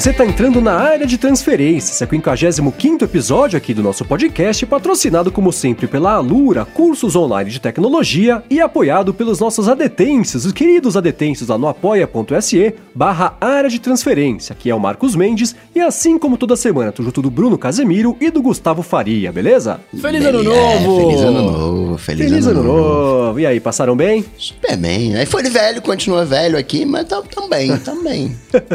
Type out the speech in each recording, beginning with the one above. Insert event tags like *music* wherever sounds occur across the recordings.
você está entrando na área de transferências, é o 55 episódio aqui do nosso podcast, patrocinado como sempre pela Alura, cursos online de tecnologia e apoiado pelos nossos adetêncios, os queridos adetêncios lá no apoia.se barra área de transferência, que é o Marcos Mendes, e assim como toda semana, tô junto do Bruno Casemiro e do Gustavo Faria, beleza? Feliz Ano Novo! É, feliz Ano Novo, feliz, Feliz ano, ano novo! E aí, passaram bem? Super bem. Aí foi velho, continua velho aqui, mas tá, também, também. *laughs*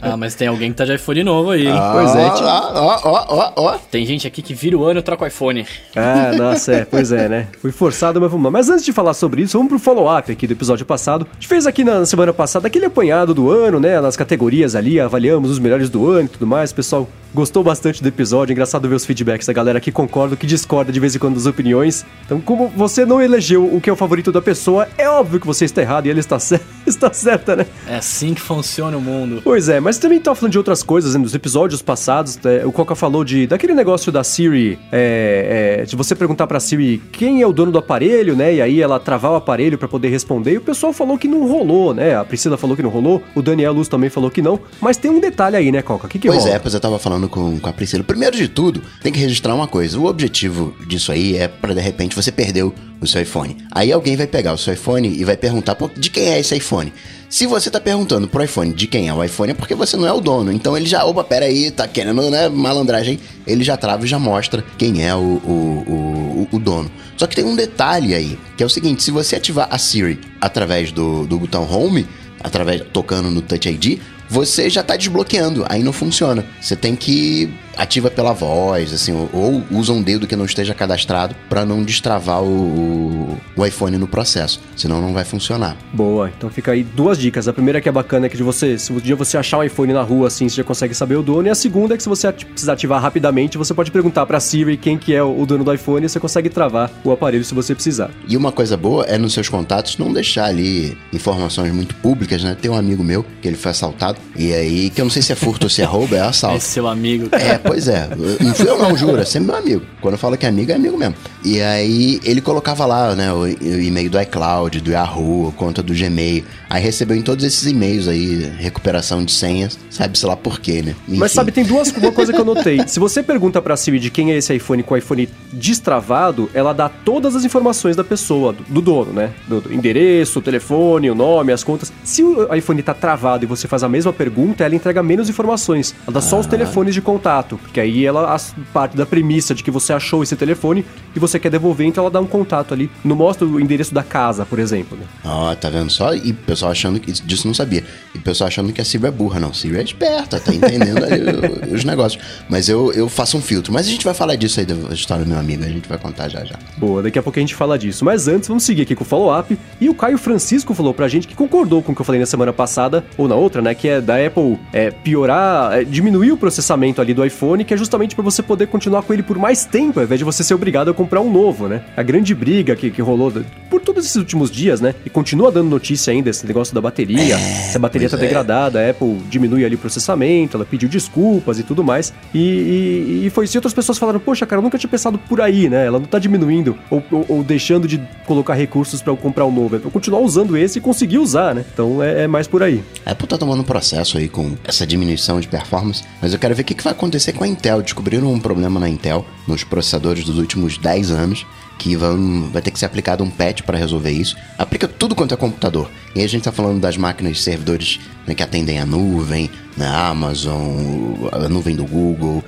Ah, mas tem alguém que tá de iPhone novo aí, hein? Pois é, tipo- Ó, ó, ó, ó, ó. Tem gente aqui que vira o ano e troca o iPhone. Ah, nossa, é, pois é, né? Fui forçado, mas vamos lá. Mas antes de falar sobre isso, vamos pro follow-up aqui do episódio passado. A gente fez aqui na semana passada aquele apanhado do ano, né? Nas categorias ali, avaliamos os melhores do ano e tudo mais. O pessoal gostou bastante do episódio. Engraçado ver os feedbacks da galera que concorda, que discorda de vez em quando das opiniões. Então, como você não elegeu o que é o favorito da pessoa, é óbvio que você está errado e ele está, *laughs* cer está certa, né? É assim que funciona o mundo. Pois é, mas também tava falando de outras coisas né, nos episódios passados. é, o Coca falou de daquele negócio da Siri, é, é, de você perguntar pra Siri quem é o dono do aparelho, né? E aí ela travar o aparelho pra poder responder. E o pessoal falou que não rolou, né? A Priscila falou que não rolou, o Daniel Luz também falou que não. Mas tem um detalhe aí, né, Coca? O que, que Pois rola? é, pois eu tava falando com, com a Priscila. Primeiro de tudo, tem que registrar uma coisa. O objetivo disso aí é pra de repente você perdeu o seu iPhone. Aí alguém vai pegar o seu iPhone e vai perguntar "Pô, de quem é esse iPhone. Se você tá perguntando pro iPhone de quem é o iPhone, é porque você não é o dono. Então ele já, opa, pera aí, tá querendo, né, malandragem. Ele já trava e já mostra quem é o, o, o, o dono. Só que tem um detalhe aí, que é o seguinte, se você ativar a Siri através do, do botão Home, através tocando no Touch ID, você já tá desbloqueando, aí não funciona. Você tem que ativa pela voz, assim, ou, usa um dedo que não esteja cadastrado pra não destravar o, o, o iPhone no processo, senão não vai funcionar. Boa, então fica aí duas dicas. A primeira que é bacana é que de você, se um dia você achar um iPhone na rua assim, você já consegue saber o dono. E a segunda é que se você precisar ativar rapidamente, você pode perguntar pra Siri quem que é o o dono do iPhone e você consegue travar o aparelho se você precisar. E uma coisa boa é nos seus contatos não deixar ali informações muito públicas, né? Tem um amigo meu que ele foi assaltado, e aí, que eu não sei se é furto ou se é roubo, é *laughs* assalto. Esse seu amigo. É, pois é. Não fui eu não, juro. É sempre meu amigo. Quando eu falo que é amigo, é amigo mesmo. E aí ele colocava lá, né, o, e-mail do iCloud, do Yahoo, conta do Gmail. Aí recebeu em todos esses e-mails aí, recuperação de senhas, sabe-se lá por quê, né? Mas Enfim. sabe, tem duas uma coisa que eu notei. Se você pergunta pra Siri de quem é esse iPhone com o iPhone destravado, ela dá todas as informações da pessoa, do, do dono, né? Do, do endereço, o telefone, o nome, as contas. Se o iPhone tá travado e você faz a mesma pergunta, ela entrega menos informações. Ela dá só os telefones de contato, porque aí ela parte da premissa de que você achou esse telefone e você quer devolver, então ela dá um contato ali. Não mostra o endereço da casa, por exemplo, né? Ó, tá vendo só? E o pessoal achando que disso não sabia. E o pessoal achando que a Siri é burra. Não, Siri é esperta, tá entendendo aí *laughs* os negócios. Mas eu, eu faço um filtro. Mas a gente vai falar disso aí da história do meu amigo. A gente vai contar já já. Boa, daqui a pouco a gente fala disso. Mas antes, vamos seguir aqui com o follow-up. E o Caio Francisco falou pra gente que concordou com o que eu falei na semana passada, ou na outra, né? Que é da Apple é, piorar, é, diminuir o processamento ali do iPhone, que é justamente pra você poder continuar com ele por mais tempo, ao invés de você ser obrigado a comprar um novo, né? A grande briga que, que rolou por todos esses últimos dias, né? E continua dando notícia ainda, esse negócio da bateria. se a bateria tá é. degradada, a Apple diminui ali o processamento, ela pediu desculpas e tudo mais. E, e, e foi isso. E outras pessoas falaram, poxa, cara, eu nunca tinha pensado por aí, né? Ela não tá diminuindo ou, ou- ou deixando de colocar recursos pra eu comprar um novo. É pra eu continuar usando esse e conseguir usar, né? Então é, é mais por aí. A Apple tá tomando um processo aí com essa diminuição de performance, mas eu quero ver o que, que vai acontecer com a Intel. Descobriram um problema na Intel, nos processadores dos últimos 10 anos, que vão, vai ter que ser aplicado um patch para resolver isso. Aplica tudo quanto é computador. E aí a gente tá falando das máquinas servidores né, que atendem a nuvem, na Amazon, a nuvem do Google,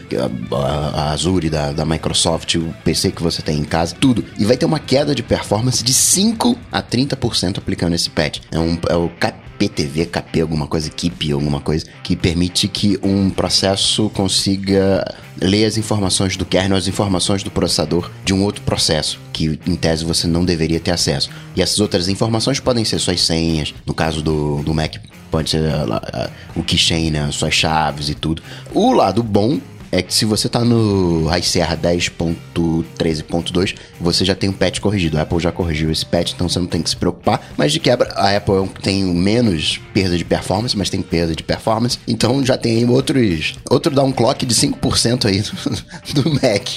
a, a- a Azure da, da Microsoft, o PC que você tem em casa, tudo. E vai ter uma queda de performance de 5 a 30% aplicando esse patch. É, um, é o KPTV, KP, alguma coisa, KIP, alguma coisa, que permite que um processo consiga ler as informações do kernel, as informações do processador de um outro processo, que em tese você não deveria ter acesso. E essas outras informações podem ser suas senhas, no caso do, do Mac, pode ser lá, ah, o keychain, né, suas chaves e tudo. O lado bom é que se você tá no High Sierra 10.13.2, você já tem um patch corrigido. A Apple já corrigiu esse patch, então você não tem que se preocupar. Mas de quebra, a Apple tem menos perda de performance, mas tem perda de performance. Então já tem aí outros, outro downclock de 5% aí do, do Mac.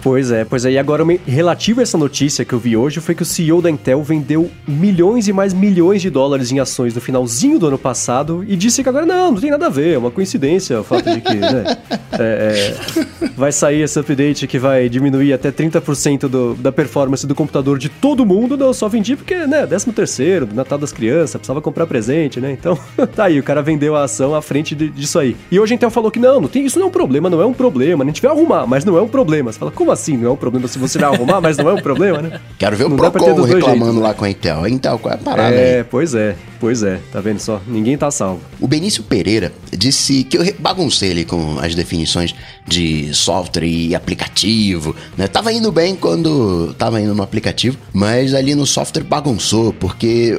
Pois é, pois é. E agora, relativo a essa notícia que eu vi hoje, foi que o CEO da Intel vendeu milhões e mais milhões de dólares em ações no finalzinho do ano passado e disse que agora não, não tem nada a ver, é uma coincidência o fato de que, né, *laughs* é, é, vai sair esse update que vai diminuir até 30% do, da performance do computador de todo mundo. Não, eu só vendi porque, né, 13 terceiro, do Natal das crianças, precisava comprar presente, né? Então, *laughs* tá aí, o cara vendeu a ação à frente de- disso aí. E hoje a Intel falou que não, não tem, isso não é um problema, não é um problema, a gente vai arrumar, mas não é um problema. Você fala, como assim não é um problema se você vai arrumar, mas não é um problema, né? *laughs* Quero ver o Não ter Procon reclamando jeitos, né? lá com a Intel. Intel, qual é a parada É, aí? pois é, pois é, tá vendo só? Ninguém tá salvo. O Benício Pereira disse que eu baguncei ele com as definições de software e aplicativo, né? Tava indo bem quando tava indo no aplicativo, mas ali no software bagunçou, porque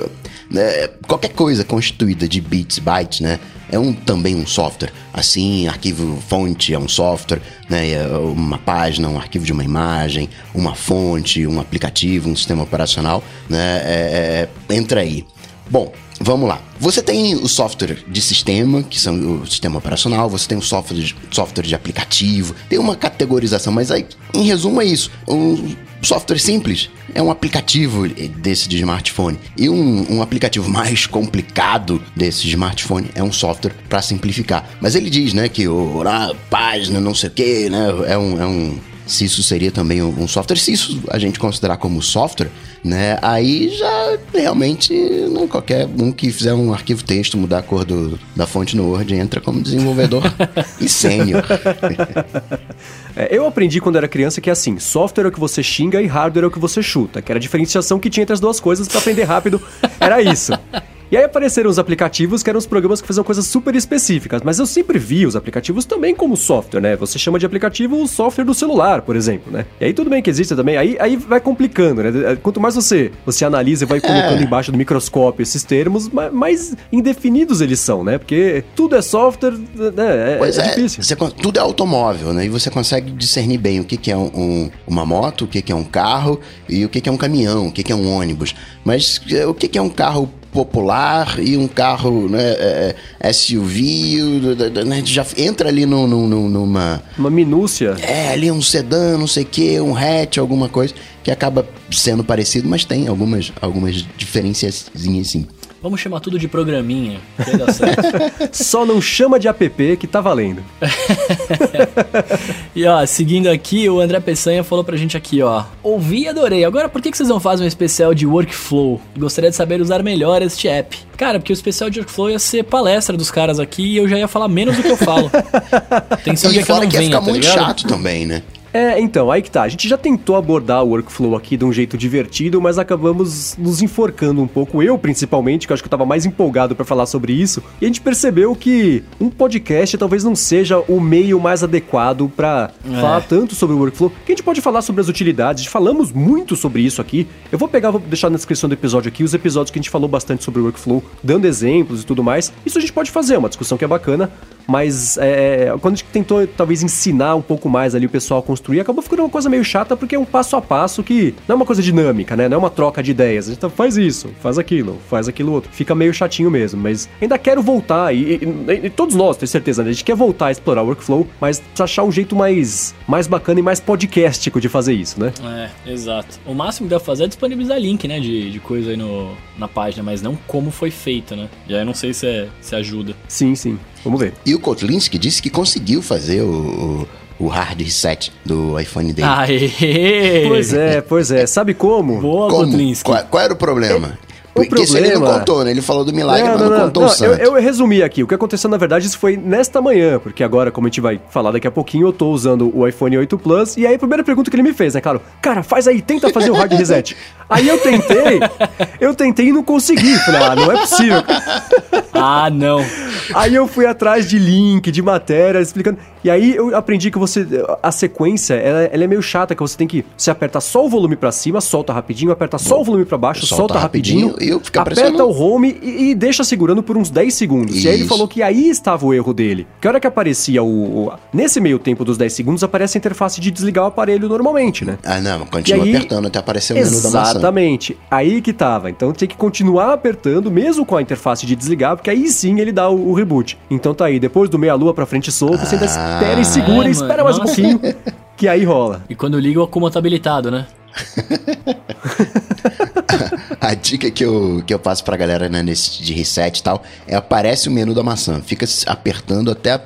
né, qualquer coisa constituída de bits, bytes, né? É um, também um software. Assim, arquivo fonte é um software, né? É uma página, um arquivo de uma imagem, uma fonte, um aplicativo, um sistema operacional, né? É, é, entra aí. Bom, vamos lá. Você tem o software de sistema, que são o sistema operacional, você tem o software de, software de aplicativo, tem uma categorização, mas aí, em resumo, é isso. Um software simples é um aplicativo desse de smartphone. E um, um aplicativo mais complicado desse de smartphone é um software para simplificar. Mas ele diz, né, que o página, não sei o que, né, é um. É um se isso seria também um um software, se isso a gente considerar como software, né, aí já realmente né, qualquer um que fizer um arquivo texto, mudar a cor do, da fonte no Word, entra como desenvolvedor *laughs* e sênior. É, eu aprendi quando era criança que é assim, software é o que você xinga e hardware é o que você chuta, que era a diferenciação que tinha entre as duas coisas pra aprender rápido, era isso. E aí apareceram os aplicativos, que eram os programas que faziam coisas super específicas, mas eu sempre vi os aplicativos também como software, né? Você chama de aplicativo o software do celular, por exemplo, né? E aí tudo bem que existe também, aí, aí vai complicando, né? Quanto mais você, você analisa e vai colocando embaixo do microscópio esses termos, ma- mais indefinidos eles são, né? Porque tudo é software, né? É, Pois é é, difícil. você tudo é automóvel, né? E você consegue discernir bem o que, que é um- um- uma moto, o que, que é um carro e o que, que é um caminhão, o que, que é um ônibus. Mas é, o que, que é um carro popular e um carro né, é, é, SUV, o- d- d- né, já entra ali no, no- no- numa... Uma minúcia. É, ali um sedã, não sei o que, um hatch, alguma coisa que acaba sendo parecido, mas tem algumas, algumas diferenças sim. Vamos chamar tudo de programinha. *laughs* Só não chama de app que tá valendo. *laughs* E ó, seguindo aqui, o André Peçanha falou pra gente aqui, ó. Ouvi e adorei. Agora, por que que vocês não fazem um especial de workflow? Gostaria de saber usar melhor este app. Cara, porque o especial de workflow ia ser palestra dos caras aqui e eu já ia falar menos do que eu falo. *laughs* Tem que ser um E dia que eu fora não que ia venha, ficar tá muito ligado? chato também, né? É, então, aí que tá. A gente já tentou abordar o workflow aqui de um jeito divertido, mas acabamos nos enforcando um pouco. Eu, principalmente, que eu acho que eu tava mais empolgado pra falar sobre isso. E a gente percebeu que um podcast talvez não seja o meio mais adequado pra É. falar tanto sobre o workflow. Que a gente pode falar sobre as utilidades. Falamos muito sobre isso aqui. Eu vou pegar, vou deixar na descrição do episódio aqui os episódios que a gente falou bastante sobre o workflow, dando exemplos e tudo mais. Isso a gente pode fazer, é uma discussão que é bacana. Mas é, quando a gente tentou, talvez, ensinar um pouco mais ali o pessoal a construir, acabou ficando uma coisa meio chata, porque é um passo a passo que não é uma coisa dinâmica, né? Não é uma troca de ideias. A gente tá, faz isso, faz aquilo, faz aquilo outro. Fica meio chatinho mesmo, mas ainda quero voltar, e, e- e todos nós, tenho certeza, né? A gente quer voltar a explorar o workflow, mas achar um jeito mais, mais bacana e mais podcastico de fazer isso, né? É, exato. O máximo que dá pra fazer é disponibilizar link, né, de, de coisa aí no, na página, mas não como foi feito, né? E aí eu não sei se, é, se ajuda. Sim, sim. Vamos ver. E o Kotlinski disse que conseguiu fazer o, o, hard reset do iPhone dele. Aê! Pois é, pois é. Sabe como? Boa, Como? Qual, qual era o problema? O Porque isso ele não problema- contou, né? Ele falou do milagre, mas não, contou o eu, santo. eu resumi aqui. O que aconteceu, na verdade, isso foi nesta manhã, porque agora, como a gente vai falar daqui a pouquinho, eu tô usando o iPhone 8 Plus. E aí, a primeira pergunta que ele me fez, né, cara? Cara, faz aí, tenta fazer o hard reset. *laughs* aí eu tentei, eu tentei e não consegui. Falei, ah, não é possível. Ah, não. Aí eu fui atrás de link, de matéria, explicando. E aí eu aprendi que você. A sequência, ela, ela é meio chata, que você tem que. Você aperta só o volume pra cima, solta rapidinho, aperta só o volume pra baixo, Solta solta, rapidinho, rapidinho e fica aperta o home e, e deixa segurando por uns 10 segundos. E aí ele Isso. falou que aí estava o erro dele. Que a hora que aparecia o. o- nesse meio tempo dos 10 segundos, aparece a interface de desligar o aparelho normalmente, né? Ah, não, continua E aí- apertando até aparecer o menu da maçã. Exatamente. Aí que tava. Então tem que continuar apertando, mesmo com a interface de desligar, porque aí sim ele dá o, o reboot. Então tá aí, depois do meia-lua pra frente solto, você ainda Ah. espera e segura, É, espera mano, mais um nossa. pouquinho. que aí rola. E quando liga, o Akuma tá habilitado, né? *laughs* A dica que eu, que eu passo pra galera né, nesse de reset e tal é aparece o menu da maçã. Fica apertando até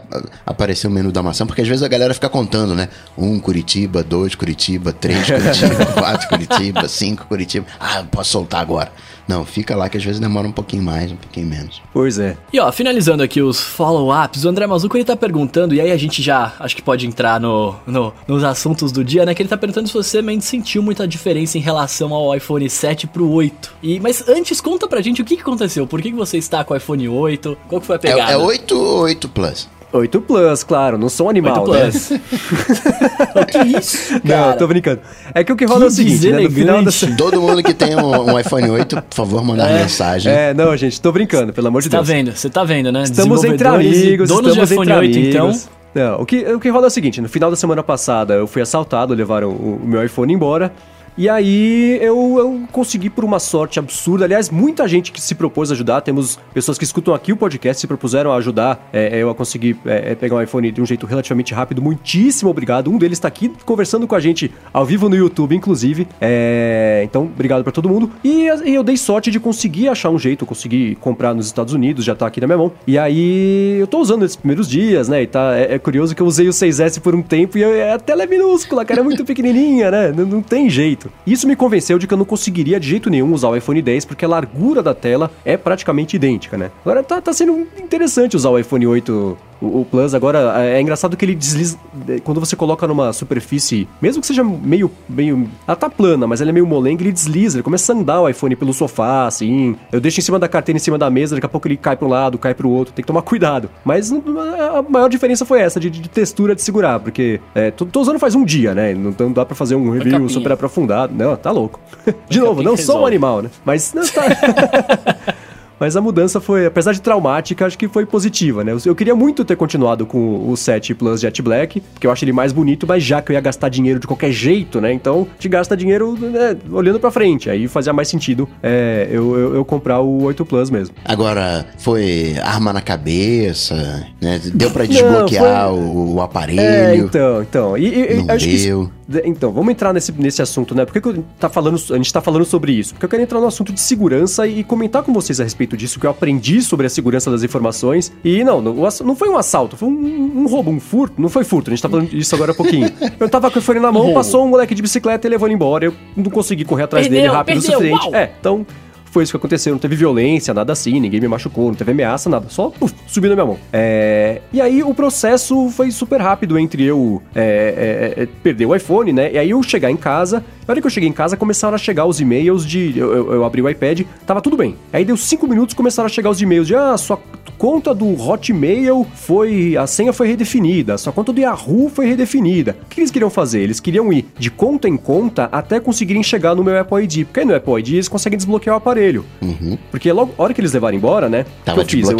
aparecer o menu da maçã, porque às vezes a galera fica contando, né? Um Curitiba, dois Curitiba, três Curitiba, *laughs* quatro Curitiba, cinco Curitiba. Ah, posso soltar agora. Não, fica lá que às vezes demora um pouquinho mais, um pouquinho menos. Pois é. E ó, finalizando aqui os follow-ups, o André Mazuco ele tá perguntando, e aí a gente já acho que pode entrar no, no- nos assuntos do dia, né? Que ele tá perguntando se você realmente sentiu muita diferença em relação ao iPhone 7 pro 8. E, mas antes, conta pra gente o que, que aconteceu. Por que, que você está com o iPhone 8? Qual que foi a É, pegada? é 8 ou 8 Plus? 8 Plus, claro, não sou um animal, 8 né? Plus. *laughs* O que isso, cara? Não, tô brincando. É que o que rola Que é o seguinte, né? No final da... deselegante. Todo mundo que tem um, um iPhone 8, por favor, mandar mensagem. É, não, gente, tô brincando, pelo amor de Tá Deus. vendo? Você tá vendo, né? Estamos entre amigos, donos estamos de iPhone entre 8, amigos. então. Não, o que, o que rola é o seguinte, no final da semana passada eu fui assaltado, levaram o, o meu iPhone embora. E aí eu, eu consegui por uma sorte absurda. Aliás, muita gente que se propôs a ajudar. Temos pessoas que escutam aqui o podcast se propuseram a ajudar é, eu a conseguir é, é, pegar um iPhone de um jeito relativamente rápido. Muitíssimo obrigado. Um deles está aqui conversando com a gente ao vivo no YouTube, inclusive. É, então, obrigado para todo mundo. E, e eu dei sorte de conseguir achar um jeito. Eu consegui comprar nos Estados Unidos, já tá aqui na minha mão. E aí eu tô usando esses primeiros dias, né? E tá, é, é curioso que eu usei o 6S por um tempo e a tela é minúscula, cara, é muito *laughs* pequenininha, né? Não, não tem jeito. Isso me convenceu de que eu não conseguiria de jeito nenhum usar o iPhone 10 porque a largura da tela é praticamente idêntica, né? Agora tá, tá sendo interessante usar o iPhone 8 o, o Plus agora é engraçado que ele desliza quando você coloca numa superfície, mesmo que seja meio meio, ela tá plana, mas ela é meio molenga, ele desliza, ele começa a andar o iPhone pelo sofá, assim. Eu deixo em cima da carteira, em cima da mesa, daqui a pouco ele cai para um lado, cai para o outro, tem que tomar *laughs* cuidado. Mas a maior diferença foi essa de, de textura de segurar, porque é, tô, tô usando faz um dia, né? Não, não dá para fazer um review capinha. super aprofundado, não, tá louco. *laughs* De novo, não que sou um resolve. animal, né? Mas não tá *laughs* Mas a mudança foi, apesar de traumática, acho que foi positiva, né? Eu- Eu queria muito ter continuado com o 7 Plus Jet Black, porque eu acho ele mais bonito, mas já que eu ia gastar dinheiro de qualquer jeito, né? Então, te gasta dinheiro né, olhando pra frente. Aí fazia mais sentido é, eu, eu, eu comprar o 8 Plus mesmo. Agora, foi arma na cabeça, né? Deu pra desbloquear foi- o, o aparelho. É, então, então. E, e- Não deu. Então, vamos entrar nesse, nesse assunto, né? Por que, que eu tá falando, a gente tá falando sobre isso? Porque eu quero entrar no assunto de segurança e comentar com vocês a respeito disso, que eu aprendi sobre a segurança das informações. E não, não, não foi um assalto, foi um, um roubo, um furto. Não foi furto, a gente tá falando disso agora há pouquinho. *laughs* Eu tava com o fone na mão, passou um moleque de bicicleta e levou ele embora. Eu não consegui correr atrás Perdeu, dele rápido perdeu, o suficiente. uau! É, então foi isso que aconteceu. Não teve violência, nada assim, ninguém me machucou, não teve ameaça, nada. Só subiu na minha mão. É, E aí o processo foi super rápido entre eu é, é, é, perder o iPhone, né? E aí eu chegar em casa. Na hora que eu cheguei em casa, começaram a chegar os e-mails de. Eu, eu- eu abri o iPad, tava tudo bem. Aí deu cinco minutos começaram a chegar os e-mails de ah, sua conta do Hotmail foi. A senha foi redefinida, sua conta do Yahoo foi redefinida. O que eles queriam fazer? Eles queriam ir de conta em conta até conseguirem chegar no meu Apple ID. Porque aí no Apple ID eles conseguem desbloquear o aparelho. Uhum. Porque logo, a hora que eles levaram embora, né? Tava que eu fiz? Eu-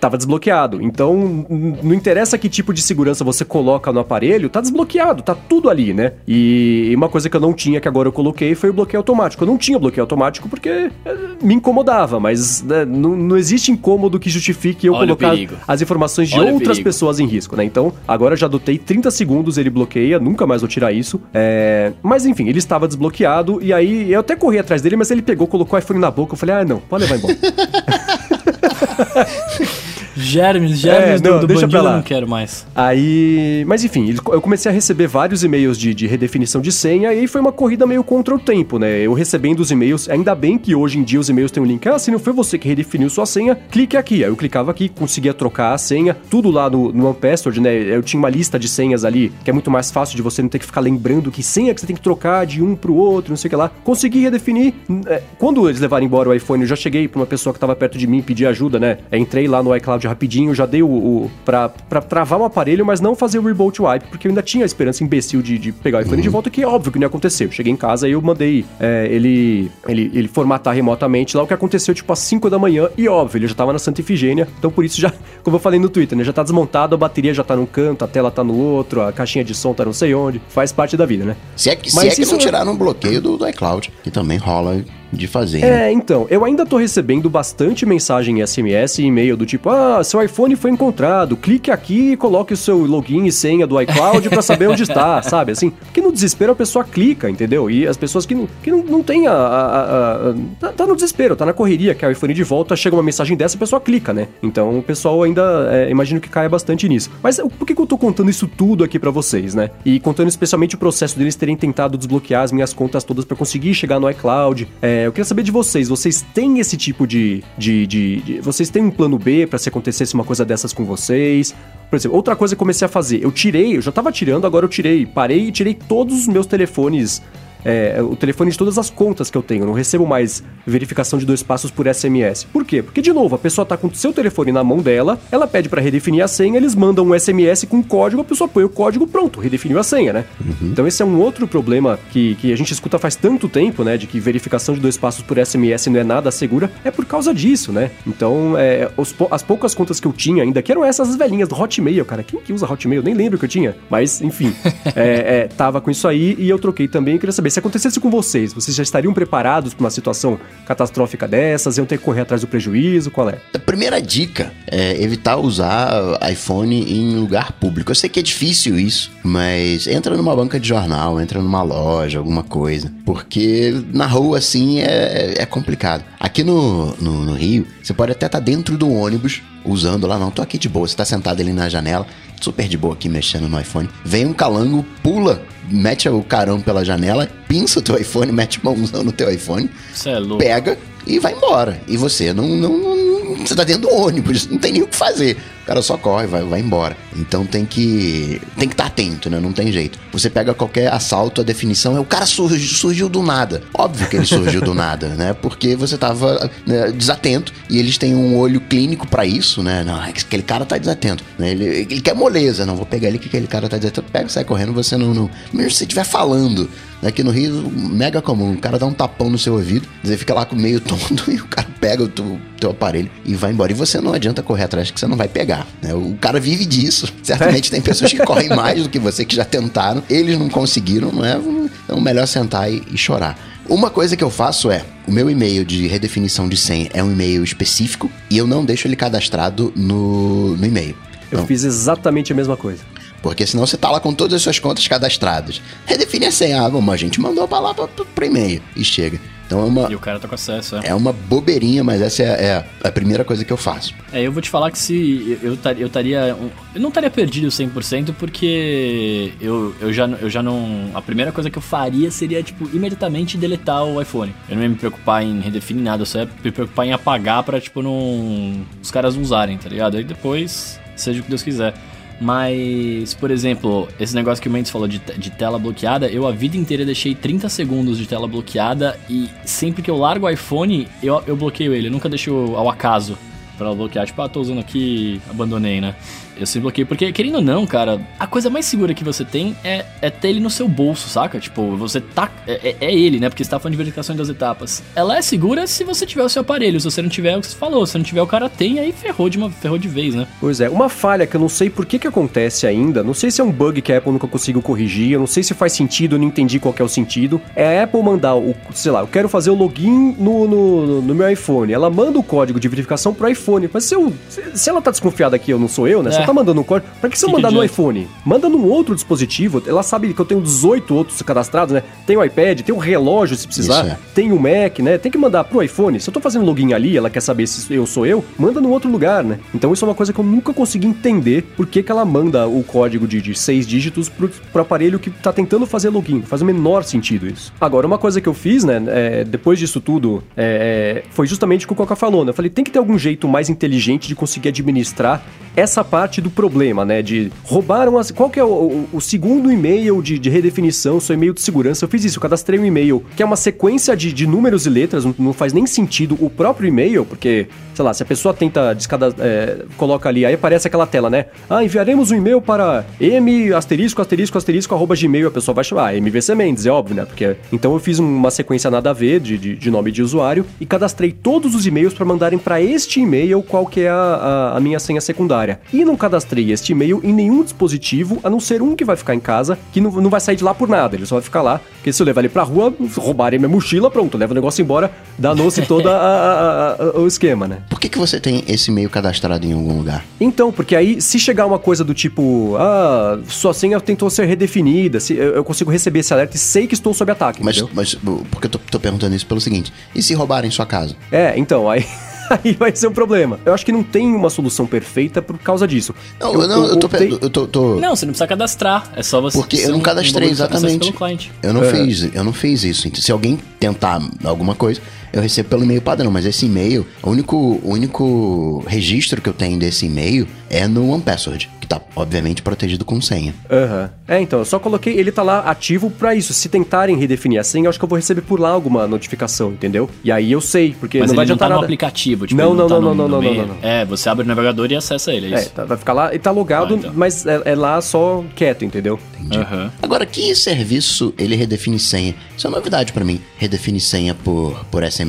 desbloqueado. Tava desbloqueado. Então, não interessa que tipo de segurança você coloca no aparelho, tá desbloqueado, tá tudo ali, né? E uma coisa que eu não tinha, que agora eu coloquei, foi o bloqueio automático. Eu não tinha bloqueio automático porque eh, me incomodava, mas né, não, não existe incômodo que justifique eu Olha o colocar as informações de Olha outras pessoas em risco, né? Então, agora eu já adotei 30 segundos, ele bloqueia, nunca mais vou tirar isso. É, Mas enfim, ele estava desbloqueado, e aí eu até corri atrás dele, mas ele pegou, colocou o iPhone na boca, eu falei, ah, não, pode levar embora. *laughs* Germes, germes É, não, do, do deixa bandido lá. eu não quero mais. Aí. Mas enfim, eu comecei a receber vários e-mails de, de redefinição de senha e aí foi uma corrida meio contra o tempo, né? Eu recebendo os e-mails, ainda bem que hoje em dia os e-mails têm um link. Ah, se não foi você que redefiniu sua senha, clique aqui. Aí eu clicava aqui, conseguia trocar a senha, tudo lá no, no OnePassword, né? Eu tinha uma lista de senhas ali, que é muito mais fácil de você não ter que ficar lembrando que senha que você tem que trocar de um pro outro, não sei o que lá. Consegui redefinir. É, Quando eles levaram embora o iPhone, eu já cheguei pra uma pessoa que tava perto de mim pedir ajuda, né? Entrei lá no iCloud rapidinho, já dei o. o pra, pra travar o aparelho, mas não fazer o reboot wipe, porque eu ainda tinha a esperança imbecil de, de pegar o iPhone de volta, que é óbvio que não ia acontecer. Eu cheguei em casa e eu mandei é, ele, ele, ele formatar remotamente lá, o que aconteceu tipo às 5 da manhã, e óbvio, ele já tava na Santa Ifigênia, então por isso já, *laughs* como eu falei no Twitter, né? Já tá desmontado, a bateria já tá num canto, a tela tá no outro, a caixinha de som tá não sei onde, faz parte da vida, né? Se é que, se Mas é que isso- não tiraram o bloqueio do, do iCloud, que também rola de fazer. né? É, então, eu ainda tô recebendo bastante mensagem em SMS e e-mail do tipo, ah, seu iPhone foi encontrado, clique aqui e coloque o seu login e senha do iCloud pra saber onde está, *laughs* sabe? Assim, porque no desespero a pessoa clica, entendeu? E as pessoas que não, que não, não tem a... a- a- a- tá, tá no desespero, tá na correria, quer o iPhone de volta, chega uma mensagem dessa, a pessoa clica, né? Então o pessoal ainda, é, imagino que caia bastante nisso. Mas o- por que, que eu tô contando isso tudo aqui pra vocês, né? E contando especialmente o processo deles terem tentado desbloquear as minhas contas todas pra conseguir chegar no iCloud. É, eu queria saber de vocês, vocês têm esse tipo de. de, de- de- vocês têm um plano B pra se acontecesse uma coisa dessas com vocês? Por exemplo, outra coisa que eu comecei a fazer, eu tirei, eu já tava tirando, agora eu tirei, parei e tirei todos os meus telefones é, o telefone de todas as contas que eu tenho. Eu não recebo mais verificação de dois passos por SMS. Por quê? Porque, de novo, a pessoa tá com o seu telefone na mão dela, ela pede pra redefinir a senha, eles mandam um SMS com código, a pessoa põe o código, pronto, redefiniu a senha, né? Então esse é um outro problema que, que a gente escuta faz tanto tempo, né? De que verificação de dois passos por SMS não é nada segura, é por causa disso, né? Então, é, os as poucas contas que eu tinha ainda, que eram essas velhinhas do Hotmail, cara. Quem que usa Hotmail? Nem lembro que eu tinha. Mas, enfim, *laughs* é, é, tava com isso aí e eu troquei também. Eu queria saber, se acontecesse com vocês, vocês já estariam preparados pra uma situação catastrófica dessas? Iam ter que correr atrás do prejuízo? Qual é? A primeira dica é evitar usar iPhone em lugar público. Eu sei que é difícil isso, mas entra numa banca de jornal, entra numa loja, alguma coisa. Porque na rua, assim, é, é complicado. Aqui no, no, no Rio, você pode até estar dentro do ônibus, usando lá, não, tô aqui de boa. Você tá sentado ali na janela, super de boa aqui mexendo no iPhone. Vem um calango, pula, mete o carão pela janela, pinça o teu iPhone, mete mãozão no teu iPhone, Você é louco. pega e vai embora. E você não, não, não- você tá dentro do ônibus, não tem nem o que fazer. O cara só corre, vai, vai embora. Então tem que tem que estar atento, né? Não tem jeito. Você pega qualquer assalto, a definição é o cara surgiu, surgiu do nada. Óbvio que ele surgiu do nada, né? Porque você tava né, desatento e eles têm um olho clínico pra isso, né? Não, é que aquele cara tá desatento. Né? Ele, ele quer moleza, não vou pegar ele que aquele cara tá desatento. Pega, sai correndo, você não, não. Mesmo se estiver falando, Aqui no Rio, mega comum. O cara dá um tapão no seu ouvido, você fica lá com meio *laughs* tonto e o cara pega o teu, teu aparelho e vai embora. E você não adianta correr atrás, que você não vai pegar. né? O cara vive disso. *laughs* Certamente tem pessoas que correm mais do que você, que já tentaram. Eles não conseguiram, não é? Então, melhor sentar e, e chorar. Uma coisa que eu faço é, o meu e-mail de redefinição de senha é um e-mail específico e eu não deixo ele cadastrado no, no e-mail. Eu Então, fiz exatamente a mesma coisa. Porque senão você tá lá com todas as suas contas cadastradas. Redefine a senha. Ah, bom, a gente mandou pra lá pra, pra, pro e-mail. E chega. Então é uma, E o cara tá com acesso, é. é uma bobeirinha, mas essa é, é a primeira coisa que eu faço. É, eu vou te falar que se eu tar- eu estaria. um- Eu não estaria perdido 100%, porque eu, eu, já, eu já não. A primeira coisa que eu faria seria, tipo, imediatamente deletar o iPhone. Eu não ia me preocupar em redefinir nada, eu só ia me preocupar em apagar pra, tipo, não. Os caras não usarem, tá ligado? Aí depois, seja o que Deus quiser. Mas, por exemplo, esse negócio que o Mendes falou de, de tela bloqueada, eu a vida inteira deixei 30 segundos de tela bloqueada e sempre que eu largo o iPhone, eu, eu bloqueio ele. Eu nunca deixo ao acaso pra bloquear. Tipo, ah, tô usando aqui, abandonei, né? Eu sempre bloqueio. Porque, querendo ou não, cara, a coisa mais segura que você tem é, é ter ele no seu bolso, saca? Tipo, você tá. É, é- é ele, né? Porque você tá falando de verificação das etapas. Ela é segura se você tiver o seu aparelho. Se você não tiver, é o que você falou. Se não tiver, o cara tem, aí ferrou de, uma, ferrou de vez, né? Pois é, uma falha que eu não sei por que, que acontece ainda, não sei se é um bug que a Apple nunca conseguiu corrigir, eu não sei se faz sentido, eu não entendi qual é o sentido. É a Apple mandar o, sei lá, eu quero fazer o login no, no, no meu iPhone. Ela manda o código de verificação pro iPhone. Mas se, eu, se, ela tá desconfiada que eu não sou eu, né? É. tá mandando um código, pra que se eu Que que mandar no iPhone? Manda num outro dispositivo, ela sabe que eu tenho 18 outros cadastrados, né? Tem o iPad, tem o relógio se precisar, Isso é. tem o Mac, né? Tem que mandar pro iPhone. Se eu tô fazendo login ali, ela quer saber se eu sou eu, manda num outro lugar, né? Então isso é uma coisa que eu nunca consegui entender por que, que ela manda o código de, de seis dígitos pro, pro aparelho que tá tentando fazer login. Faz o menor sentido isso. Agora, uma coisa que eu fiz, né, é, depois disso tudo, é, foi justamente o que o Coca falou, né? Eu falei, tem que ter algum jeito mais inteligente de conseguir administrar essa parte do problema, né? De roubaram as. Qual que é o, o- o segundo e-mail de, de redefinição, seu e-mail de segurança? Eu fiz isso, eu cadastrei um e-mail que é uma sequência de, de números e letras, não, não faz nem sentido o próprio e-mail, porque, sei lá, se a pessoa tenta descada, é, coloca ali, aí aparece aquela tela, né? Ah, enviaremos um e-mail para m asterisco, asterisco, asterisco, arroba gmail, a pessoa vai chamar ah, MVC Mendes, é óbvio, né? Porque, então eu fiz uma sequência nada a ver de, de, de nome de usuário e cadastrei todos os e-mails para mandarem para este e-mail qual que é a, a, a minha senha secundária. E não, cadastrei este e-mail em nenhum dispositivo, a não ser um que vai ficar em casa, que não, não vai sair de lá por nada. Ele só vai ficar lá, porque se eu levar ele pra rua, roubarem minha mochila, pronto, leva o negócio embora, danou-se todo o esquema, né? Por que, que você tem esse e-mail cadastrado em algum lugar? Então, porque aí, se chegar uma coisa do tipo, ah, sua senha tentou ser redefinida, se, eu, consigo receber esse alerta e sei que estou sob ataque, mas, entendeu? Mas, porque eu tô, tô perguntando isso pelo seguinte, e se roubarem sua casa? É, então, aí... *laughs* aí vai ser um problema. Eu acho que não tem uma solução perfeita por causa disso. Não, eu, não, eu, tô, optei- eu tô, tô- Não, você não precisa cadastrar. É só você. Porque eu não um- cadastrei um exatamente. Pelo cliente. Eu não É. fiz, eu não fiz isso. Se alguém tentar alguma coisa, eu recebo pelo e-mail padrão, mas esse e-mail, o único, o único registro que eu tenho desse e-mail é no OnePassword, que tá obviamente protegido com senha. Aham. É, então, eu só coloquei, ele tá lá ativo pra isso. Se tentarem redefinir a senha, eu acho que eu vou receber por lá alguma notificação, entendeu? E aí eu sei, porque Mas não vai ele não tá adiantar no nada. aplicativo, tipo, Não, ele não, tá não, no- não, no não, não, não, não. É, você abre o navegador e acessa ele, é É, isso. tá- vai ficar lá e tá logado, Ah, então. mas é, é lá só quieto, entendeu? Aham. Agora, que serviço ele redefine senha? Isso é novidade pra mim. Redefine senha por, por SMS.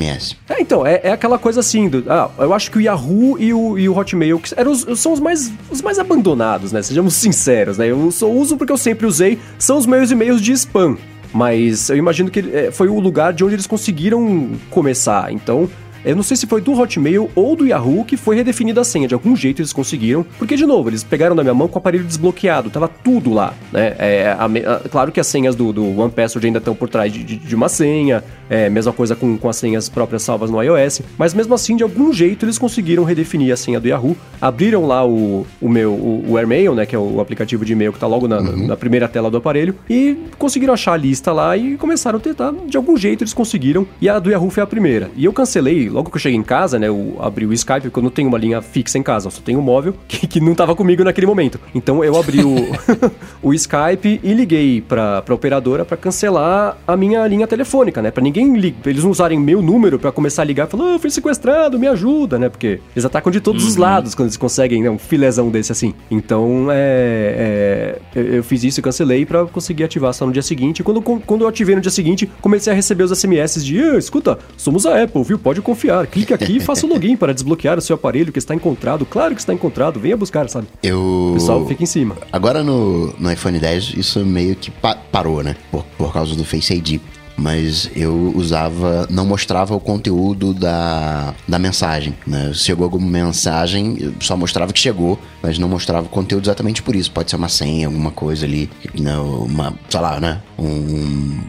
É, então, é, é aquela coisa assim, do, ah, eu acho que o Yahoo e o, e o Hotmail que eram os- são os mais, os mais abandonados, né? Sejamos sinceros, né? Eu só uso porque eu sempre usei, são os meus e-mails de spam. Mas eu imagino que é, foi o lugar de onde eles conseguiram começar. Então, eu não sei se foi do Hotmail ou do Yahoo que foi redefinida a senha. De algum jeito eles conseguiram. Porque, de novo, eles pegaram na minha mão com o aparelho desbloqueado. Tava tudo lá, né? É, a a- claro que as senhas do, do OnePassword ainda estão por trás de, de- de uma senha. É, mesma coisa com, com as senhas próprias salvas no iOS. Mas mesmo assim, de algum jeito, eles conseguiram redefinir a senha do Yahoo. Abriram lá o, o meu, o, o AirMail, né? Que é o aplicativo de e-mail que tá logo na, na primeira tela do aparelho. E conseguiram achar a lista lá e começaram a tentar. De algum jeito eles conseguiram. E a do Yahoo foi a primeira. E eu cancelei, logo que eu cheguei em casa, né? Eu abri o Skype, porque eu não tenho uma linha fixa em casa, eu só tenho um móvel *laughs* que, que não tava comigo naquele momento. Então eu abri o, *laughs* o Skype e liguei pra, pra operadora pra cancelar a minha linha telefônica, né? Pra ninguém li- pra eles não usarem meu número pra começar a ligar e falar, ah, fui sequestrado, me ajuda, né? Porque eles atacam de todos os lados quando eles conseguem né, um filézão desse assim. Então é, é, eu- eu fiz isso e cancelei pra conseguir ativar só no dia seguinte. Quando, quando eu ativei no dia seguinte, comecei a receber os SMS de "Ah, escuta, somos a Apple, viu? Pode confiar. Clique aqui e faça o login para desbloquear o seu aparelho que está encontrado. Claro que está encontrado, venha buscar, sabe? Eu. O pessoal fica em cima. Agora no, no iPhone 10 isso meio que pa- parou, né? Por, por causa do Face ID. Mas eu usava, não mostrava o conteúdo da, da mensagem, né? Chegou alguma mensagem, só mostrava que chegou, mas não mostrava o conteúdo exatamente por isso. Pode ser uma senha, alguma coisa ali, né? uma, sei lá, né? Um,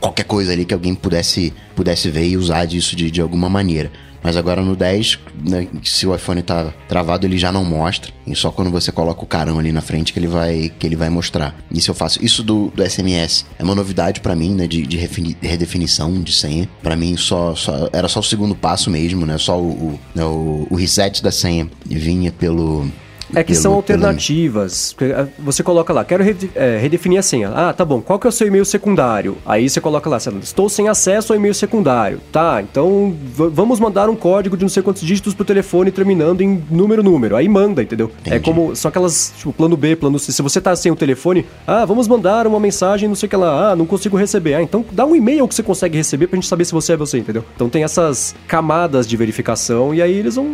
qualquer coisa ali que alguém pudesse, pudesse ver e usar disso de, de alguma maneira. Mas agora no 10, né, se o iPhone tá travado, ele já não mostra. E só quando você coloca o carão ali na frente que ele vai, que ele vai mostrar. Isso eu faço. Isso do, do SMS é uma novidade pra mim, né? De, de redefinição de senha. Pra mim, só, só era só o segundo passo mesmo, né? Só o, o, né, o reset da senha vinha pelo. É que pelo- são pelo- alternativas. Ah, Você coloca lá, quero rede- é, redefinir a senha. Ah, tá bom. Qual que é o seu e-mail secundário? Aí você coloca lá, estou sem acesso ao e-mail secundário. Tá, então vamos mandar um código de não sei quantos dígitos pro telefone terminando em número número. Aí manda, entendeu? É Entendi. como são aquelas, tipo, plano B, plano C. Se você tá sem o telefone, ah, vamos mandar uma mensagem, não sei o que lá. Ah, não consigo receber. Ah, então dá um e-mail que você consegue receber pra gente saber se você é você, entendeu? Então tem essas camadas de verificação e aí eles vão,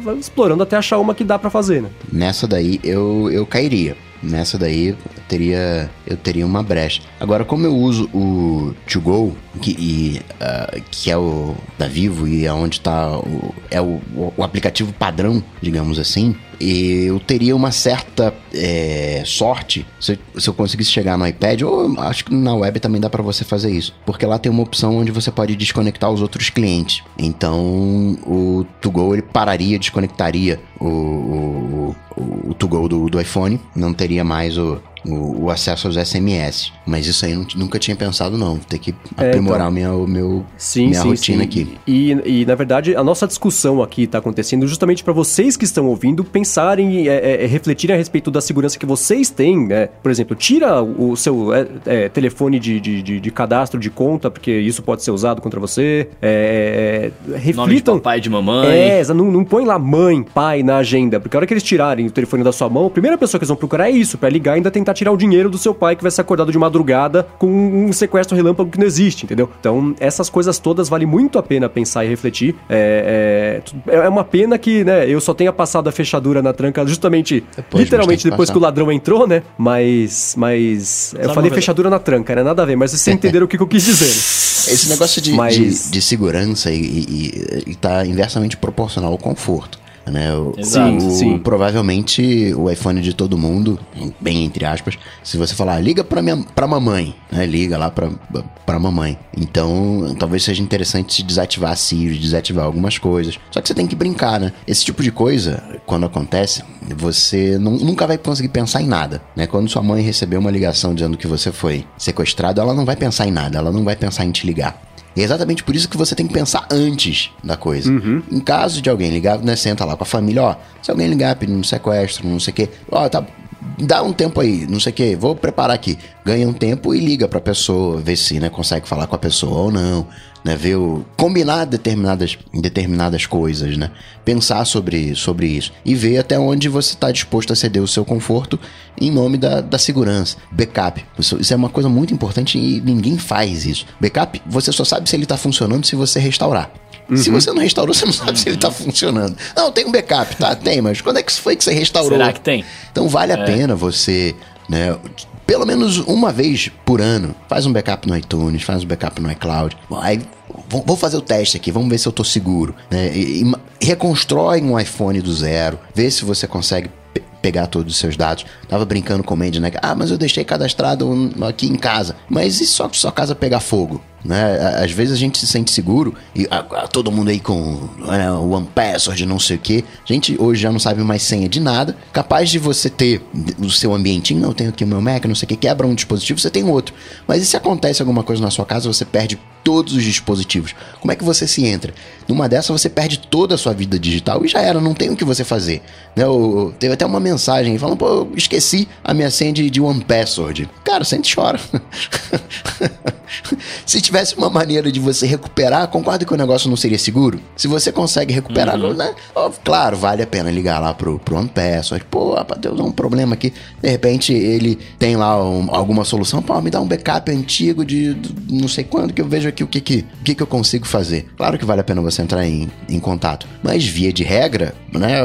vão explorando até achar uma que dá pra fazer, né? Nessa daí eu, eu cairia. Nessa daí teria, eu teria uma brecha. Agora, como eu uso o To Go, que, e, ah, que é o da Vivo e é onde está o, é o, o aplicativo padrão, digamos assim, eu teria uma certa é, sorte se, eu- se eu conseguisse chegar no iPad, ou acho que na web também dá para você fazer isso, porque lá tem uma opção onde você pode desconectar os outros clientes. Então o To Go ele pararia, desconectaria o, o, o, o do, do iPhone, não teria mais o, o, o acesso aos SMS. Mas isso aí eu nu- nunca tinha pensado, não. Vou ter que É, aprimorar então. o meu, Sim, minha sim, rotina sim. aqui. E, e, na verdade, a nossa discussão aqui está acontecendo justamente para vocês que estão ouvindo pensarem e é, é, refletirem a respeito da segurança que vocês têm, né? Por exemplo, tira o seu é, é, telefone de, de, de- de cadastro de conta, porque isso pode ser usado contra você. É, é, Nome de reflitam. papai e de mamãe. É, não, não põe lá mãe, pai na agenda, porque a hora que eles tirarem o telefone da sua mão, a primeira pessoa que eles vão procurar é isso, pra ligar e ainda tentar tirar o dinheiro do seu pai que vai ser acordado de madrugada madrugada com um sequestro relâmpago que não existe, entendeu? Então, essas coisas todas vale muito a pena pensar e refletir. É, é, é uma pena que, né, eu só tenha passado a fechadura na tranca justamente, depois, literalmente depois passar. que o ladrão entrou, né? Mas, mas eu falei fechadura na tranca, né? Nada a ver, mas vocês *laughs* entenderam o que, que eu quis dizer. Né? Esse negócio de, mas... de, de, segurança e, e, e tá inversamente proporcional ao conforto né? O, sim, o, sim. Provavelmente o iPhone de todo mundo, bem entre aspas, se você falar, liga pra, minha, pra mamãe, né? Liga lá pra, pra mamãe. Então, talvez seja interessante se desativar a Siri, desativar algumas coisas. Só que você tem que brincar, né? Esse tipo de coisa, quando acontece, você não, nunca vai conseguir pensar em nada, né? Quando sua mãe receber uma ligação dizendo que você foi sequestrado, ela não vai pensar em nada, ela não vai pensar em te ligar. E é exatamente por isso que você tem que pensar antes da coisa. Uhum. Em caso de alguém ligar, né, senta lá com a família, ó, se alguém ligar pedindo sequestro, não sei o quê, ó, tá, dá um tempo aí, não sei o quê, vou preparar aqui. Ganha um tempo e liga pra pessoa, vê se, né, consegue falar com a pessoa ou não né? Ver o, combinar determinadas, determinadas coisas, né? Pensar sobre, sobre isso. E ver até onde você está disposto a ceder o seu conforto em nome da, da segurança. Backup. Isso, isso é uma coisa muito importante e ninguém faz isso. Backup, você só sabe se ele está funcionando se você restaurar. Uhum. Se você não restaurou, você não sabe se ele está funcionando. Não, tem um backup, tá? Tem, mas quando é que foi que você restaurou? Será que tem? Então vale a é. pena você né, pelo menos uma vez por ano, faz um backup no iTunes, faz um backup no iCloud. Aí vou fazer o teste aqui, vamos ver se eu tô seguro. Né? E, e, reconstrói um iPhone do zero, vê se você consegue pegar todos os seus dados. Tava brincando com o Mandy, né? Ah, mas eu deixei cadastrado aqui em casa. Mas e só que sua casa pegar fogo? Né? Às vezes a gente se sente seguro e a, a, todo mundo aí com né, One Password, não sei o que. A gente hoje já não sabe mais senha de nada. Capaz de você ter o seu ambiente, não, eu tenho aqui o meu Mac, não sei o que, quebra um dispositivo, você tem outro. Mas e se acontece alguma coisa na sua casa, você perde todos os dispositivos? Como é que você se entra? Numa dessa você perde toda a sua vida digital e já era, não tem o que você fazer. Né? Eu, teve até uma mensagem falando, pô, esqueci a minha senha de, de One Password. Cara, sente chora. *laughs* se tivesse uma maneira de você recuperar, concorda que o negócio não seria seguro? Se você consegue recuperar, uhum. né? Oh, claro, vale a pena ligar lá pro, pro OnePassword. Pô, rapaz, deu um problema aqui. De repente ele tem lá um, alguma solução. Pô, me dá um backup antigo de, de, não sei quando que eu vejo aqui o que que, o que que eu consigo fazer. Claro que vale a pena você entrar em, em contato. Mas via de regra, né?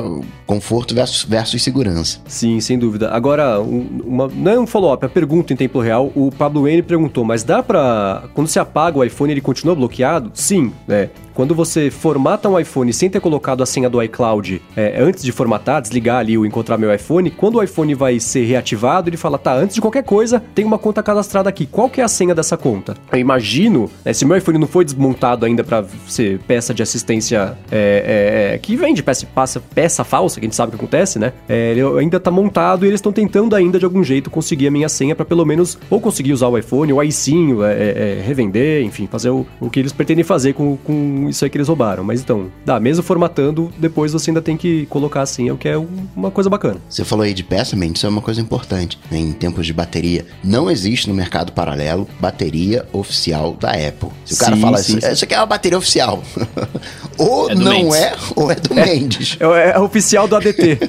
Conforto versus, versus segurança. Sim, sem dúvida. Agora, uma, não é um follow-up, é pergunta em tempo real. O Pablo N perguntou, mas dá pra. Quando você apaga o iPhone, ele continua bloqueado? Sim, né? Quando você formata um iPhone sem ter colocado a senha do iCloud é, antes de formatar, desligar ali o encontrar meu iPhone, quando o iPhone vai ser reativado, ele fala: tá, antes de qualquer coisa, tem uma conta cadastrada aqui. Qual que é a senha dessa conta? Eu imagino, né, se meu iPhone não foi desmontado ainda para ser peça de assistência é, é, é, que vende peça, peça, peça falsa, que a gente sabe o que acontece, né? É, ele ainda tá montado e eles estão tentando ainda de algum jeito conseguir a minha senha para pelo menos ou conseguir usar o iPhone ou aí sim é, revender, enfim, fazer o, o que eles pretendem fazer com, com isso aí que eles roubaram. Mas então, dá, mesmo formatando, depois você ainda tem que colocar assim, é o que é uma coisa bacana. Você falou aí de peça, man, isso é uma coisa importante né, em tempos de bateria. Não existe no mercado paralelo bateria oficial da Apple. Se o cara sim, fala sim, assim, isso aqui é uma bateria oficial. *laughs* ou é não Mendes. é, ou é do é, Mendes. É, é, oficial do ADT.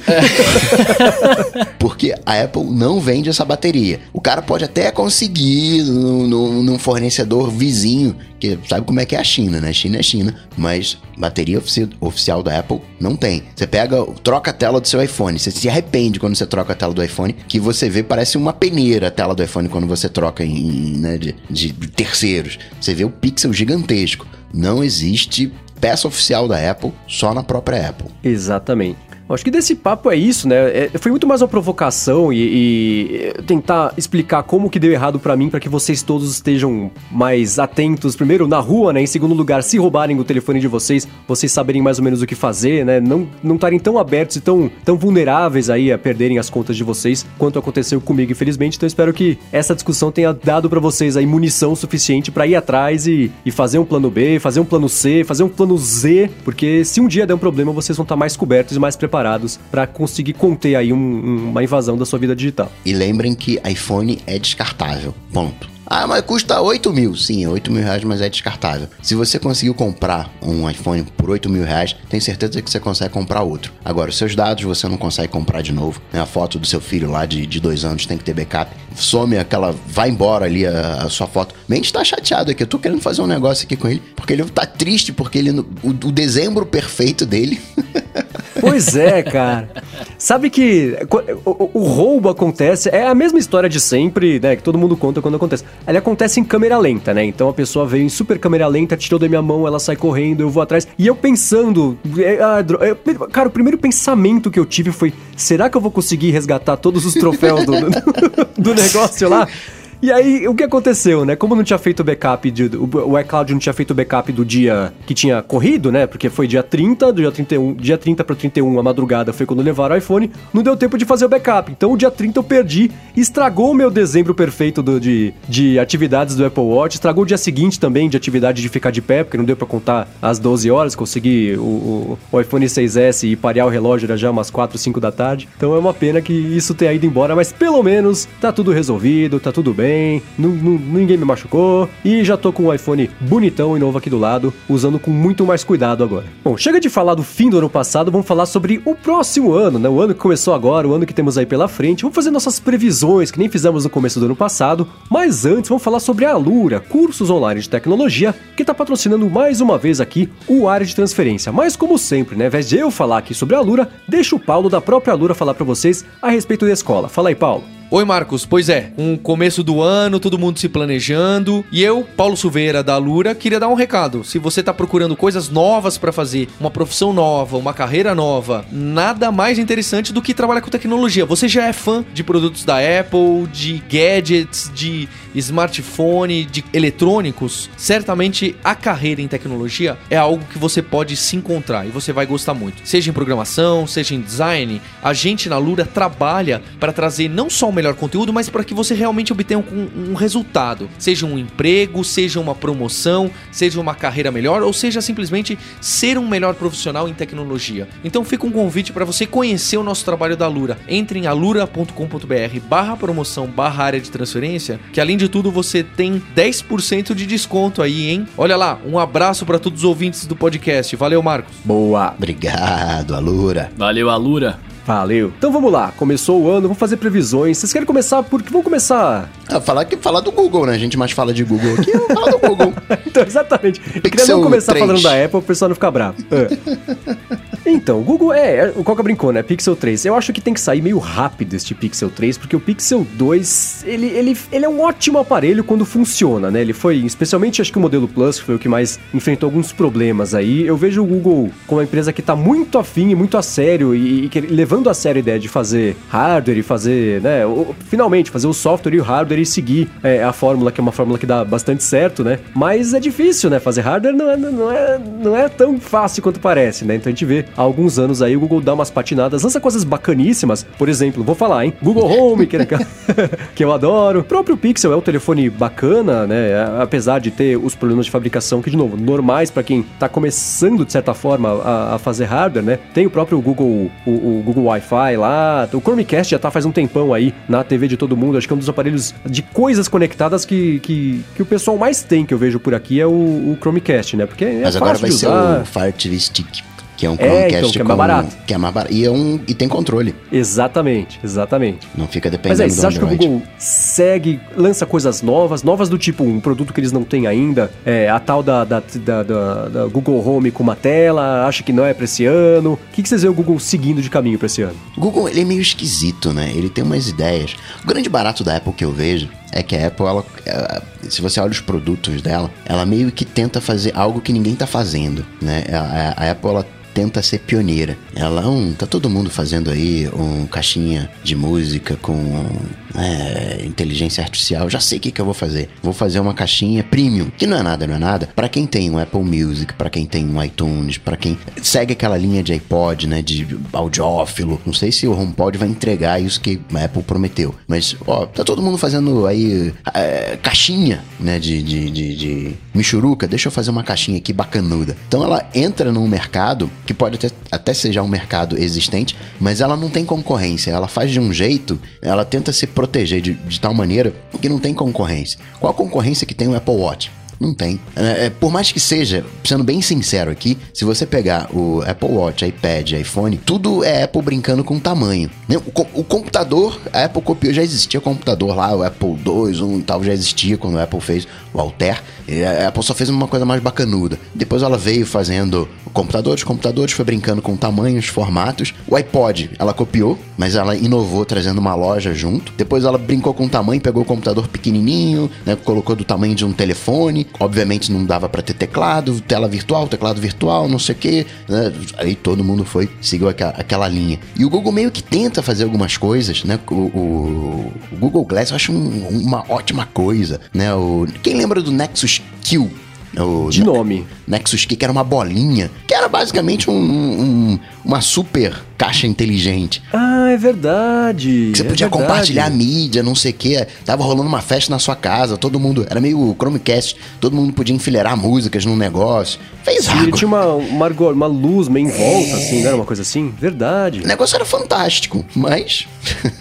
*laughs* Porque a Apple não vende essa bateria. O cara pode até conseguir num, num fornecedor vizinho porque sabe como é que é a China, né? China é China, mas bateria ofici oficial da Apple não tem. Você pega, troca a tela do seu iPhone, você se arrepende quando você troca a tela do iPhone, que você vê parece uma peneira a tela do iPhone quando você troca em, né, de, de terceiros. Você vê o pixel gigantesco. Não existe peça oficial da Apple só na própria Apple. Exatamente. Acho que desse papo é isso, né? É, foi muito mais uma provocação e, e tentar explicar como que deu errado para mim, para que vocês todos estejam mais atentos. Primeiro, na rua, né? Em segundo lugar, se roubarem o telefone de vocês, vocês saberem mais ou menos o que fazer, né? Não não estarem tão abertos e tão, tão vulneráveis aí a perderem as contas de vocês, quanto aconteceu comigo, infelizmente. Então, espero que essa discussão tenha dado para vocês aí munição suficiente para ir atrás e, e fazer um plano B, fazer um plano C, fazer um plano Z, porque se um dia der um problema, vocês vão estar mais cobertos e mais preparados preparados para conseguir conter aí um, uma invasão da sua vida digital. E lembrem que iPhone é descartável. Ponto. Ah, mas custa 8 mil. Sim, é 8 mil reais, mas é descartável. Se você conseguiu comprar um iPhone por 8 mil reais, tem certeza que você consegue comprar outro. Agora, os seus dados você não consegue comprar de novo. Né? A foto do seu filho lá de, de dois anos tem que ter backup. Some aquela. Vai embora ali a, a sua foto. Mente tá chateado aqui. Eu tô querendo fazer um negócio aqui com ele. Porque ele tá triste, porque ele. O, o dezembro perfeito dele. *laughs* Pois é, cara. Sabe que o, o, roubo acontece, é a mesma história de sempre, né? Que todo mundo conta quando acontece. Ele acontece em câmera lenta, né? Então a pessoa veio em super câmera lenta, tirou da minha mão, ela sai correndo, eu vou atrás. E eu pensando. É, é, cara, o primeiro pensamento que eu tive foi: será que eu vou conseguir resgatar todos os troféus do, *laughs* do, do negócio lá? E aí, o que aconteceu, né? Como não tinha feito o backup, de, o, iCloud não tinha feito o backup do dia que tinha corrido, né? Porque foi dia 30, do dia 31, dia 30 para 31, a madrugada foi quando levaram o iPhone, não deu tempo de fazer o backup. Então, o dia 30 eu perdi, estragou o meu dezembro perfeito do, de, de atividades do Apple Watch, estragou o dia seguinte também de atividade de ficar de pé, porque não deu para contar às 12 horas, consegui o, o, o, iPhone 6S e parear o relógio era já umas 4, 5 da tarde. Então, é uma pena que isso tenha ido embora, mas pelo menos tá tudo resolvido, tá tudo bem bem, ninguém me machucou e já tô com o iPhone bonitão e novo aqui do lado, usando com muito mais cuidado agora. Bom, chega de falar do fim do ano passado, vamos falar sobre o próximo ano, né? O ano que começou agora, o ano que temos aí pela frente. Vamos fazer nossas previsões que nem fizemos no começo do ano passado, mas antes vamos falar sobre a Alura, cursos online de tecnologia, que está patrocinando mais uma vez aqui o área de transferência. Mas como sempre, né, ao invés de eu falar aqui sobre a Alura, deixa o Paulo da própria Alura falar para vocês a respeito da escola. Fala aí, Paulo. Oi, Marcos. Pois é, o começo do ano, todo mundo se planejando. E eu, Paulo Silveira da Lura, queria dar um recado. Se você está procurando coisas novas para fazer, uma profissão nova, uma carreira nova, nada mais interessante do que trabalhar com tecnologia. Você já é fã de produtos da Apple, de gadgets, de smartphone, de eletrônicos? Certamente a carreira em tecnologia é algo que você pode se encontrar e você vai gostar muito. Seja em programação, seja em design, a gente na Lura trabalha para trazer não só melhor conteúdo, mas para que você realmente obtenha um, um, resultado. Seja um emprego, seja uma promoção, seja uma carreira melhor, ou seja simplesmente ser um melhor profissional em tecnologia. Então fica um convite para você conhecer o nosso trabalho da Lura. Entre em alura.com.br barra promoção barra área de transferência, que além de tudo você tem 10% de desconto aí, hein? Olha lá, um abraço para todos os ouvintes do podcast. Valeu, Marcos. Boa. Obrigado, Alura. Valeu, Alura. Valeu. Então vamos lá, começou o ano, vamos fazer previsões. Vocês querem começar por que? Vamos começar. Ah, falar, que, falar do Google, né? A gente mais fala de Google aqui, vamos falar do Google. *laughs* então, exatamente. Eu queria não começar 3. falando da Apple, o pessoal não ficar bravo. É. *laughs* Então, o Google é, é, o Coca brincou, né? Pixel 3. Eu acho que tem que sair meio rápido este Pixel 3, porque o Pixel 2, ele, ele, ele é um ótimo aparelho quando funciona, né? Ele foi, especialmente acho que o modelo Plus, que foi o que mais enfrentou alguns problemas aí. Eu vejo o Google como uma empresa que tá muito afim e muito a sério e, e levando a sério a ideia de fazer hardware e fazer, né? Finalmente, fazer o software e o hardware e seguir é, a fórmula, que é uma fórmula que dá bastante certo, né? Mas é difícil, né? Fazer hardware não é, não é, não é tão fácil quanto parece, né? Então a gente vê há alguns anos aí o Google dá umas patinadas, lança coisas bacaníssimas. Por exemplo, vou falar, hein? Google Home, que, *laughs* que eu adoro. O próprio Pixel é um telefone bacana, né? Apesar de ter os problemas de fabricação que, de novo, normais para quem tá começando, de certa forma, a, a, fazer hardware, né? Tem o próprio Google, o, o Google Wi-Fi lá. O Chromecast já tá faz um tempão aí na TV de todo mundo. Acho que é um dos aparelhos de coisas conectadas que, que, que o pessoal mais tem, que eu vejo por aqui, é o, o Chromecast, né? Porque é Mas agora vai ser o Fire TV Stick. Que é um Chromecast é, então, que é mais barato. Que é mais barato. E, é um, e tem controle. Exatamente, exatamente. Não fica dependendo Mas é, vocês acham que o Google segue, lança coisas novas, novas do tipo um produto que eles não têm ainda, é, a tal da, da, da, da, Google Home com uma tela, acha que não é pra esse ano. O que, que vocês veem o Google seguindo de caminho pra esse ano? O Google, ele é meio esquisito, né? Ele tem umas ideias. O grande barato da Apple que eu vejo é que a Apple, ela, ela, se você olha os produtos dela, ela meio que tenta fazer algo que ninguém tá fazendo, né? A, a Apple, ela tenta ser pioneira. Ela um, tá todo mundo fazendo aí um caixinha de música com é, inteligência artificial. Já sei o que, que eu vou fazer. Vou fazer uma caixinha premium, que não é nada, não é nada. Para quem tem um Apple Music, para quem tem um iTunes, para quem segue aquela linha de iPod, né, de audiófilo. Não sei se o HomePod vai entregar isso que a Apple prometeu, mas ó, tá todo mundo fazendo aí é, caixinha, né, de, de, de, de michuruca. Deixa eu fazer uma caixinha aqui bacanuda. Então ela entra num mercado que pode até, até ser já um mercado existente, mas ela não tem concorrência. Ela faz de um jeito, ela tenta se proteger de, de tal maneira que não tem concorrência. Qual a concorrência que tem o Apple Watch? Não tem. É, é, por mais que seja, sendo bem sincero aqui, se você pegar o Apple Watch, iPad, iPhone, tudo é Apple brincando com tamanho. Né? O, o, computador, a Apple copiou, já existia computador lá, o Apple II, um tal, já existia quando a Apple fez o Alter. a Apple só fez uma coisa mais bacanuda. Depois ela veio fazendo computadores, computadores, foi brincando com tamanhos, formatos. O iPod, ela copiou, mas ela inovou trazendo uma loja junto. Depois ela brincou com o tamanho, pegou o computador pequenininho, né, colocou do tamanho de um telefone Obviamente não dava para ter teclado, tela virtual, teclado virtual, não sei o que. Né? Aí todo mundo foi, seguiu aquela, aquela, linha. E o Google meio que tenta fazer algumas coisas, né? O, o, o Google Glass eu acho um, uma ótima coisa, né? O, quem lembra do Nexus Q? O de nome. Nexus Key, que era uma bolinha, que era basicamente um, um, uma super caixa inteligente. Ah, é verdade. Que você é podia verdade. compartilhar mídia, não sei o quê. Tava rolando uma festa na sua casa, todo mundo. Era meio Chromecast, todo mundo podia enfileirar músicas num negócio. Fez ele tinha uma, uma, uma luz meio em volta, assim, não era uma coisa assim? Verdade. O negócio era fantástico, mas.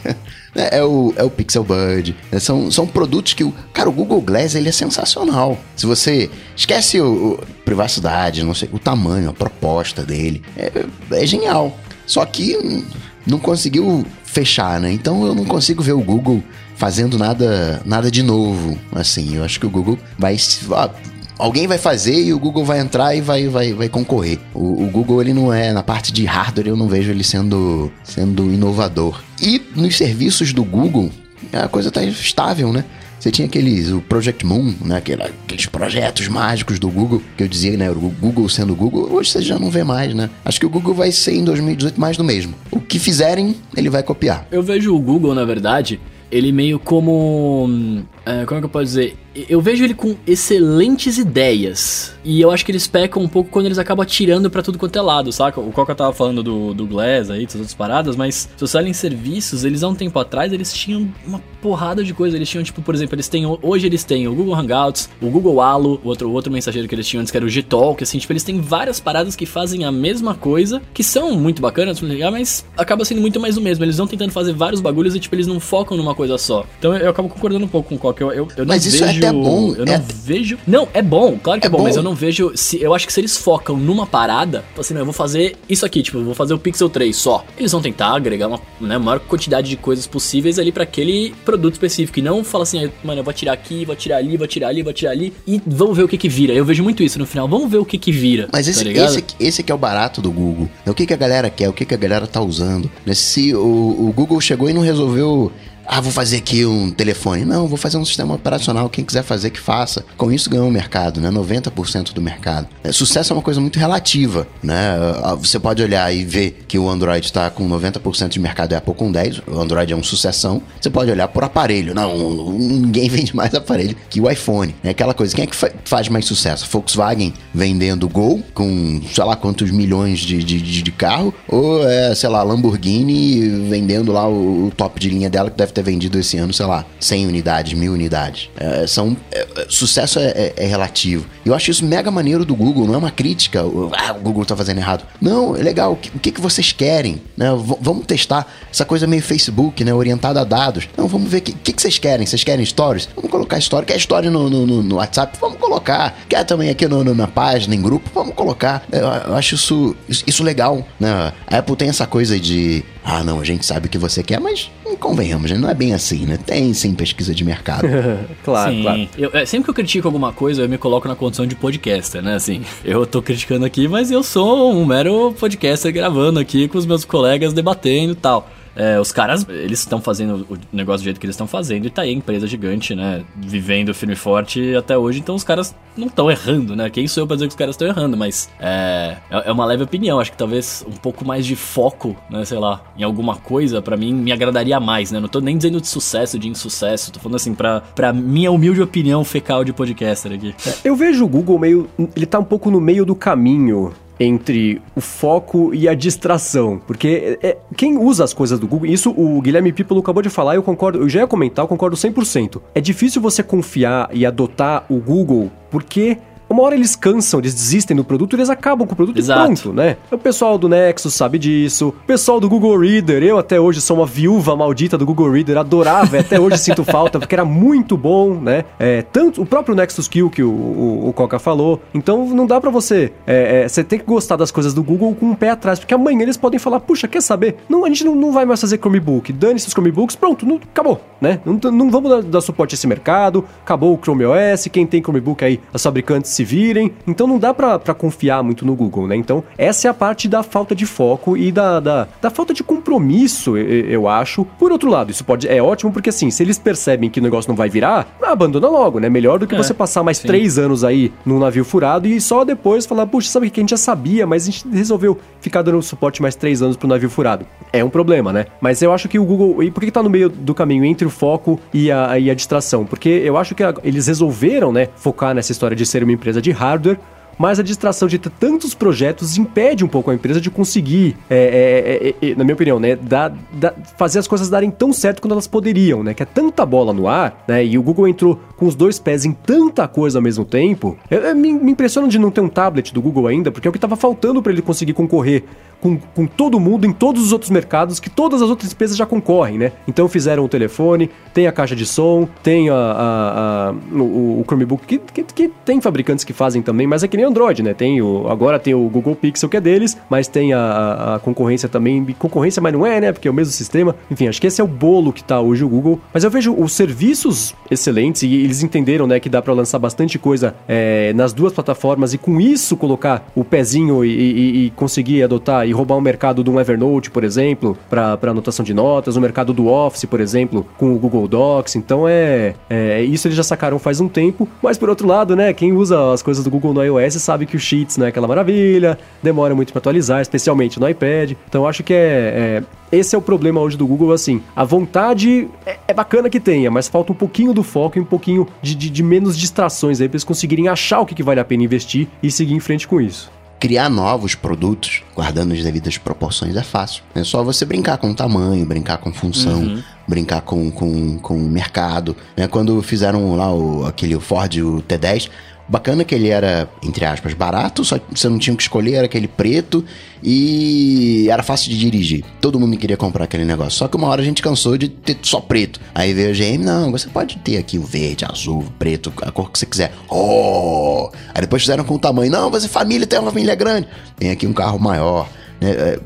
*laughs* É, é, o, é o Pixel Bud. É, são, são produtos que o. Cara, o Google Glass ele é sensacional. Se você. Esquece o, o privacidade, não sei, o tamanho, a proposta dele. É, é genial. Só que não conseguiu fechar, né? Então eu não consigo ver o Google fazendo nada, nada de novo. Assim, eu acho que o Google vai. Ah, alguém vai fazer e o Google vai entrar e vai, vai, vai concorrer. O, o, Google, ele não é, na parte de hardware, eu não vejo ele sendo, sendo inovador. E nos serviços do Google, a coisa tá estável, né? Você tinha aqueles, o Project Moon, né? Aqueles projetos mágicos do Google, que eu dizia, né? O Google sendo Google, hoje você já não vê mais, né? Acho que o Google vai ser em 2018 mais do mesmo. O que fizerem, ele vai copiar. Eu vejo o Google, na verdade, ele meio como. Hum, é, como é que eu posso dizer? Eu vejo ele com excelentes ideias. E eu acho que eles pecam um pouco quando eles acabam atirando para tudo quanto é lado, saca? O Coca tava falando do, do Glass aí, das outras paradas, mas se você olha em serviços, eles há um tempo atrás, eles tinham uma porrada de coisa. Eles tinham, tipo, por exemplo, eles têm. Hoje eles têm o Google Hangouts, o Google Halo, o outro, outro mensageiro que eles tinham antes, que era o Gtalk, assim, tipo, eles têm várias paradas que fazem a mesma coisa, que são muito bacanas, mas acaba sendo muito mais o mesmo. Eles vão tentando fazer vários bagulhos e, tipo, eles não focam numa coisa só. Então eu, eu acabo concordando um pouco com o Coca. Eu, eu, eu mas isso vejo... é bom. Eu não é vejo. Não, é bom, claro que é, é bom, bom, mas eu não vejo. Se, eu acho que se eles focam numa parada, assim, não, eu vou fazer isso aqui, tipo, eu vou fazer o Pixel 3 só. Eles vão tentar agregar uma né, maior quantidade de coisas possíveis ali para aquele produto específico. E não fala assim, mano, eu vou tirar aqui, vou tirar ali, vou tirar ali, vou tirar ali. E vamos ver o que que vira. Eu vejo muito isso no final. Vamos ver o que que vira. Mas esse, tá esse, esse que é o barato do Google. É o que, que a galera quer, o que, que a galera tá usando. Se o, o Google chegou e não resolveu ah, vou fazer aqui um telefone. Não, vou fazer um sistema operacional. Quem quiser fazer, que faça. Com isso ganhou o mercado, né? 90% do mercado. É, sucesso é uma coisa muito relativa, né? Ah, você pode olhar e ver que o Android está com 90% de mercado e a Apple com 10%. O Android é uma sucessão. Você pode olhar por aparelho. Não, ninguém *laughs* vende mais aparelho que o iPhone. É aquela coisa. Quem é que fa faz mais sucesso? Volkswagen vendendo Gol com sei lá quantos milhões de, de, de carro? Ou é, sei lá, Lamborghini vendendo lá o, o top de linha dela que deve ter vendido esse ano, sei lá, 100 unidades, mil unidades. É, são, é, é sucesso é, é, é, relativo. Eu acho isso mega maneiro do Google, não é uma crítica, ah, o Google tá fazendo errado. Não, é legal, o que, o que, que vocês querem? Né? Vamos testar essa coisa meio Facebook, né, orientada a dados. Não, vamos ver o que, que, que, vocês querem. Vocês querem stories? Vamos colocar story. Quer story no, no, no WhatsApp? Vamos colocar. Quer também aqui no, na página, em grupo? Vamos colocar. Eu, eu acho isso, isso, isso legal. Né? A Apple tem essa coisa de ah, não, a gente sabe o que você quer, mas convenhamos, não é bem assim, né? Tem sim pesquisa de mercado. *laughs* claro, sim. claro. Eu, é, sempre que eu critico alguma coisa, eu me coloco na condição de podcaster, né? Assim, eu tô criticando aqui, mas eu sou um mero podcaster gravando aqui com os meus colegas debatendo e tal. É, os caras, eles estão fazendo o negócio do jeito que eles estão fazendo e tá aí a empresa gigante, né? Vivendo firme e forte até hoje, então os caras não estão errando, né? Quem sou eu pra dizer que os caras estão errando, mas é, é, é uma leve opinião. Acho que talvez um pouco mais de foco, né? Sei lá, em alguma coisa, para mim me agradaria mais, né? Não tô nem dizendo de sucesso, de insucesso, tô falando assim, pra, pra minha humilde opinião fecal de podcaster aqui. Eu vejo o Google meio. Ele tá um pouco no meio do caminho entre o foco e a distração. Porque é, quem usa as coisas do Google, isso o Guilherme Pipolo acabou de falar, eu concordo, eu já ia comentar, eu concordo 100%. É difícil você confiar e adotar o Google porque uma hora eles cansam, eles desistem do produto, eles acabam com o produto Exato. e pronto, né? O pessoal do Nexus sabe disso, o pessoal do Google Reader, eu até hoje sou uma viúva maldita do Google Reader, adorava, e até hoje *laughs* sinto falta, porque era muito bom, né? É, tanto o próprio Nexus Q que o, o, o Coca falou, então não dá pra você, é, é, você tem que gostar das coisas do Google com um pé atrás, porque amanhã eles podem falar, puxa, quer saber? Não, a gente não, não vai mais fazer Chromebook, dane-se os Chromebooks, pronto, não, acabou, né? Não, não vamos dar, dar suporte a esse mercado, acabou o Chrome OS, quem tem Chromebook aí, as fabricantes se virem, então não dá pra, pra confiar muito no Google, né? Então essa é a parte da falta de foco e da, da, da falta de compromisso, eu, eu acho. Por outro lado, isso pode é ótimo porque assim, se eles percebem que o negócio não vai virar, abandona logo, né? Melhor do que É, você passar mais sim. três anos aí num navio furado e só depois falar, puxa, sabe o que a gente já sabia, mas a gente resolveu ficar dando suporte mais três anos pro navio furado. É um problema, né? Mas eu acho que o Google. E por que, que tá no meio do caminho entre o foco e a, e a distração? Porque eu acho que a- eles resolveram, né, focar nessa história de ser uma empresa de hardware. Mas a distração de tantos projetos impede um pouco a empresa de conseguir, é, é, é, é, na minha opinião, né, dar- dar- fazer as coisas darem tão certo quanto elas poderiam, né? Que é tanta bola no ar, né? E o Google entrou com os dois pés em tanta coisa ao mesmo tempo. Eu, eu me, me impressiona de não ter um tablet do Google ainda, porque é o que estava faltando para ele conseguir concorrer com, com todo mundo em todos os outros mercados que todas as outras empresas já concorrem, né? Então fizeram o telefone, tem a caixa de som, tem a, a- a- o, o Chromebook, que, que, que tem fabricantes que fazem também, mas é que nem Android, né? Tem o, agora tem o Google Pixel, que é deles, mas tem a, a- concorrência também. Concorrência, mas não é, né? Porque é o mesmo sistema. Enfim, acho que esse é o bolo que tá hoje o Google. Mas eu vejo os serviços excelentes e eles entenderam, né, que dá para lançar bastante coisa é, nas duas plataformas e com isso colocar o pezinho e, e- e conseguir adotar e roubar o mercado um Evernote, por exemplo, para anotação de notas, o mercado do Office, por exemplo, com o Google Docs. Então é, é isso eles já sacaram faz um tempo. Mas por outro lado, né, quem usa as coisas do Google no iOS sabe que o Sheets não é aquela maravilha, demora muito para atualizar, especialmente no iPad. Então acho que é, é esse é o problema hoje do Google, assim. A vontade é, é bacana que tenha, mas falta um pouquinho do foco e um pouquinho de, de- de menos distrações aí eles conseguirem achar o que, que vale a pena investir e seguir em frente com isso. Criar novos produtos, guardando as devidas proporções, é fácil. É só você brincar com o tamanho, brincar com função, brincar com, com, com o mercado. né? Quando fizeram lá o, aquele Ford o T10, bacana que ele era, entre aspas, barato, só você não tinha o que escolher, era aquele preto e era fácil de dirigir. Todo mundo queria comprar aquele negócio. Só que uma hora a gente cansou de ter só preto. Aí veio a GM, não, você pode ter aqui o verde, azul, preto, a cor que você quiser. Oh! Aí depois fizeram com o tamanho, não, você família tem uma família grande. Tem aqui um carro maior. né?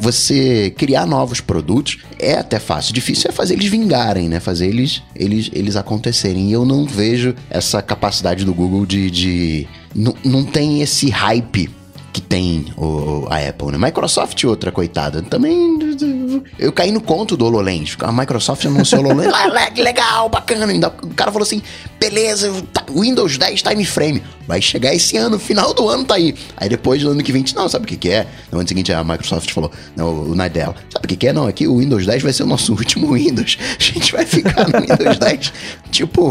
Você criar novos produtos é até fácil. Difícil é fazer eles vingarem, né? Fazer eles, eles, eles acontecerem. E eu não vejo essa capacidade do Google de. de não, não tem esse hype que tem o, a Apple, né? Microsoft, outra, coitada. Também. Eu caí no conto do HoloLens. A Microsoft anunciou o HoloLens. *laughs* Ah, legal, bacana. Ainda- O cara falou assim: beleza, tá- Windows 10 time frame. Vai chegar esse ano, final do ano tá aí. Aí depois do ano que vem, não, sabe o que, que é? No ano seguinte, a Microsoft falou, não, o Nadella, sabe o que, que é? Não, aqui o Windows 10 vai ser o nosso *laughs* último Windows. A gente vai ficar no Windows *laughs* 10, tipo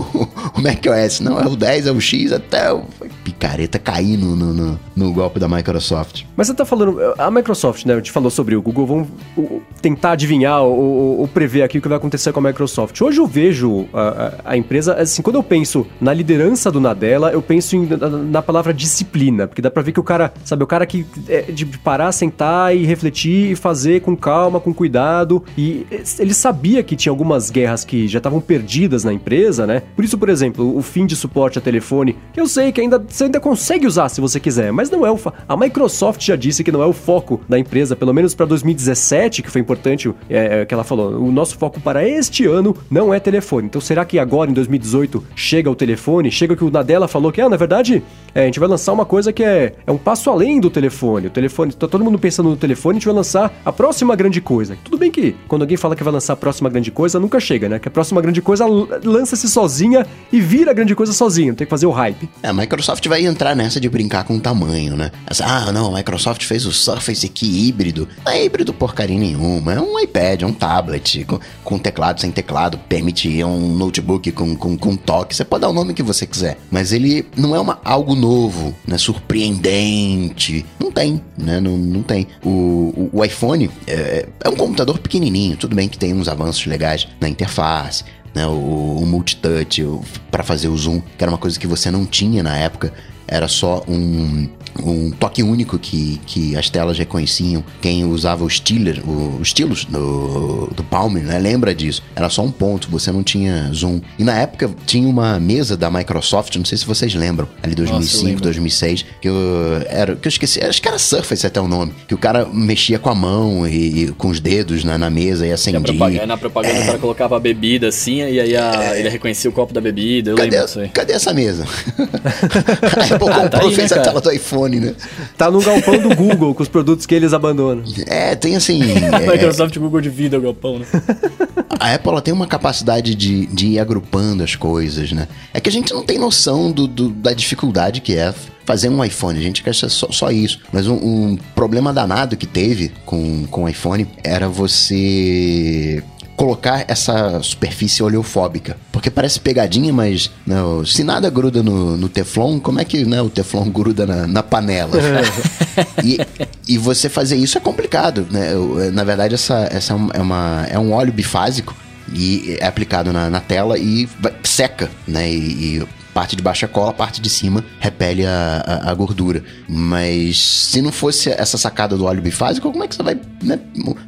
o macOS. Não, é o 10, é o X, até o picareta cair no, no, no- no golpe da Microsoft. Mas você tá falando, a Microsoft, né? A gente falou sobre o Google, vamos o- tentar adivinhar ou, ou- ou prever aqui o que vai acontecer com a Microsoft. Hoje eu vejo a, a- a empresa, assim, quando eu penso na liderança do Nadella, eu penso em- na, na palavra disciplina, porque dá pra ver que o cara, sabe, o cara que é de parar, sentar e refletir e fazer com calma, com cuidado. E ele sabia que tinha algumas guerras que já estavam perdidas na empresa, né? Por isso, por exemplo, o fim de suporte a telefone, eu sei que ainda você ainda consegue usar se você quiser, mas não é o a Microsoft já disse que não é o foco da empresa, pelo menos para 2017, que foi importante, é, é, que ela falou, o nosso foco para este ano não é telefone. Então será que agora em 2018 chega o telefone? Chega o que o Nadella falou que ah, na verdade, é, a gente vai lançar uma coisa que é, é um passo além do telefone. O telefone, tá todo mundo pensando no telefone, a gente vai lançar a próxima grande coisa. Tudo bem que quando alguém fala que vai lançar a próxima grande coisa, nunca chega, né? Que a próxima grande coisa lança-se sozinha e vira a grande coisa sozinha, tem que fazer o hype. É, a Microsoft vai entrar nessa de brincar com o tamanho, né? Essa, ah, não, a Microsoft fez o Surface aqui híbrido. Não é híbrido porcaria nenhuma. É um iPad, é um tablet, com, com teclado, sem teclado, permite é um notebook com, com, com toque. Você pode dar o nome que você quiser. Mas ele não é uma, algo novo, né? Surpreendente. Não tem, né? Não, não tem. O, o, o iPhone é, é um computador pequenininho. Tudo bem que tem uns avanços legais na interface né, o, o multitouch para fazer o zoom, que era uma coisa que você não tinha na época era só um, um toque único que, que as telas reconheciam quem usava o Stiller, o, os estilos do, do Palmer, né? Lembra disso? Era só um ponto, você não tinha zoom. E na época tinha uma mesa da Microsoft, não sei se vocês lembram, ali 2005, lembro. 2006, que eu, era, que eu esqueci, acho que era Surface até o nome, que o cara mexia com a mão e, e com os dedos na, na mesa e acendia. propaganda, na propaganda o cara colocava a bebida assim, e aí a- ele reconhecia o copo da bebida. Eu Cadê, lembro disso aí. cadê essa mesa? *laughs* *laughs* a Apple Ah, comprou tá aí, fez né, a tela do iPhone, né? Tá no galpão do Google com os produtos que eles abandonam. É, tem assim. *laughs* A é, Microsoft Google de vida, o galpão, né? *laughs* a Apple ela tem uma capacidade de, de ir agrupando as coisas, né? É que a gente não tem noção do, do- da dificuldade que é fazer um iPhone. A gente acha só, só isso. Mas um, um problema danado que teve com, com o iPhone era você colocar essa superfície oleofóbica. Porque parece pegadinha, mas não, se nada gruda no, no Teflon, como é que né, o Teflon gruda na, na panela? *laughs* e, e você fazer isso é complicado, né? Eu, Na verdade, essa, essa é, é uma, é um óleo bifásico e é aplicado na, na tela e vai- seca, né? E, e parte de baixo é cola, a parte de cima repele a, a, a gordura. Mas se não fosse essa sacada do óleo bifásico, como é que você vai. né?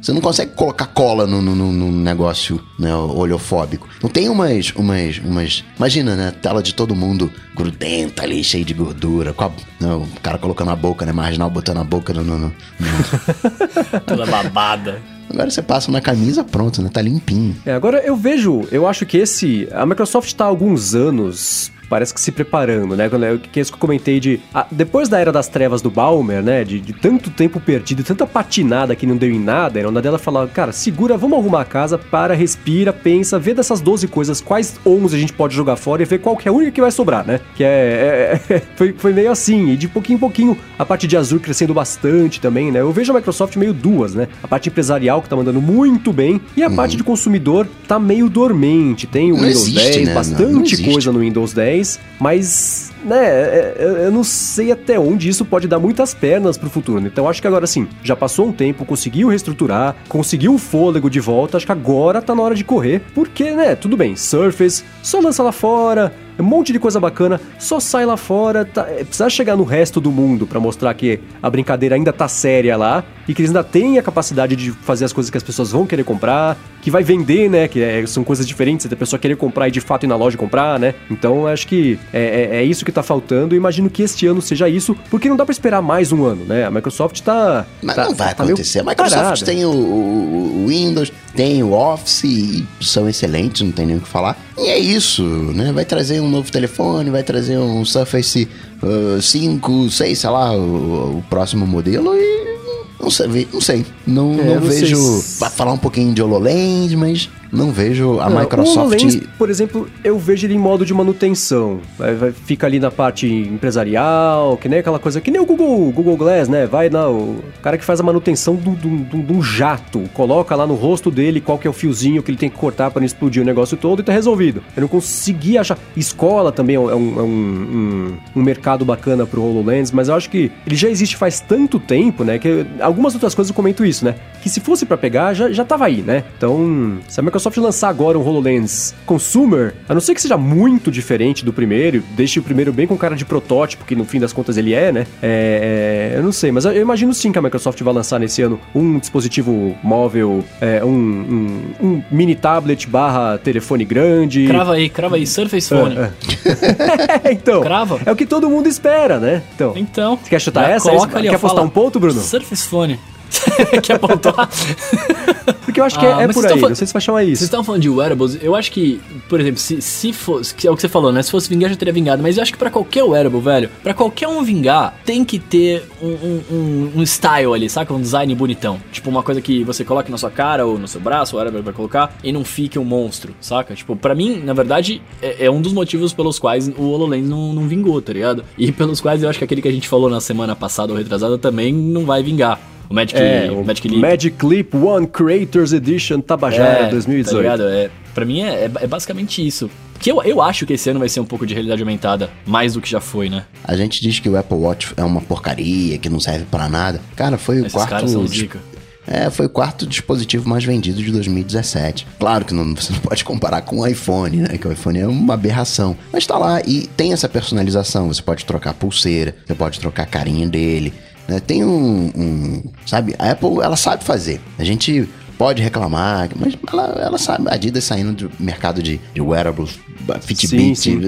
Você não consegue colocar cola no, no, no- negócio né, oleofóbico. Não tem umas, umas, umas. Imagina, né? Tela de todo mundo grudenta ali, cheio de gordura. Com a- né, o cara colocando a boca, né? Marginal botando a boca no- no- no, *laughs* Toda babada. Agora você passa na camisa, pronto, né? Tá limpinho. É, agora eu vejo, eu acho que esse. A Microsoft tá há alguns anos. Parece que se preparando, né? Quando eu- Que é isso que eu comentei de. ah, depois da era das trevas do Balmer, né? De, de tanto tempo perdido, tanta patinada que não deu em nada, era onda dela falar, cara, segura, vamos arrumar a casa, para, respira, pensa, vê dessas 12 coisas quais 11 a gente pode jogar fora e ver qual que é a única que vai sobrar, né? Que é. é- *laughs* foi, foi meio assim, e de pouquinho em pouquinho a parte de Azure crescendo bastante também, né? Eu vejo a Microsoft meio duas, né? A parte empresarial que tá mandando muito bem e a parte de consumidor tá meio dormente. Tem o Não Windows existe, 10, né? bastante Não- não coisa no Windows 10, mas, né, é- é- eu não sei até onde isso pode dar muitas pernas pro futuro. né? Então acho que agora sim, já passou um tempo, conseguiu reestruturar, conseguiu o fôlego de volta, acho que agora tá na hora de correr, porque, né, tudo bem, Surface, só lança lá fora, um monte de coisa bacana, só sai lá fora, tá, é, precisa chegar no resto do mundo pra mostrar que a brincadeira ainda tá séria lá e que eles ainda têm a capacidade de fazer as coisas que as pessoas vão querer comprar, que vai vender, né? Que é- são coisas diferentes, da pessoa querer comprar e de fato ir na loja comprar, né? Então acho que é, é- é isso que tá faltando. Eu imagino que este ano seja isso, porque não dá pra esperar mais um ano, né? A Microsoft tá. Mas tá- não vai tá acontecer. A Microsoft parada. tem o, o- Windows, tem o Office e são excelentes, não tem nem o que falar. E é isso, né? Vai trazer um novo telefone, vai trazer um Surface uh, 5, 6, sei lá, o, o próximo modelo e não sei, não sei. Não, É, não vejo. se- Vai falar um pouquinho de HoloLens, mas não vejo a Não, O Microsoft. HoloLens, por exemplo, eu vejo ele em modo de manutenção. Vai, vai- fica ali na parte empresarial, que nem aquela coisa, que nem o Google, Google Glass, né? Vai lá, o cara que faz a manutenção de um- jato, coloca lá no rosto dele qual que é o fiozinho que ele tem que cortar para não explodir o negócio todo e tá resolvido. Eu não consegui achar. Escola também é um, é um- é um- um- um mercado bacana pro HoloLens, mas eu acho que ele já existe faz tanto tempo, né? Que algumas outras coisas eu comento isso, né? Que se fosse para pegar, já, já tava aí, né? Então, se a Microsoft lançar agora um HoloLens Consumer, a não ser que seja muito diferente do primeiro, deixe o primeiro bem com cara de protótipo, que no fim das contas ele é, né? É, é, eu não sei, mas eu imagino sim que a Microsoft vai lançar nesse ano um dispositivo móvel, é, um, um- um mini tablet barra telefone grande. Crava aí, crava aí, Surface Phone. É, *laughs* então, Crava. é o que todo mundo espera, né? Então, Então. Você quer chutar essa? Coloca ali, Quer apostar um ponto, Bruno? Surface Phone. *laughs* Quer apontar? porque eu acho que Ah, é, é por vocês aí, não sei se vai chamar Vocês isso. estavam falando de wearables, eu acho que, por exemplo, se, se fosse, que é o que você falou, né? Se fosse vingar, já teria vingado. Mas eu acho que pra qualquer wearable, velho, pra qualquer um vingar, tem que ter um, um, um- um style ali, saca? Um design bonitão. Tipo, uma coisa que você coloque na sua cara ou no seu braço, o wearable vai colocar, e não fique um monstro, saca? Tipo, pra mim, na verdade, é, é um dos motivos pelos quais o HoloLens não, não vingou, tá ligado? E pelos quais eu acho que aquele que a gente falou na semana passada ou retrasada também não vai vingar. O Magic, É, o o Magic Leap. Magic Leap One Creators Edition Tabajara Tá 2018. ligado? É, pra mim é, é- é basicamente isso. Que eu, eu acho que esse ano vai ser um pouco de realidade aumentada, mais do que já foi, né? A gente diz que o Apple Watch é uma porcaria, que não serve pra nada. Cara, foi o Esses quarto. caras são zica. É, foi o quarto dispositivo mais vendido de 2017. Claro que não, você não pode comparar com o iPhone, né? Que o iPhone é uma aberração. Mas tá lá e tem essa personalização. Você pode trocar a pulseira, você pode trocar a carinha dele. Né? Tem um, um. Sabe? A Apple, ela sabe fazer. A gente pode reclamar, mas ela, ela sabe. A Adidas saindo do mercado de, de wearables, Fitbit, Sim,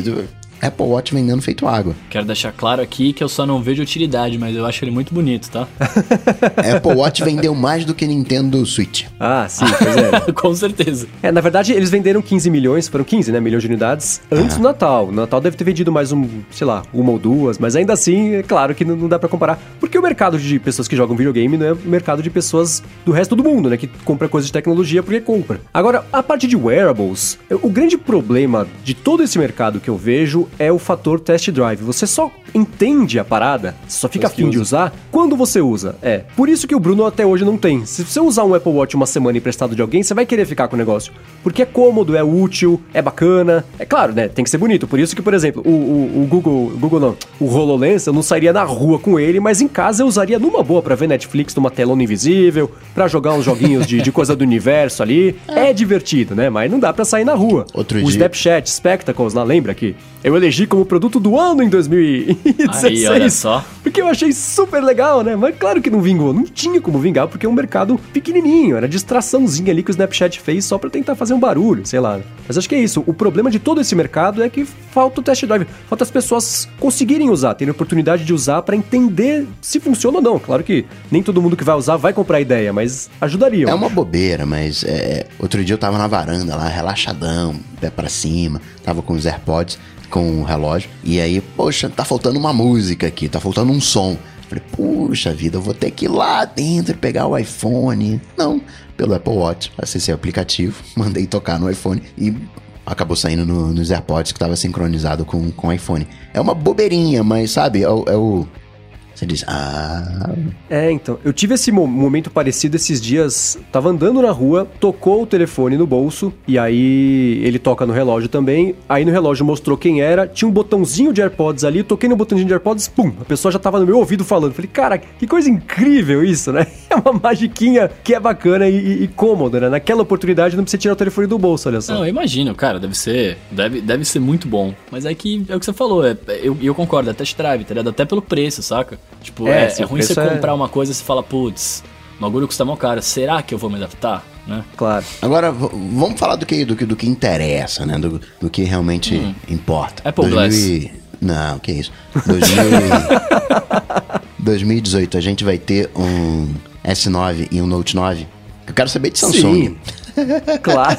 Apple Watch vendendo feito água. Quero deixar claro aqui que eu só não vejo utilidade, mas eu acho ele muito bonito, tá? *laughs* Apple Watch vendeu mais do que Nintendo Switch. Ah, sim, pois é. *laughs* Com certeza. É, na verdade, eles venderam 15 milhões, foram 15, né, milhões de unidades antes do Natal. No Natal deve ter vendido mais um, sei lá, uma ou duas, mas ainda assim, é claro que não, não dá pra comparar, porque o mercado de pessoas que jogam videogame não é o mercado de pessoas do resto do mundo, né, que compra coisas de tecnologia porque compra. Agora, a parte de wearables, o grande problema de todo esse mercado que eu vejo é o fator test drive. Você só entende a parada, só fica afim de usa. usar quando você usa. É. Por isso que o Bruno até hoje não tem. Se você usar um Apple Watch uma semana emprestado de alguém, você vai querer ficar com o negócio. Porque é cômodo, é útil, é bacana. É claro, né? Tem que ser bonito. Por isso que, por exemplo, o, o, o Google. o Google não. O HoloLens, eu não sairia na rua com ele, mas em casa eu usaria numa boa pra ver Netflix numa telona invisível, pra jogar uns joguinhos de, de coisa do universo ali. *laughs* É divertido, né? Mas não dá pra sair na rua. Outro o dia- Snapchat Spectacles, lá, lembra que eu elegi como produto do ano em 2016. Aí, olha só. Porque eu achei super legal, né? Mas claro que não vingou. Não tinha como vingar, porque é um mercado pequenininho. Era distraçãozinha ali que o Snapchat fez só pra tentar fazer um barulho, sei lá. Mas acho que é isso. O problema de todo esse mercado é que falta o test drive. Falta as pessoas conseguirem usar, terem oportunidade de usar pra entender se funciona ou não. Claro que nem todo mundo que vai usar vai comprar a ideia, mas ajudaria. É uma bobeira, mas é, outro dia eu tava na varanda lá, relaxadão, pé pra cima, tava com os AirPods, com o relógio, e aí, poxa, tá faltando uma música aqui, tá faltando um som. Falei, puxa vida, eu vou ter que ir lá dentro pegar o iPhone. Não, pelo Apple Watch, acessei o aplicativo, *laughs* mandei tocar no iPhone e acabou saindo no- nos AirPods que tava sincronizado com, com o iPhone. É uma bobeirinha, mas sabe, é é o- você diz, ah, É, então. Eu tive esse mo- momento parecido esses dias. Tava andando na rua, tocou o telefone no bolso, e aí ele toca no relógio também. Aí no relógio mostrou quem era, tinha um botãozinho de AirPods ali, toquei no botãozinho de AirPods, pum, a pessoa já tava no meu ouvido falando. Falei, cara, que coisa incrível isso, né? *laughs* É uma magiquinha que é bacana e, e- e cômoda, né? Naquela oportunidade não precisa tirar o telefone do bolso, olha só. Não, eu imagino, cara, deve ser, deve, deve ser muito bom. Mas é que é o que você falou, é, eu, eu concordo, é test drive, tá ligado? Até pelo preço, saca? Tipo, É, é, é ruim você é- comprar uma coisa e você fala, putz, o bagulho custa mó caro, será que eu vou me adaptar? Né? Claro. Agora, vamos falar do que, do que, do que interessa, né? Do, do que realmente importa. Apple Glass. e- Não, que isso. 2000 e- *laughs* 2018, a gente vai ter um S9 e um Note 9. Eu quero saber de Samsung. Sim. *laughs* claro.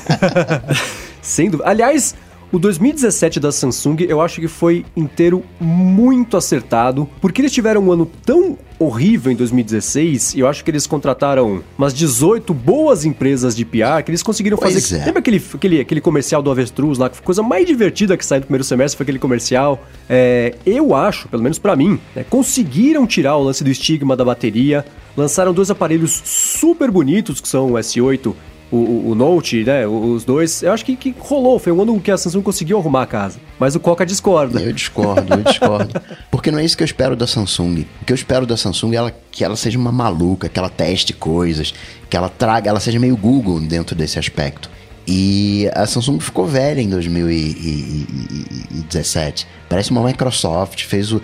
*laughs* Sem dúvida. Aliás, o 2017 da Samsung eu acho que foi inteiro muito acertado, porque eles tiveram um ano tão horrível em 2016, e eu acho que eles contrataram umas 18 boas empresas de PR que eles conseguiram Pois fazer. é. Lembra aquele, aquele, aquele comercial do Avestruz lá, que foi a coisa mais divertida que saiu no primeiro semestre, foi aquele comercial. É, eu acho, pelo menos pra mim, né, conseguiram tirar o lance do estigma da bateria, lançaram dois aparelhos super bonitos, que são o S8 o, o- Note, né? Os dois. Eu acho que, que rolou. Foi um ano que a Samsung conseguiu arrumar a casa. Mas o Coca discorda. Eu discordo, eu discordo. Porque não é isso que eu espero da Samsung. O que eu espero da Samsung é ela, que ela seja uma maluca, que ela teste coisas, que ela traga, ela seja meio Google dentro desse aspecto. E a Samsung ficou velha em 2017. Parece uma Microsoft, fez o.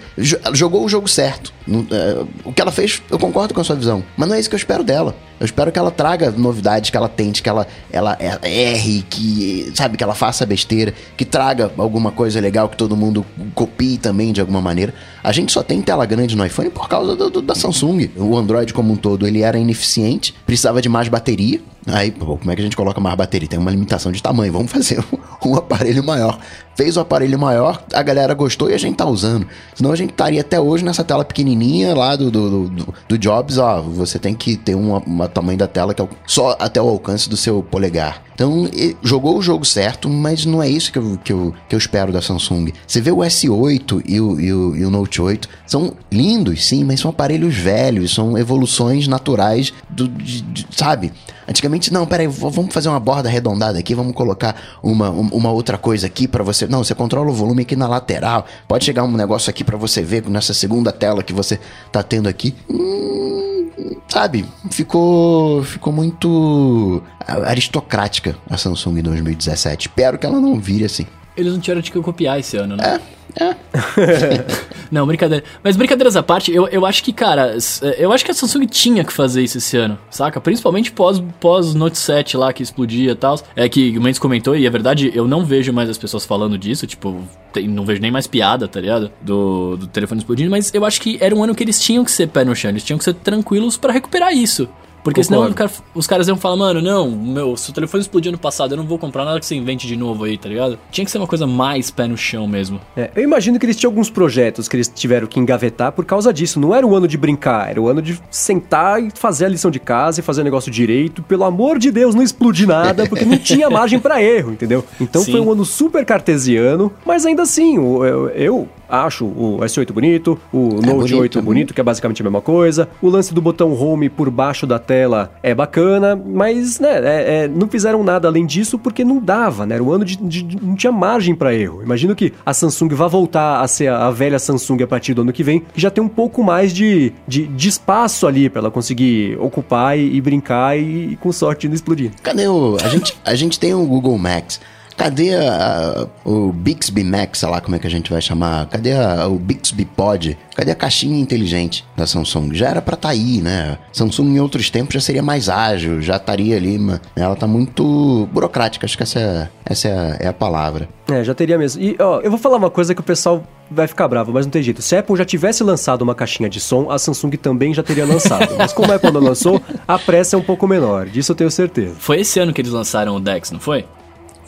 Jogou o jogo certo. É, o que ela fez, eu concordo com a sua visão. Mas não é isso que eu espero dela. Eu espero que ela traga novidades, que ela tente, que ela, ela erre, que, sabe, que ela faça besteira, que traga alguma coisa legal que todo mundo copie também de alguma maneira. A gente só tem tela grande no iPhone por causa do- do- da Samsung. O Android como um todo, ele era ineficiente, precisava de mais bateria. Aí, pô, como é que a gente coloca mais bateria? Tem uma limitação de tamanho, vamos *laughs* fazer um aparelho maior. Fez o aparelho maior, a galera gostou e a gente tá usando. Senão a gente estaria até hoje nessa tela pequenininha lá do, do, do, do Jobs, ó, você tem que ter um tamanho da tela que é só até o alcance do seu polegar. Então, jogou o jogo certo, mas não é isso que eu, que eu, que eu espero da Samsung. Você vê o S8 e o, e, o, e o Note 8, são lindos, sim, mas são aparelhos velhos, são evoluções naturais do, de- de- sabe? Antigamente, não, peraí, vamos fazer uma borda arredondada aqui, vamos colocar uma, um- uma outra coisa aqui pra você. Não, você controla o volume aqui na lateral. Pode chegar um negócio aqui pra você ver nessa segunda tela que você tá tendo aqui. Hum, sabe, ficou, ficou muito aristocrática a Samsung em 2017. Espero que ela não vire assim. Eles não tiveram de que copiar esse ano, né? É, é. *laughs* Não, brincadeira. Mas brincadeiras à parte, eu, eu acho que, cara, s- eu acho que a Samsung tinha que fazer isso esse ano, saca? Principalmente pós, pós Note 7 lá que explodia e tal. É que o Mendes comentou, e é verdade, eu não vejo mais as pessoas falando disso, tipo, tem- não vejo nem mais piada, tá ligado? Do, do telefone explodindo, mas eu acho que era um ano que eles tinham que ser pé no chão, eles tinham que ser tranquilos pra recuperar isso. Porque senão Concordo. o cara- os caras iam falar, mano, não, meu, se o telefone explodiu no passado, eu não vou comprar nada que você invente de novo aí, tá ligado? Tinha que ser uma coisa mais pé no chão mesmo. É, eu imagino que eles tinham alguns projetos que eles tiveram que engavetar por causa disso. Não era o ano de brincar, era o ano de sentar e fazer a lição de casa e fazer o negócio direito. Pelo amor de Deus, não explodir nada, porque não tinha *laughs* margem pra erro, entendeu? Então Sim. foi um ano super cartesiano, mas ainda assim, eu, eu acho o S8 bonito, o Note bonito, 8 é bonito, que é basicamente a mesma coisa. O lance do botão home por baixo da tela é bacana, mas né, é- é, não fizeram nada além disso porque não dava, né? Era um ano de, de- de- não tinha margem pra erro. Imagino que a Samsung vá voltar a ser a, a velha Samsung a partir do ano que vem, que já tem um pouco mais de, de, de espaço ali pra ela conseguir ocupar e, e brincar e, e, com sorte não explodir. Cadê o. A gente, a gente tem o Google Max. Cadê a- o Bixby Max, sei lá como é que a gente vai chamar? Cadê a- o Bixby Pod? Cadê a caixinha inteligente da Samsung? Já era pra tá aí, né? Samsung em outros tempos já seria mais ágil, já estaria ali, mas ela tá muito burocrática, acho que essa é, essa é, a, é a palavra. É, já teria mesmo. E, ó, eu vou falar uma coisa que o pessoal vai ficar bravo, mas não tem jeito. Se a Apple já tivesse lançado uma caixinha de som, a Samsung também já teria lançado. mas como a Apple não lançou, a pressa é um pouco menor. Disso eu tenho certeza. Foi esse ano que eles lançaram o Dex, não foi?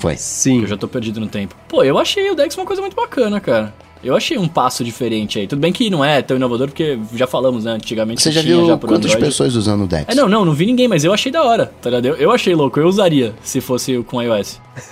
Foi. Sim. Eu já tô perdido no tempo. Pô, eu achei o Dex uma coisa muito bacana, cara. Eu achei um passo diferente aí. Tudo bem que não é tão inovador, porque já falamos, né? Antigamente Você já tinha viu já pro quantas Android. pessoas usando o Dex? É, não, não, não vi ninguém, mas eu achei da hora, tá ligado? Eu, eu achei louco, eu usaria se fosse com iOS. *laughs*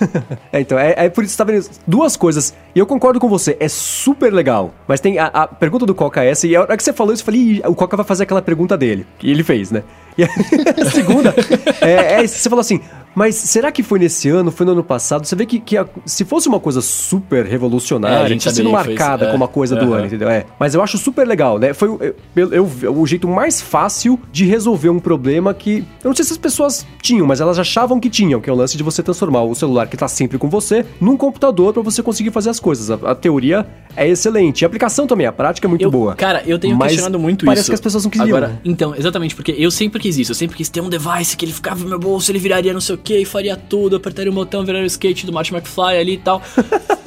É, então, é, é por isso que você tá vendo duas coisas. E eu concordo com você, é super legal. Mas tem a, a pergunta do Coca é essa, e a hora que você falou isso, eu falei, "Ih, o Coca vai fazer aquela pergunta dele. E ele fez, né? E a, a *laughs* segunda, *laughs* é, é, você falou assim, mas será que foi nesse ano, foi no ano passado? Você vê que, que a- se fosse uma coisa super É, revolucionária, gente tinha sido marcada isso, é. como a coisa do Aham. ano, entendeu? É. Mas eu acho super legal, né? Foi o- eu, eu- o jeito mais fácil de resolver um problema que. Eu não sei se as pessoas tinham, mas elas achavam que tinham, que é o lance de você transformar o celular que tá sempre com você num computador pra você conseguir fazer as coisas. A, a teoria é excelente. E a aplicação também, a prática é muito Eu- boa. Cara, eu tenho Mas questionado muito parece isso. que as pessoas não queriam, Agora, né? Então, exatamente, porque eu sempre quis isso. Eu sempre quis ter um device que ele ficava no meu bolso, ele viraria não sei o que, faria tudo, apertaria o botão, viraria o skate do Marty McFly ali e tal.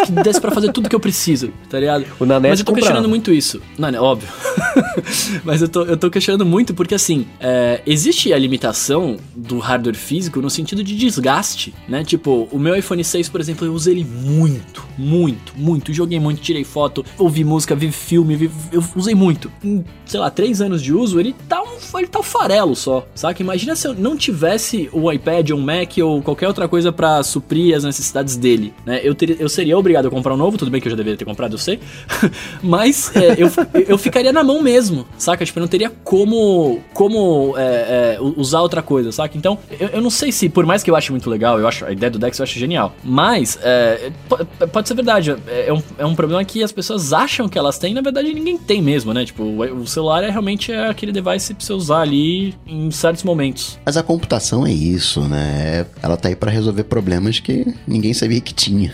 que desse pra fazer tudo que eu preciso, tá ligado? O Nanete Mas eu tô comprava. questionando muito isso. Não, né, óbvio. *laughs* Mas eu tô, eu tô questionando muito porque, assim, é, existe a limitação do hardware físico no sentido de desgaste, né? Tipo, o meu iPhone 6, por exemplo, eu usei ele muito, muito, muito. Joguei muito, tirei foto, ouvi música, vi filme, vi- eu usei muito. Em, sei lá, três anos de uso, ele tá um, ele tá um farelo só, saca? Imagina se eu não tivesse o iPad ou um Mac ou qualquer outra coisa pra suprir as necessidades dele, né? Eu, teria, eu seria obrigado a comprar um novo, tudo bem que eu já deveria ter comprado, eu sei. *laughs* Mas é, eu, eu ficaria na mão mesmo, saca? Tipo, eu não teria como, como é, é, usar outra coisa, saca? Então, eu, eu não sei se, por mais que eu ache muito legal, eu acho a ideia do Dex eu acho genial, mas é, po- pode ser verdade. É, é um, é um problema que as pessoas acham que elas têm, e na verdade ninguém tem mesmo, né? Tipo, o, o celular é realmente é aquele device pra você usar ali em certos momentos. Mas a computação é isso, né? Ela tá aí pra resolver problemas que ninguém sabia que tinha.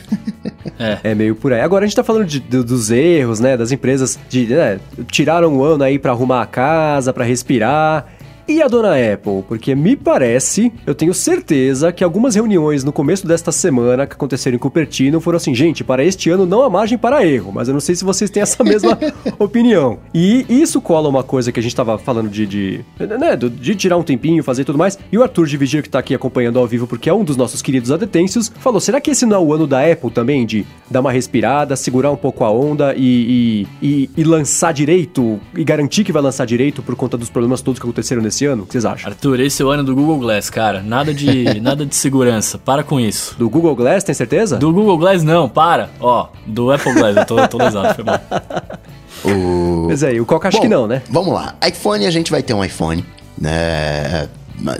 É meio por aí. Agora a gente tá falando de- do- dos erros, né? Das empresas de. né, tiraram um ano aí pra arrumar a casa, pra respirar. E a dona Apple? Porque me parece, eu tenho certeza que algumas reuniões no começo desta semana que aconteceram em Cupertino foram assim, gente, para este ano não há margem para erro, mas eu não sei se vocês têm essa mesma *laughs* opinião. E isso cola uma coisa que a gente tava falando de, de, né, de tirar um tempinho, fazer tudo mais. E o Arthur de Vigir, que tá aqui acompanhando ao vivo, porque é um dos nossos queridos adetêncios, falou: será que esse não é o ano da Apple também? De dar uma respirada, segurar um pouco a onda e, e, e- e lançar direito, e garantir que vai lançar direito por conta dos problemas todos que aconteceram nesse ano? O que vocês acham? Arthur, esse é o ano do Google Glass, cara. Nada de, *laughs* nada de segurança. Para com isso. Do Google Glass, tem certeza? Do Google Glass não, para. Ó, do Apple Glass, eu tô, tô lesado, foi mal. O... Mas aí, o Coca acho Bom, que não, né? Vamos lá. iPhone, a gente vai ter um iPhone. né?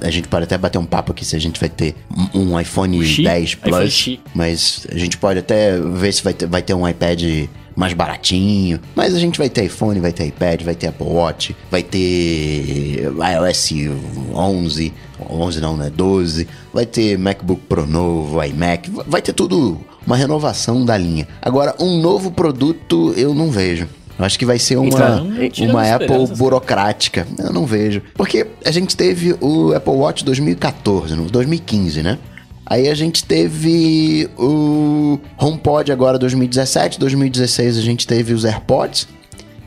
A gente pode até bater um papo aqui se a gente vai ter um- iPhone Xi? 10 iPhone Plus. Xi. Mas a gente pode até ver se vai ter, vai ter um iPad mais baratinho. Mas a gente vai ter iPhone, vai ter iPad, vai ter Apple Watch, vai ter iOS 11, 11 não, né? 12, vai ter MacBook Pro novo, iMac, vai ter tudo uma renovação da linha. Agora, um novo produto eu não vejo. Eu acho que vai ser uma, Então, uma Apple burocrática. Eu não vejo. Porque a gente teve o Apple Watch 2014, no 2015, né? Aí a gente teve o HomePod agora 2017, 2016 a gente teve os AirPods.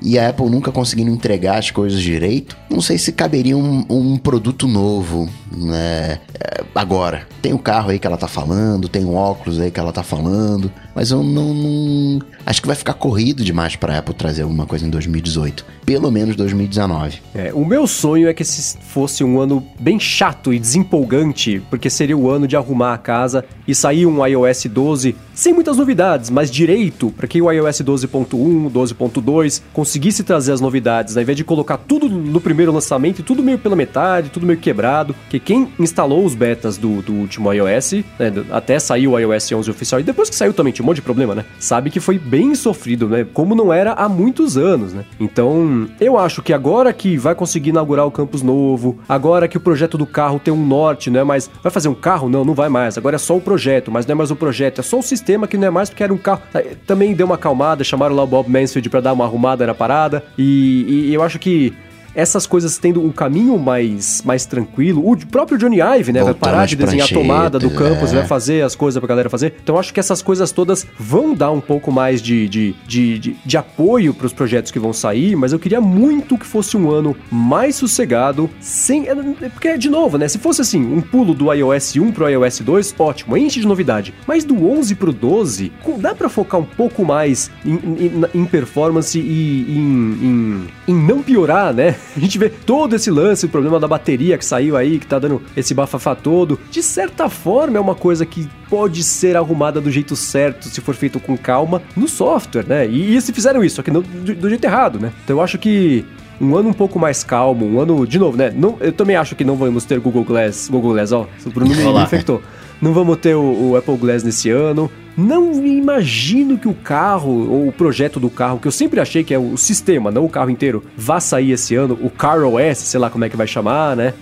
E a Apple nunca conseguindo entregar as coisas direito. Não sei se caberia um, um produto novo, né? É, agora, tem o carro aí que ela tá falando, tem o óculos aí que ela tá falando, mas eu não, não- acho que vai ficar corrido demais pra Apple trazer alguma coisa em 2018, pelo menos 2019. É, o meu sonho é que esse fosse um ano bem chato e desempolgante, porque seria o ano de arrumar a casa e sair um iOS 12 sem muitas novidades, mas direito, para que o iOS 12.1, 12.2 conseguisse trazer as novidades, ao invés de colocar tudo no primeiro lançamento e tudo meio pela metade, tudo meio quebrado, que quem instalou os betas do, do último iOS, né, até sair o iOS 11 oficial, e depois que saiu também tinha um monte de problema, né? Sabe que foi bem sofrido, né? Como não era há muitos anos, né? Então, eu acho que agora que vai conseguir inaugurar o campus novo, agora que o projeto do carro tem um norte, não é mais. Vai fazer um carro? Não, não vai mais. Agora é só o projeto, mas não é mais o projeto, é só o sistema que não é mais porque era um carro. Também deu uma acalmada, chamaram lá o Bob Mansfield pra dar uma arrumada na parada. E, e eu acho que. Essas coisas tendo um caminho mais, mais tranquilo. O próprio Johnny Ive, né? vai Voltando parar às de desenhar a tomada do campus, é. vai fazer as coisas pra galera fazer. Então eu acho que essas coisas todas vão dar um pouco mais de, de, de, de, de apoio pros projetos que vão sair, mas eu queria muito que fosse um ano mais sossegado, sem. é, Porque, de novo, né? Se fosse assim, um pulo do iOS 1 pro iOS 2, ótimo, enche de novidade. Mas do 11 pro 12, com- dá pra focar um pouco mais em, em, em performance e em, em, em não piorar, né? A gente vê todo esse lance, o problema da bateria que saiu aí, que tá dando esse bafafá todo. De certa forma, é uma coisa que pode ser arrumada do jeito certo, se for feito com calma, no software, né? E, e se fizeram isso, só que não, do, do jeito errado, né? Então eu acho que um ano um pouco mais calmo, um ano, de novo, né? Não, eu também acho que não vamos ter Google Glass, Google Glass, ó, o Bruno me, me infectou. Não vamos ter o, o Apple Glass nesse ano. Não imagino que o carro, ou o projeto do carro, que eu sempre achei que é o sistema, não o carro inteiro, vá sair esse ano. O Car OS, sei lá como é que vai chamar, né?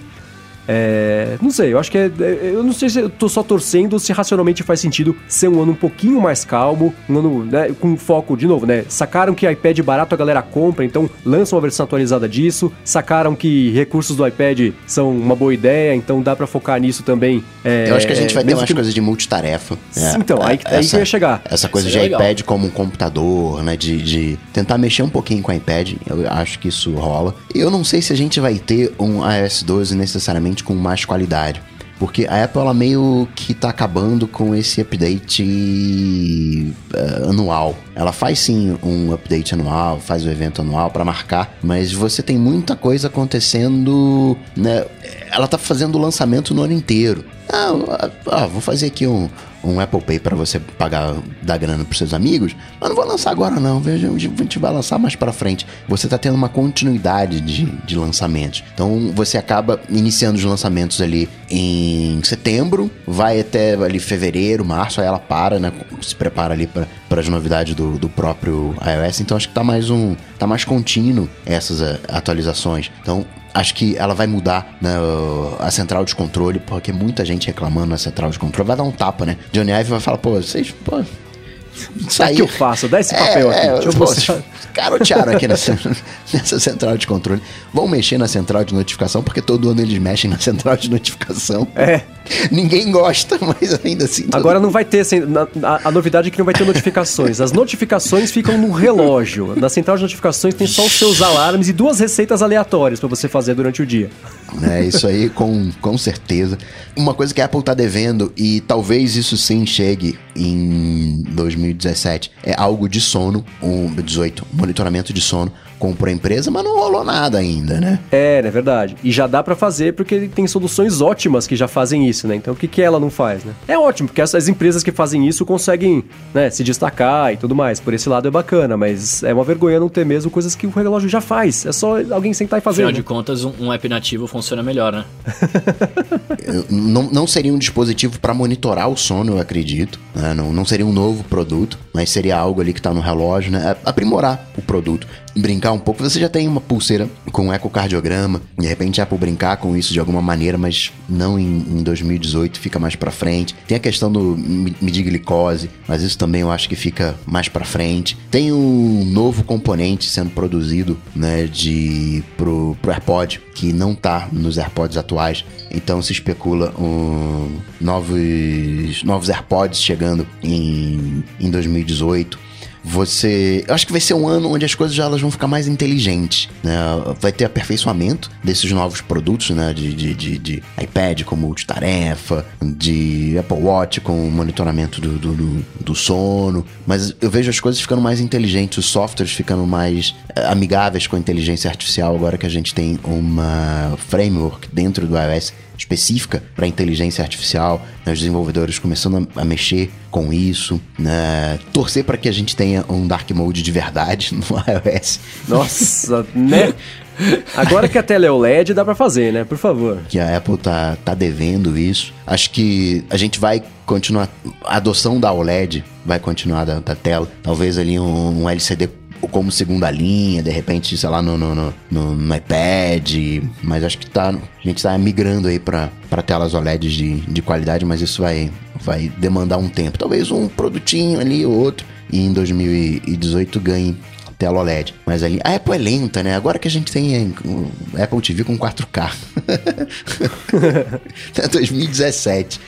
É, não sei, eu acho que é, é- Eu não sei se eu tô só torcendo ou se racionalmente faz sentido ser um ano um pouquinho mais calmo, um ano né, com foco, de novo, né? Sacaram que iPad barato a galera compra, então lança uma versão atualizada disso. Sacaram que recursos do iPad são uma boa ideia, então dá pra focar nisso também. é, Eu acho que a gente vai ter umas que- coisas de multitarefa. É, Então, aí, aí que essa- eu ia chegar. Essa coisa de legal. iPad como um computador, né? De, de tentar mexer um pouquinho com o iPad. Eu acho que isso rola. Eu não sei se a gente vai ter um iOS 12 necessariamente com mais qualidade. Porque a Apple, ela meio que tá acabando com esse update eh, anual. Ela faz sim um update anual, faz o evento anual pra marcar, mas você tem muita coisa acontecendo, né? Ela tá fazendo o lançamento no ano inteiro. Ah, ah, vou fazer aqui um, um Apple Pay pra você pagar, dar grana pros seus amigos, mas não vou lançar agora não, veja, a gente vai lançar mais pra frente. Você tá tendo uma continuidade de, de lançamentos. Então você acaba iniciando os lançamentos ali em setembro, vai até ali fevereiro, março, aí ela para, né? Se prepara ali para as novidades do, do próprio iOS. Então acho que tá mais um. tá mais contínuo essas eh, atualizações. Então Acho que ela vai mudar né, a central de controle, porque muita gente reclamando na central de controle. Vai dar um tapa, né? Johnny Ive vai falar, pô, vocês, pô. Isso Dá que eu faço, dá esse papel aqui. Deixa eu pô, vocês Carotearam aqui nessa, *laughs* nessa central de controle. Vão mexer na central de notificação, porque todo ano eles mexem na central de notificação. É. *laughs* Ninguém gosta, *laughs* mas ainda assim. Agora não vai ter. A, a novidade é que não vai ter notificações. As notificações ficam no relógio. Na central de notificações tem só os seus alarmes e duas receitas aleatórias pra você fazer durante o dia. É isso aí, com, com certeza. Uma coisa que a Apple tá devendo, e talvez isso sim chegue em 2017, é algo de sono, um 18, monitoramento de sono, comprou a empresa, mas não rolou nada ainda, né? É, é verdade. E já dá pra fazer porque tem soluções ótimas que já fazem isso, né? Então o que, que ela não faz, né? É ótimo, porque essas empresas que fazem isso conseguem né, se destacar e tudo mais. Por esse lado é bacana, mas é uma vergonha não ter mesmo coisas que o relógio já faz. É só alguém sentar e fazer. Afinal né? de contas, um, um app nativo funciona melhor, né? *laughs* Não, não seria um dispositivo para monitorar o sono, eu acredito. né? Não, não seria um novo produto, mas seria algo ali que tá no relógio, né? Aprimorar o produto. Brincar um pouco. Você já tem uma pulseira com ecocardiograma. De repente, a Apple brincar com isso de alguma maneira, mas não em, em 2018, fica mais pra frente. Tem a questão do me- medir glicose, mas isso também eu acho que fica mais pra frente. Tem um novo componente sendo produzido, né, de pro, pro AirPod, que não tá nos AirPods atuais. Então se especula um, novos, novos AirPods chegando em, em 2018. Você. Eu acho que vai ser um ano onde as coisas já elas vão ficar mais inteligentes. Né? Vai ter aperfeiçoamento desses novos produtos, né? De, de, de, de iPad com multitarefa, de Apple Watch com monitoramento do, do, do, do sono. Mas eu vejo as coisas ficando mais inteligentes, os softwares ficando mais eh, amigáveis com a inteligência artificial, agora que a gente tem uma framework dentro do iOS específica para inteligência artificial, né, os desenvolvedores começando a, a mexer com isso, né, torcer para que a gente tenha um dark mode de verdade *laughs* no iOS, Nossa, né? Agora que a tela é OLED, dá pra fazer, né? Por favor. que a Apple tá, tá devendo isso. Acho que a gente vai continuar, a adoção da OLED vai continuar da, da tela, talvez ali um, um LCD como segunda linha, de repente, sei lá, no, no, no, no- iPad, mas acho que tá, a gente tá migrando aí para telas OLEDs de, de qualidade, mas isso vai, vai demandar um tempo. Talvez um produtinho ali ou outro, e em 2018 ganhe tela OLED. Mas ali, a Apple é lenta, né? Agora que a gente tem o Apple TV com 4K. *laughs* É 2017.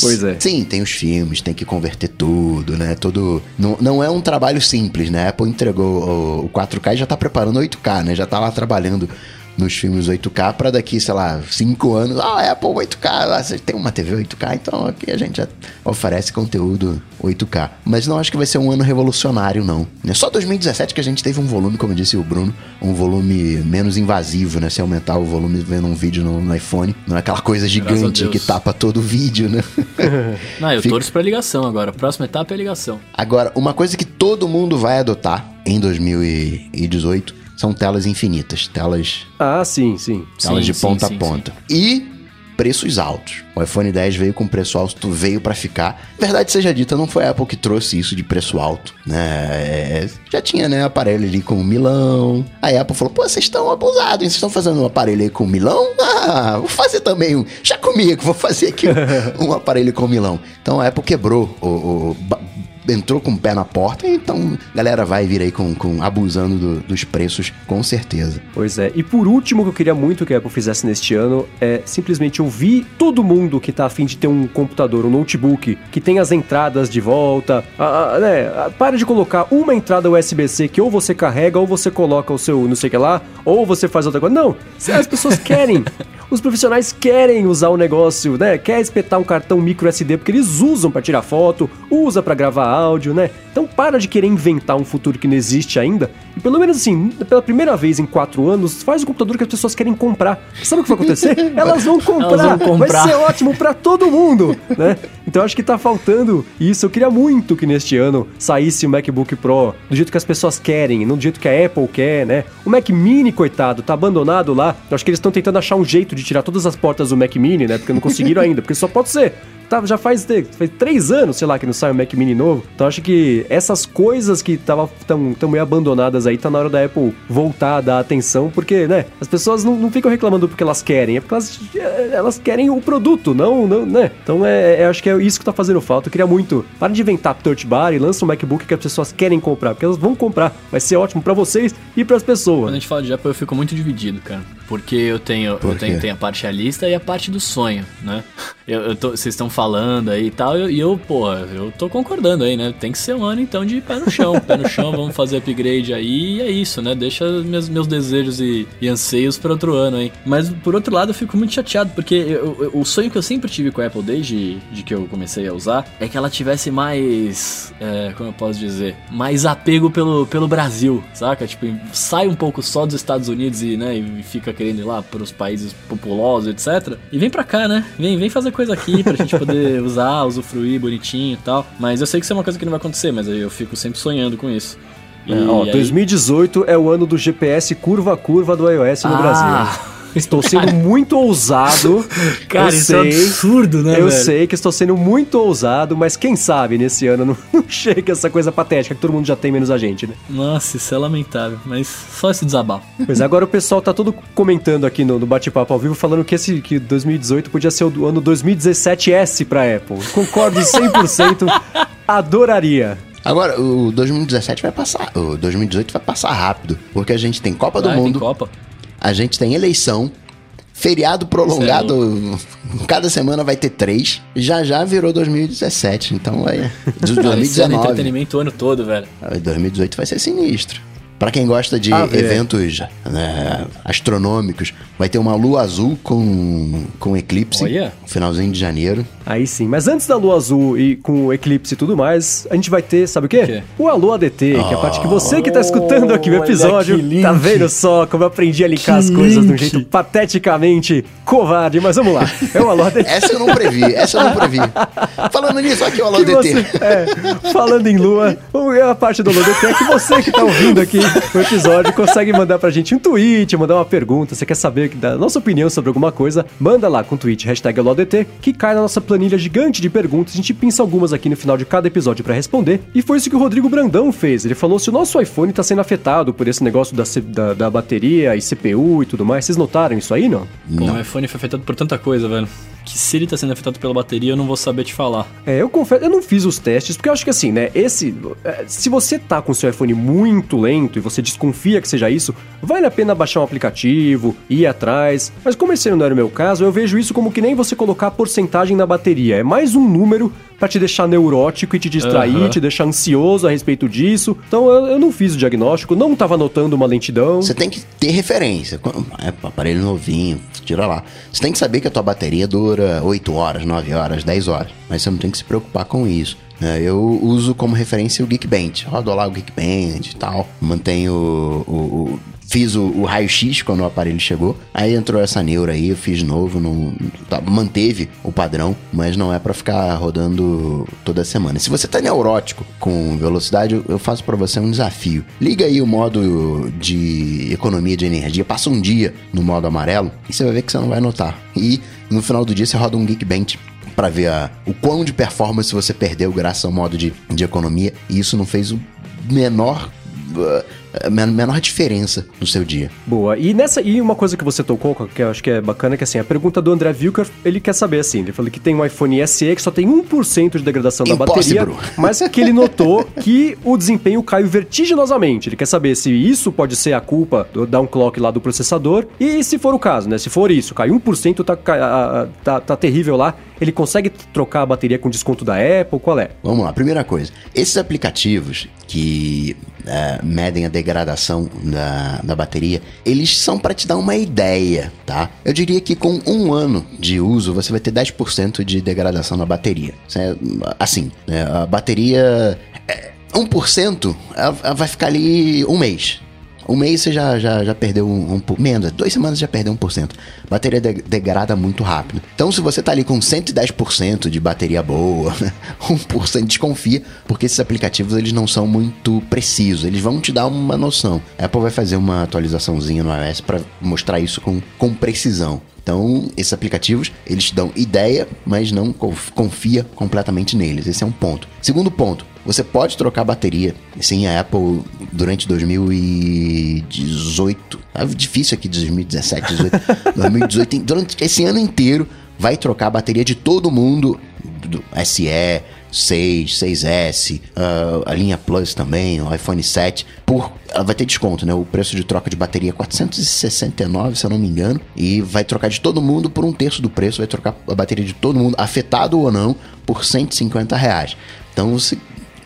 Pois é. Sim, tem os filmes, tem que converter tudo, né? Todo. Não, não é um trabalho simples, né? A Apple entregou o, o 4K e já tá preparando o 8K, né? Já tá lá trabalhando nos filmes 8K para daqui, sei lá, 5 anos. Ah, Apple 8K, ah, você tem uma TV 8K, então aqui a gente já oferece conteúdo 8K. Mas não acho que vai ser um ano revolucionário, não. É só 2017 que a gente teve um volume, como disse o Bruno, um volume menos invasivo, né? Se aumentar o volume vendo um vídeo no, no iPhone, não é aquela coisa gigante que tapa todo o vídeo, né? *laughs* Não, eu Fica- torço pra ligação agora. A próxima etapa é a ligação. Agora, uma coisa que todo mundo vai adotar em 2018 são telas infinitas, telas, Ah, sim, sim. telas Sim, de sim, ponta sim, a ponta. E preços altos. O iPhone 10 veio com preço alto, veio pra ficar. Verdade seja dita, não foi a Apple que trouxe isso de preço alto, né? É, já tinha, né, aparelho ali com milão. Aí a Apple falou, pô, vocês estão abusados, hein? Vocês estão fazendo um aparelho aí com milão? Ah, vou fazer também um. Já comigo, vou fazer aqui um, *laughs* um aparelho com milão. Então a Apple quebrou o... o entrou com o pé na porta, então a galera vai vir aí com, com abusando do- dos preços, com certeza. Pois é. E por último, o que eu queria muito que a Apple fizesse neste ano é simplesmente ouvir todo mundo que tá afim de ter um computador, um notebook, que tem as entradas de volta. Ah, ah, né? ah, Para de colocar uma entrada USB-C que ou você carrega ou você coloca o seu não sei o que lá, ou você faz outra coisa. Não! As pessoas querem. *laughs* Os profissionais querem usar o negócio, né? Quer espetar um cartão micro SD porque eles usam pra tirar foto, usa pra gravar áudio, né? Então para de querer inventar um futuro que não existe ainda e pelo menos assim, pela primeira vez em quatro anos, faz o computador que as pessoas querem comprar. Sabe o que vai acontecer? *laughs* Elas vão comprar. Elas vão comprar. Vai ser ótimo pra todo mundo, né? Então acho que tá faltando isso. Eu queria muito que neste ano saísse o MacBook Pro do jeito que as pessoas querem, não do jeito que a Apple quer, né? O Mac Mini, coitado, tá abandonado lá. Eu acho que eles estão tentando achar um jeito de tirar todas as portas do Mac Mini, né? Porque não conseguiram ainda, porque só pode ser. Tá, já faz, faz três anos, sei lá, que não sai o Mac Mini novo. Então acho que essas coisas que estavam tão, tão meio abandonadas aí, tá na hora da Apple voltar a dar atenção, porque, né, as pessoas não, não ficam reclamando porque elas querem, é porque elas, é, elas querem o produto, não, não né? Então é, é- acho que é isso que tá fazendo falta. Eu queria muito. Para de inventar touch bar e lança um MacBook que as pessoas querem comprar, porque elas vão comprar. Vai ser ótimo pra vocês e pras Quando pessoas. a gente fala de Apple, eu fico muito dividido, cara. Porque eu tenho, Por eu tenho, tenho a parte realista e a parte do sonho, né? Vocês estão falando aí e tal, e eu, eu, pô, eu tô concordando aí, né? Tem que ser um ano então de pé no chão. pé no chão, vamos fazer upgrade aí e é isso, né? Deixa meus, meus desejos e, e anseios pra outro ano aí. Mas por outro lado, eu fico muito chateado, porque eu- eu- o sonho que eu sempre tive com a Apple desde de que eu comecei a usar é que ela tivesse mais. é, como eu posso dizer? Mais apego pelo, pelo Brasil, saca? Tipo, sai um pouco só dos Estados Unidos e, né, e fica querendo ir lá pros países populosos, etc. E vem pra cá, né? Vem, vem fazer coisa aqui pra gente poder *laughs* usar, usufruir bonitinho e tal. Mas eu sei que isso é uma coisa que não vai acontecer, mas aí eu fico sempre sonhando com isso. E É, ó, aí- 2018 é o ano do GPS curva a curva do iOS no Ah. Brasil. *laughs* Estou sendo muito ousado. *laughs* Cara, eu isso sei, é absurdo, né, Eu velho? sei que estou sendo muito ousado, mas quem sabe nesse ano não, *laughs* não chega essa coisa patética que todo mundo já tem, menos a gente, né? Nossa, isso é lamentável, mas só esse desabafo. Mas agora o pessoal tá todo comentando aqui no, no bate-papo ao vivo, falando que esse que 2018 podia ser o do ano 2017S pra Apple. Concordo 100%, *laughs* adoraria. Agora, o 2017 vai passar. O 2018 vai passar rápido. Porque a gente tem Copa do Mundo, Copa. A gente tem eleição, feriado prolongado. Cada semana vai ter três. Já já virou 2017. Então vai. De Cara, esse ano é 2019. entretenimento o ano todo, velho. Aí 2018 vai ser sinistro. Pra quem gosta de Ah, eventos né, astronômicos, vai ter uma lua azul com, com eclipse. Olha. Finalzinho de janeiro. Aí sim, mas antes da lua azul e com o eclipse e tudo mais, a gente vai ter, sabe o quê? O quê? O Alô ADT, que é a parte que você que tá escutando aqui o Olha episódio, link. tá vendo só como eu aprendi a linkar Que as coisas de um link. jeito pateticamente covarde, mas vamos lá. É o Alô ADT. Essa eu não previ, essa eu não previ. Falando nisso, aqui o Alô que DT. você, é, falando em lua, a parte do Alô ADT é que você que tá ouvindo aqui *laughs* o episódio consegue mandar pra gente um tweet, mandar uma pergunta, você quer saber da nossa opinião sobre alguma coisa, manda lá com o tweet, hashtag AlôADT, que cai na nossa planilha gigante de perguntas, a gente pinça algumas aqui no final de cada episódio pra responder, e foi isso que o Rodrigo Brandão fez, ele falou se o nosso iPhone tá sendo afetado por esse negócio da, C- da, da bateria e CPU e tudo mais, vocês notaram isso aí, não? Pô, o iPhone foi afetado por tanta coisa, velho. Que se ele tá sendo afetado pela bateria, eu não vou saber te falar. É, eu confesso, eu não fiz os testes, porque eu acho que assim, né, esse... é, Se você tá com seu iPhone muito lento e você desconfia que seja isso, vale a pena baixar um aplicativo, ir atrás. Mas como esse não era o meu caso, eu vejo isso como que nem você colocar porcentagem na bateria. É mais um número pra te deixar neurótico e te distrair, Aham. te deixar ansioso a respeito disso. Então eu, eu não fiz o diagnóstico, não tava notando uma lentidão. Você tem que ter referência. É aparelho novinho, tira lá. Você tem que saber que a tua bateria dura 8 horas, 9 horas, 10 horas. Mas você não tem que se preocupar com isso. né? Eu uso como referência o Geekbench. Rodo lá o Geekbench e tal. Mantenho o. o- o- Fiz o, o raio-x quando o aparelho chegou. Aí entrou essa neura aí, eu fiz novo. Não, tá, manteve o padrão, mas não é pra ficar rodando toda semana. Se você tá neurótico com velocidade, eu- faço pra você um desafio. Liga aí o modo de economia de energia, passa um dia no modo amarelo e você vai ver que você não vai notar. E no final do dia você roda um Geekbench pra ver a- o quão de performance você perdeu graças ao modo de, de economia. E isso não fez o menor. Men- menor diferença no seu dia. Boa. E nessa e uma coisa que você tocou, que eu acho que é bacana, que assim, a pergunta do André Vilker, ele quer saber assim, ele falou que tem um iPhone SE que só tem 1% de degradação da Impossible. bateria, *laughs* mas que ele notou que o desempenho caiu vertiginosamente. Ele quer saber se isso pode ser a culpa do downclock lá do processador e se for o caso, né? Se for isso, cai 1%, tá, tá, tá terrível lá, ele consegue trocar a bateria com desconto da Apple, qual é? Vamos lá, primeira coisa. Esses aplicativos que é, medem a degradação da, da bateria, eles são para te dar uma ideia, tá? Eu diria que com um ano de uso você vai ter 10% de degradação na bateria. É, assim, né, a bateria. é, 1% ela, ela vai ficar ali um mês. Um mês você já, já, já perdeu um, um menos, duas semanas já perdeu 1%. Bateria de- degrada muito rápido. Então, se você tá ali com 110% de bateria boa, *laughs* 1% desconfia, porque esses aplicativos eles não são muito precisos, eles vão te dar uma noção. A Apple vai fazer uma atualizaçãozinha no iOS para mostrar isso com, com precisão. Então, esses aplicativos, eles te dão ideia, mas não conf- confia completamente neles. Esse é um ponto. Segundo ponto, você pode trocar a bateria. Sim, a Apple, durante 2018, tá difícil aqui, 2017, 18, 2018, tem- durante esse ano inteiro, vai trocar a bateria de todo mundo, do SE, 6, 6S, uh, a linha Plus também, o iPhone 7, por ela vai ter desconto, né? O preço de troca de bateria é 469, se eu não me engano, e vai trocar de todo mundo por um terço do preço, vai trocar a bateria de todo mundo, afetado ou não, por 150 reais. Então, você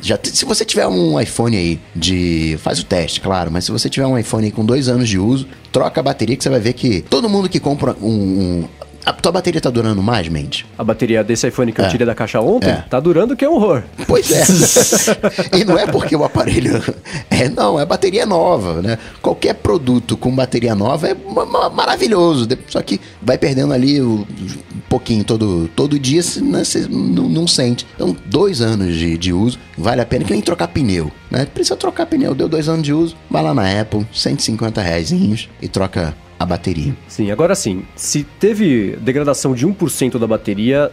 já, se você tiver um iPhone aí de. Faz o teste, claro, mas se você tiver um iPhone aí com dois anos de uso, troca a bateria que você vai ver que todo mundo que compra um. um a tua bateria tá durando mais, mente? A bateria desse iPhone que É. eu tirei da caixa ontem É. tá durando que é um horror. Pois é. *laughs* e não é porque o aparelho. *laughs* É, não, é bateria nova, né? Qualquer produto com bateria nova é ma- ma- maravilhoso. Só que vai perdendo ali um pouquinho todo, todo dia, se- né, você não, não sente. Então, dois anos de, de uso, vale a pena que nem trocar pneu. Né? Precisa trocar pneu, deu dois anos de uso, vai lá na Apple, 150 reais e troca a bateria. Sim, agora sim, se teve degradação de 1% da bateria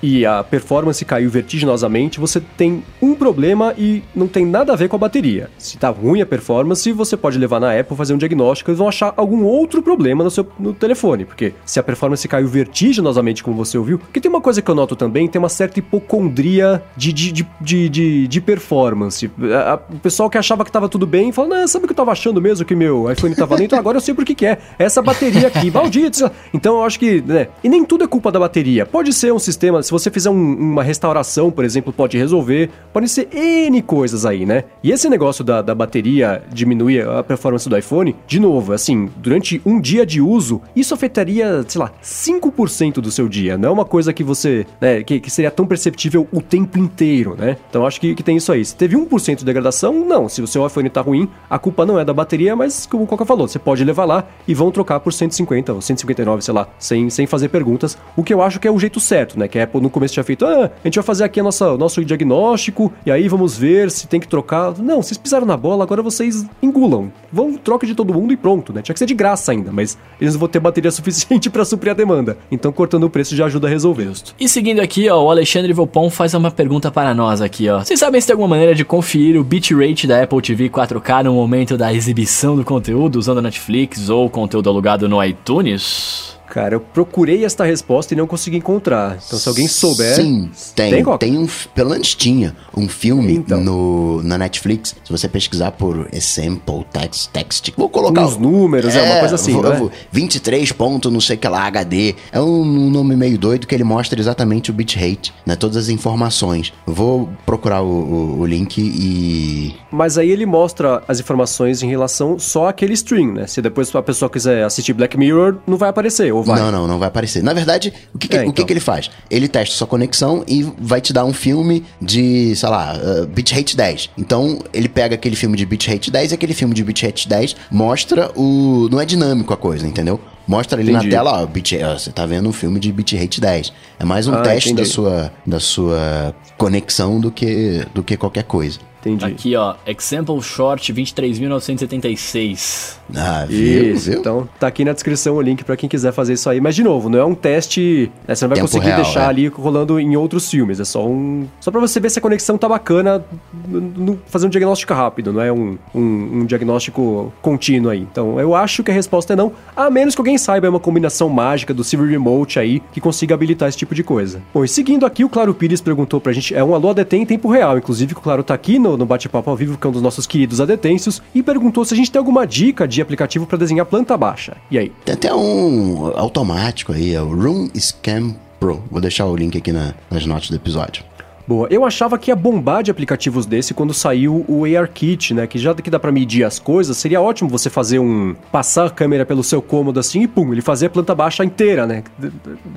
e a performance caiu vertiginosamente, você tem um problema e não tem nada a ver com a bateria. Se tá ruim a performance, você pode levar na Apple fazer um diagnóstico e vão achar algum outro problema no seu no telefone, porque se a performance caiu vertiginosamente, como você ouviu, que tem uma coisa que eu noto também, tem uma certa hipocondria de, de, de, de, de- performance. A- a- o pessoal que achava que tava tudo bem, fala, não, sabe o que eu tava achando mesmo que meu iPhone tava lento? Agora eu sei por que que é. Essa bateria aqui, *laughs* maldito. Então eu acho que, né, e nem tudo é culpa da bateria. Pode ser um sistema, se você fizer um- uma restauração, por exemplo, pode resolver. Podem ser N coisas aí, né? E esse negócio da, da bateria diminuir a performance do iPhone, de novo, assim, durante um dia de uso, isso afetaria, sei lá, 5% do seu dia. Não é uma coisa que você, né, que, que seria tão perceptível o tempo inteiro, né? Então eu acho que, que tem isso aí. Se teve 1% de degradação, não. Se o seu iPhone tá ruim, a culpa não é da bateria, mas como o Coca falou, você pode levar lá e vão trocar por 150 ou 159, sei lá, sem, sem fazer perguntas. O que eu acho que é o jeito certo, né? Que a Apple no começo tinha feito, ah, a gente vai fazer aqui o nosso diagnóstico e aí vamos ver se tem que trocar. Não, vocês pisaram na bola, agora vocês engulam. Vão, troca de todo mundo e pronto, né? Tinha que ser de graça ainda, mas eles não vão ter bateria *laughs* suficiente pra suprir a demanda. Então cortando o preço já ajuda a resolver. E seguindo aqui, ó, o Alexandre Vopon faz uma pergunta para nós aqui, ó. Vocês sabem se tem alguma maneira de conferir o bitrate da Apple TV 4K no momento da exibição do conteúdo usando a Netflix ou conteúdo alugado no iTunes? Cara, eu procurei esta resposta e não consegui encontrar. Então se alguém souber... Sim, tem. Tem, Tem, um. Pelo menos tinha um filme Então. no, na Netflix. Se você pesquisar por Example Text, text vou colocar. Uns números, é, uma coisa assim, vou- é? vou- 23 ponto não sei o que lá, HD. É um, um nome meio doido que ele mostra exatamente o bitrate, né? Todas as informações. Vou procurar o, o- o link e. Mas aí ele mostra as informações em relação só àquele stream, né? Se depois a pessoa quiser assistir Black Mirror, não vai aparecer, ou vai? Não, não, não vai aparecer. Na verdade, o que, que- É, o que, então. que ele faz? Ele testa sua conexão e vai te dar um filme de, sei lá, uh, bitrate 10. Então, ele pega aquele filme de bitrate 10 e aquele filme de bitrate 10 mostra o. Não é dinâmico a coisa, entendeu? Mostra ali Entendi. na tela, ó, bit, ó, você tá vendo um filme de bitrate 10. É mais um Ah, teste da sua, da sua conexão do que, do que qualquer coisa. Entendi. Aqui, ó, Example Short 23.976. Ah, viu? Isso, viu? então tá aqui na descrição o link pra quem quiser fazer isso aí. Mas de novo, não é um teste, né, você não vai Tempo conseguir real, deixar é. ali rolando em outros filmes, é só um, só para você ver se a conexão tá bacana, no- no- fazer um diagnóstico rápido, não é um, um, um diagnóstico contínuo aí. Então eu acho que a resposta é não, a menos que alguém saiba é uma combinação mágica do Silver Remote aí que consiga habilitar esse tipo de coisa. Bom, e seguindo aqui, o Claro Pires perguntou pra gente, é um alô ADT em tempo real, inclusive que o Claro tá aqui no, no bate-papo ao vivo, que é um dos nossos queridos adetêncios, e perguntou se a gente tem alguma dica de aplicativo pra desenhar planta baixa. E aí? Tem até um automático aí, é o Room Scan Pro. Vou deixar o link aqui na- nas notas do episódio. Boa, eu achava que ia bombar de aplicativos desse quando saiu o ARKit, né? Que já que dá pra medir as coisas, seria ótimo você fazer um. passar a câmera pelo seu cômodo assim e pum, ele fazer a planta baixa inteira, né?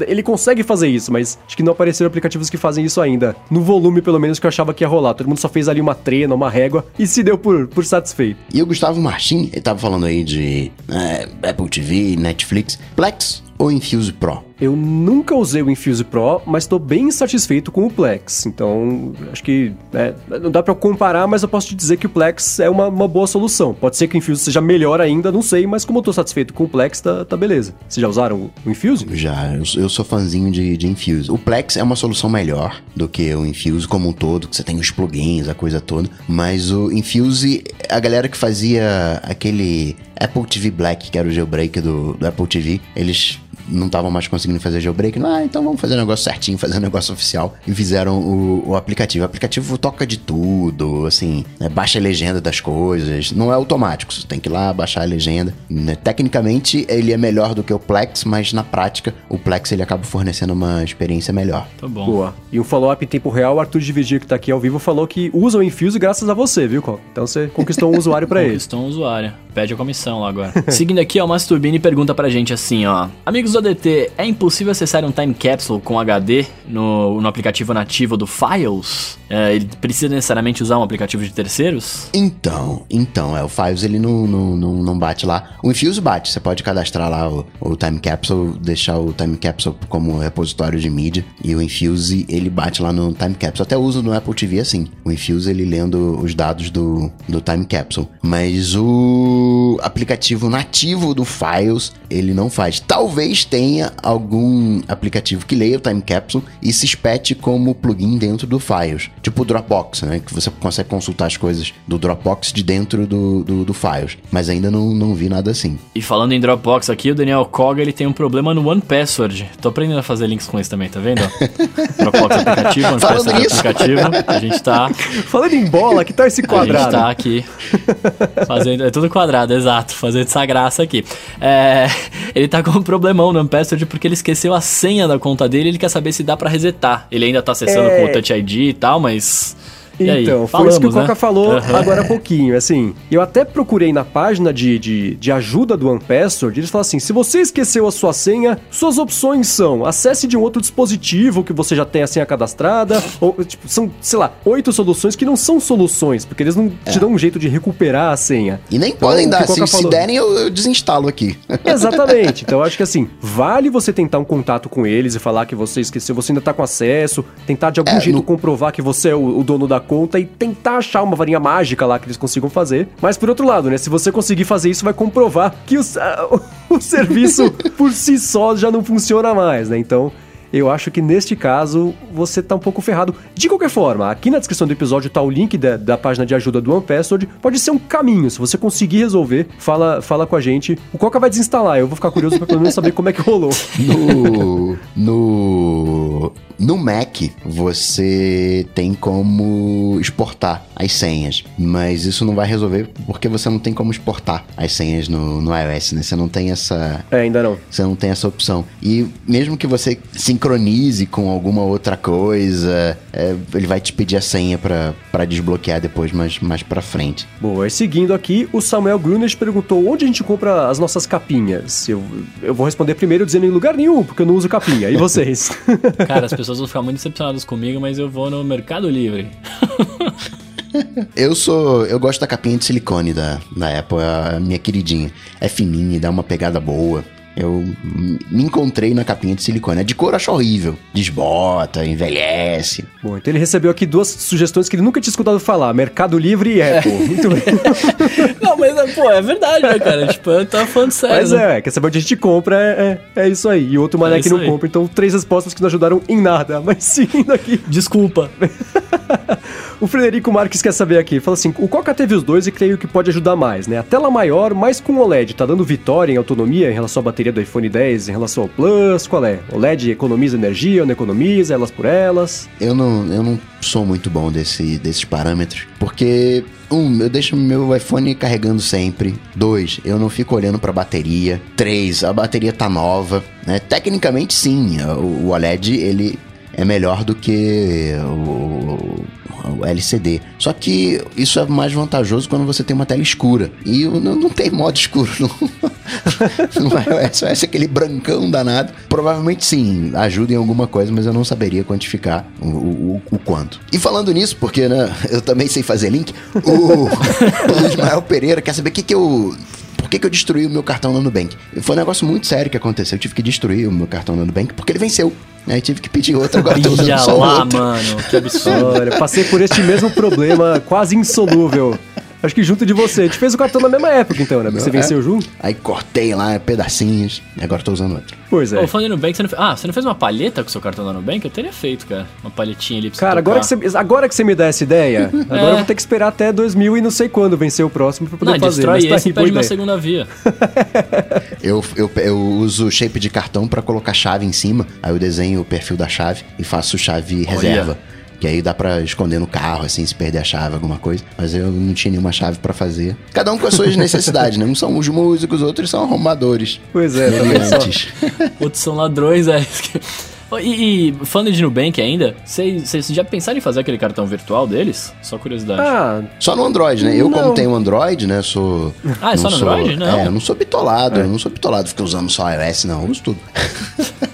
Ele consegue fazer isso, mas acho que não apareceram aplicativos que fazem isso ainda. No volume, pelo menos, que eu achava que ia rolar. Todo mundo só fez ali uma trena, uma régua e se deu por, por satisfeito. E o Gustavo Martin, ele tava falando aí de é, Apple TV, Netflix, Plex ou Infuse Pro? Eu nunca usei o Infuse Pro, mas estou bem insatisfeito com o Plex. Então, acho que né, não dá para comparar, mas eu posso te dizer que o Plex é uma, uma boa solução. Pode ser que o Infuse seja melhor ainda, não sei, mas como eu tô satisfeito com o Plex, tá, tá beleza. Vocês já usaram o, Infuse? Já, eu, eu sou fãzinho de, de Infuse. O Plex é uma solução melhor do que o Infuse como um todo, que você tem os plugins, a coisa toda. Mas o Infuse, a galera que fazia aquele Apple TV Black, que era o jailbreak do, do Apple TV, eles não estavam mais conseguindo fazer jailbreak. Ah, então vamos fazer o negócio certinho, fazer o negócio oficial. E fizeram o, o aplicativo. O aplicativo toca de tudo, assim, né, baixa a legenda das coisas. Não é automático, você tem que ir lá baixar a legenda. Né, Tecnicamente, ele é melhor do que o Plex, mas na prática, o Plex ele acaba fornecendo uma experiência melhor. Tá bom. Boa. E um follow-up em tempo real, o Arthur de Vigir, que tá aqui ao vivo, falou que usa o Infuse graças a você, viu, Coca? Então você conquistou um usuário pra *laughs* ele. Conquistou um usuário. Pede a comissão lá agora. *laughs* Seguindo aqui, o Masturbini pergunta pra gente assim, ó. Amigos do ADT, é impossível acessar um time capsule com HD no, no aplicativo nativo do Files? É, ele precisa necessariamente usar um aplicativo de terceiros? Então, então, é, o Files ele não, não, não, não bate lá. O Infuse bate, você pode cadastrar lá o, o Time Capsule, deixar o Time Capsule como repositório de mídia, e o Infuse ele bate lá no Time Capsule. Até uso no Apple TV assim. O Infuse ele lendo os dados do, do Time Capsule. Mas o aplicativo nativo do Files ele não faz. Talvez tenha algum aplicativo que leia o Time Capsule e se espete como plugin dentro do Files. Tipo o Dropbox, né? Que você consegue consultar as coisas do Dropbox de dentro do, do, do Files. Mas ainda não, não vi nada assim. E falando em Dropbox aqui, o Daniel Koga ele tem um problema no One Password. Tô aprendendo a fazer links com isso também, tá vendo? *laughs* Dropbox aplicativo, One Falando Password nisso. aplicativo. A gente tá Falando em bola, que tal esse A gente quadrado? tá aqui fazendo. É tudo quadrado, exato. Fazendo essa graça aqui. É, ele tá com um problemão no Ampassword porque ele esqueceu a senha da conta dele e ele quer saber se dá pra resetar. Ele ainda tá acessando É. com o Touch ID e tal, mas. Então, foi Falamos, isso que o Coca né? falou Aham. agora há pouquinho. Assim, eu até procurei na página de, de, de ajuda do OnePassword, eles falam assim: se você esqueceu a sua senha, suas opções são acesse de um outro dispositivo que você já tem a senha cadastrada, ou, tipo, são, sei lá, oito soluções que não são soluções, porque eles não te dão um jeito de recuperar a senha. E nem Então, podem dar. Coca Se, se derem, eu, eu desinstalo aqui. *laughs* Exatamente. Então eu acho que assim, vale você tentar um contato com eles e falar que você esqueceu, você ainda tá com acesso, tentar de algum É, jeito no- comprovar que você é o, o dono da conta e tentar achar uma varinha mágica lá que eles consigam fazer. Mas por outro lado, né, se você conseguir fazer isso, vai comprovar que o, *laughs* o serviço por si só já não funciona mais, né? Então, eu acho que neste caso você tá um pouco ferrado. De qualquer forma, aqui na descrição do episódio tá o link da, da página de ajuda do OnePassword. Pode ser um caminho. Se você conseguir resolver, fala, fala com a gente. O Coca vai desinstalar. Eu vou ficar curioso pra pelo menos saber como é que rolou. *laughs* No, no, no Mac, você tem como exportar as senhas, mas isso não vai resolver porque você não tem como exportar as senhas no, no iOS, né? Você não tem essa, É, ainda não. você não tem essa opção. E mesmo que você sincronize com alguma outra coisa, é, ele vai te pedir a senha pra pra desbloquear depois, mais, mais pra frente. Boa, e seguindo aqui, o Samuel Grunes perguntou onde a gente compra as nossas capinhas. Eu, eu vou responder primeiro dizendo em lugar nenhum, porque eu não uso capinha. E vocês? Cara, as pessoas vão ficar muito decepcionadas comigo, mas eu vou no Mercado Livre. *laughs* Eu sou. Eu gosto da capinha de silicone da, da Apple, é a minha queridinha. É fininha, dá uma pegada boa. Eu me encontrei na capinha de silicone. A de cor acho horrível. Desbota, envelhece. Bom, então ele recebeu aqui duas sugestões que ele nunca tinha escutado falar: Mercado Livre e Apple. Muito bem. *laughs* Não, mas, pô, é verdade, né, cara? Tipo, eu tava falando sério. Mas né? é, quer saber onde a gente compra, é, é, é isso aí. E outro mané É que não aí. compra. Então, três respostas que não ajudaram em nada. *laughs* Mas seguindo aqui. Desculpa. *laughs* O Frederico Marques quer saber aqui, fala assim, o Coca teve os dois e creio que pode ajudar mais, né? A tela maior, mas com OLED, tá dando vitória em autonomia em relação à bateria do iPhone 10, em relação ao Plus, qual é? OLED economiza energia ou não economiza, elas por elas? Eu não, eu não sou muito bom desse, desses parâmetros. Porque, um, eu deixo meu iPhone carregando sempre. Dois, eu não fico olhando pra bateria. Três, a bateria tá nova. Né? Tecnicamente, sim, o, o OLED, ele é melhor do que o, o LCD. Só que isso é mais vantajoso quando você tem uma tela escura. E não, não tem modo escuro no, no iOS. iOS é aquele brancão danado. Provavelmente sim, ajuda em alguma coisa, mas eu não saberia quantificar o, o, o quanto. E falando nisso, porque né, eu também sei fazer link, o, o Ismael Pereira quer saber o que, que eu. Por que, que eu destruí o meu cartão no Nubank? Foi um negócio muito sério que aconteceu. Eu tive que destruir o meu cartão no Nubank porque ele venceu. Aí tive que pedir outro, agora tô usando só lá, outro. mano. Que absurdo. Olha, *laughs* passei por este mesmo problema quase insolúvel. Acho que junto de você. A gente fez o cartão na mesma época, então, né? Você É. venceu junto? Aí cortei lá pedacinhos, e agora tô usando outro. Pois é. Ô, falando em Nubank, você não fez... Ah, você não fez uma palheta com o seu cartão da Nubank? Eu teria feito, cara. Uma palhetinha ali pra Cara, você agora que, você, agora que você me dá essa ideia, *laughs* agora eu vou ter que esperar até 2000 e não sei quando vencer o próximo pra poder Não, fazer. destrói mas tá esse aí, pede uma segunda via. *laughs* Eu, eu, eu uso shape de cartão pra colocar chave em cima, aí eu desenho o perfil da chave e faço chave reserva. Que aí dá pra esconder no carro, assim, se perder a chave, alguma coisa. Mas eu não tinha nenhuma chave pra fazer. Cada um com as suas *laughs* necessidades, né? Uns são os músicos, outros são arrumadores. Pois é? Antes. *laughs* Outros são ladrões, é. E, e falando de Nubank ainda, vocês já pensaram em fazer aquele cartão virtual deles? Só curiosidade. Ah, Só no Android, né? Eu, Não. como tenho Android, né? Sou. Ah, é só não no sou- Android? Não. É, eu não sou bitolado. Eu não sou bitolado, fico usando só iOS, não. Eu uso tudo. *laughs*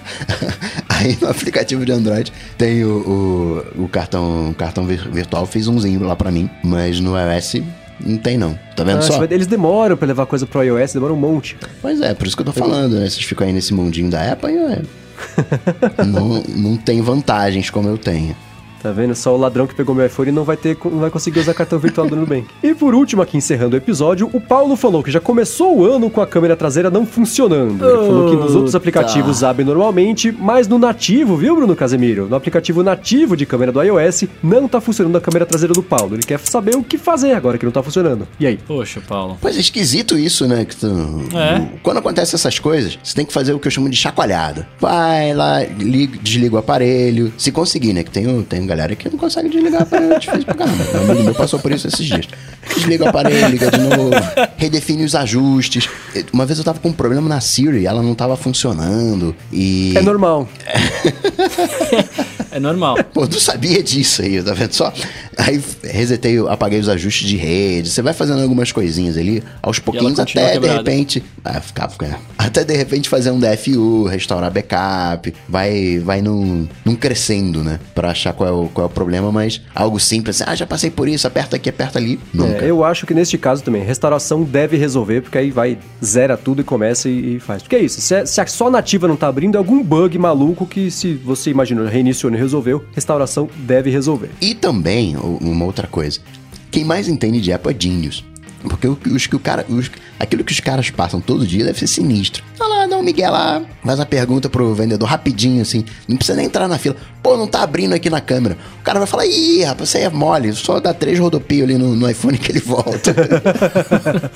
Aí no *laughs* aplicativo de Android tem o, o, o cartão, o cartão vir- virtual, fiz umzinho lá pra mim. Mas no iOS não tem, não. Tá vendo ah, só? eles demoram pra levar coisa pro iOS, demoram um monte. Pois é, por isso que eu tô falando, né? Vocês ficam aí nesse mundinho da Apple e *laughs* não, não tem vantagens como eu tenho. Tá vendo? Só o ladrão que pegou meu iPhone não vai ter, não vai conseguir usar cartão virtual do Nubank. *laughs* E por último, aqui encerrando o episódio, o Paulo falou que já começou o ano com a câmera traseira não funcionando. Ele falou que nos outros aplicativos abre normalmente, mas no nativo, viu, Bruno Casemiro? No aplicativo nativo de câmera do iOS, não tá funcionando a câmera traseira do Paulo. Ele quer saber o que fazer agora que não tá funcionando. E aí? Poxa, Paulo. Pois é esquisito isso, né? Que tu- É. Quando acontece essas coisas, você tem que fazer o que eu chamo de chacoalhada. Vai lá, liga, desliga o aparelho. Se conseguir, né? Que tem, tem galera que não consegue desligar o aparelho. Pra caramba. Um amigo meu passou por isso esses dias. Desliga o aparelho, liga de novo, redefine os ajustes. Uma vez eu tava com um problema na Siri, ela não tava funcionando. E. É normal. É normal. *laughs* Pô, tu sabia disso aí, tá vendo só? Aí resetei, apaguei os ajustes de rede. Você vai fazendo algumas coisinhas ali, aos pouquinhos, até de quebrada. repente. Ah, ficava, é. Até de repente fazer um DFU, restaurar backup. Vai, vai num, num crescendo, né? Pra achar qual é, o, qual é o problema, mas algo simples. assim, Ah, já passei por isso, aperta aqui, aperta ali. Nunca. É, eu acho que neste caso também, restauração deve resolver, porque aí vai, zera tudo e começa e, e faz. Porque é isso, se, a- se a só nativa não tá abrindo, é algum bug maluco que se você imaginou, reiniciou e resolveu, restauração deve resolver. E também, uma outra coisa. Quem mais entende de Apple é Genius. Porque o- os que o cara, os- aquilo que os caras passam todo dia deve ser sinistro. Olha lá, dá um Miguel lá, faz a pergunta pro vendedor rapidinho, assim. Não precisa nem entrar na fila. Pô, não tá abrindo aqui na câmera. O cara vai falar, ih, rapaz, você é mole. Só dá três rodopios ali no, no iPhone que ele volta. *laughs*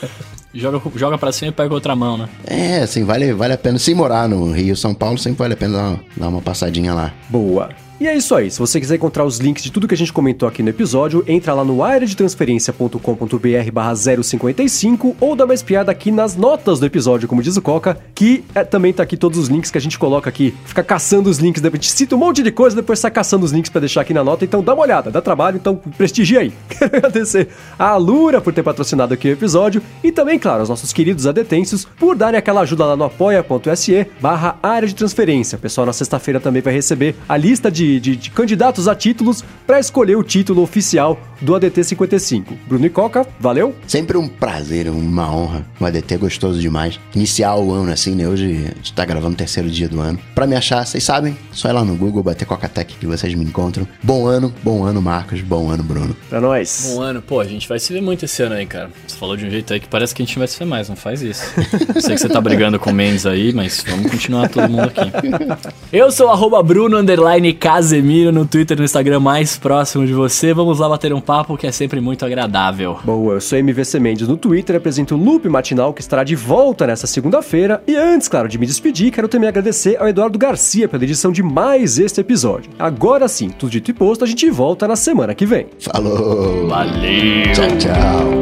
Joga, joga pra cima e pega outra mão, né? é, assim, vale, vale a pena. Se morar no Rio, São Paulo, sempre vale a pena dar uma, dar uma passadinha lá. Boa. E é isso aí. Se você quiser encontrar os links de tudo que a gente comentou aqui no episódio, entra lá no areadetransferencia.com.br barra 055 ou dá uma espiada aqui nas notas do episódio, como diz o Coca, que é, também tá aqui todos os links que a gente coloca aqui. Fica caçando os links, depois gente cita um monte de coisa, depois sai caçando os links pra deixar aqui na nota. Então dá uma olhada, dá trabalho, então prestigia aí. *laughs* Quero agradecer a Alura por ter patrocinado aqui o episódio e também, claro, aos nossos queridos adetêncios por darem aquela ajuda lá no apoia.se barra área de transferência. O pessoal na sexta-feira também vai receber a lista de, de- de candidatos a títulos para escolher o título oficial do ADT 55. Bruno e Coca, valeu! Sempre um prazer, uma honra. O ADT é gostoso demais. Iniciar o ano assim, né? Hoje a gente tá gravando o terceiro dia do ano. Pra me achar, vocês sabem, só ir lá no Google, bater Coca-Tech que vocês me encontram. Bom ano, bom ano, Marcos. Bom ano, Bruno. Pra nós! Um ano, pô, a gente vai se ver muito esse ano aí, cara. Você falou de um jeito aí que parece que a gente vai se ver mais, não faz isso. *laughs* Sei que você tá brigando com o Mendes aí, mas vamos continuar todo mundo aqui. *laughs* Eu sou o arroba Bruno underline Casemiro no Twitter e no Instagram mais próximo de você. Vamos lá bater um papo que é sempre muito agradável. Boa, eu sou MVC Mendes no Twitter, apresento o Loop Matinal que estará de volta nessa segunda-feira. E antes, claro, de me despedir, quero também agradecer ao Eduardo Garcia pela edição de mais este episódio. Agora sim, tudo dito e posto, a gente volta na semana que vem. Falou! Valeu! Tchau, tchau!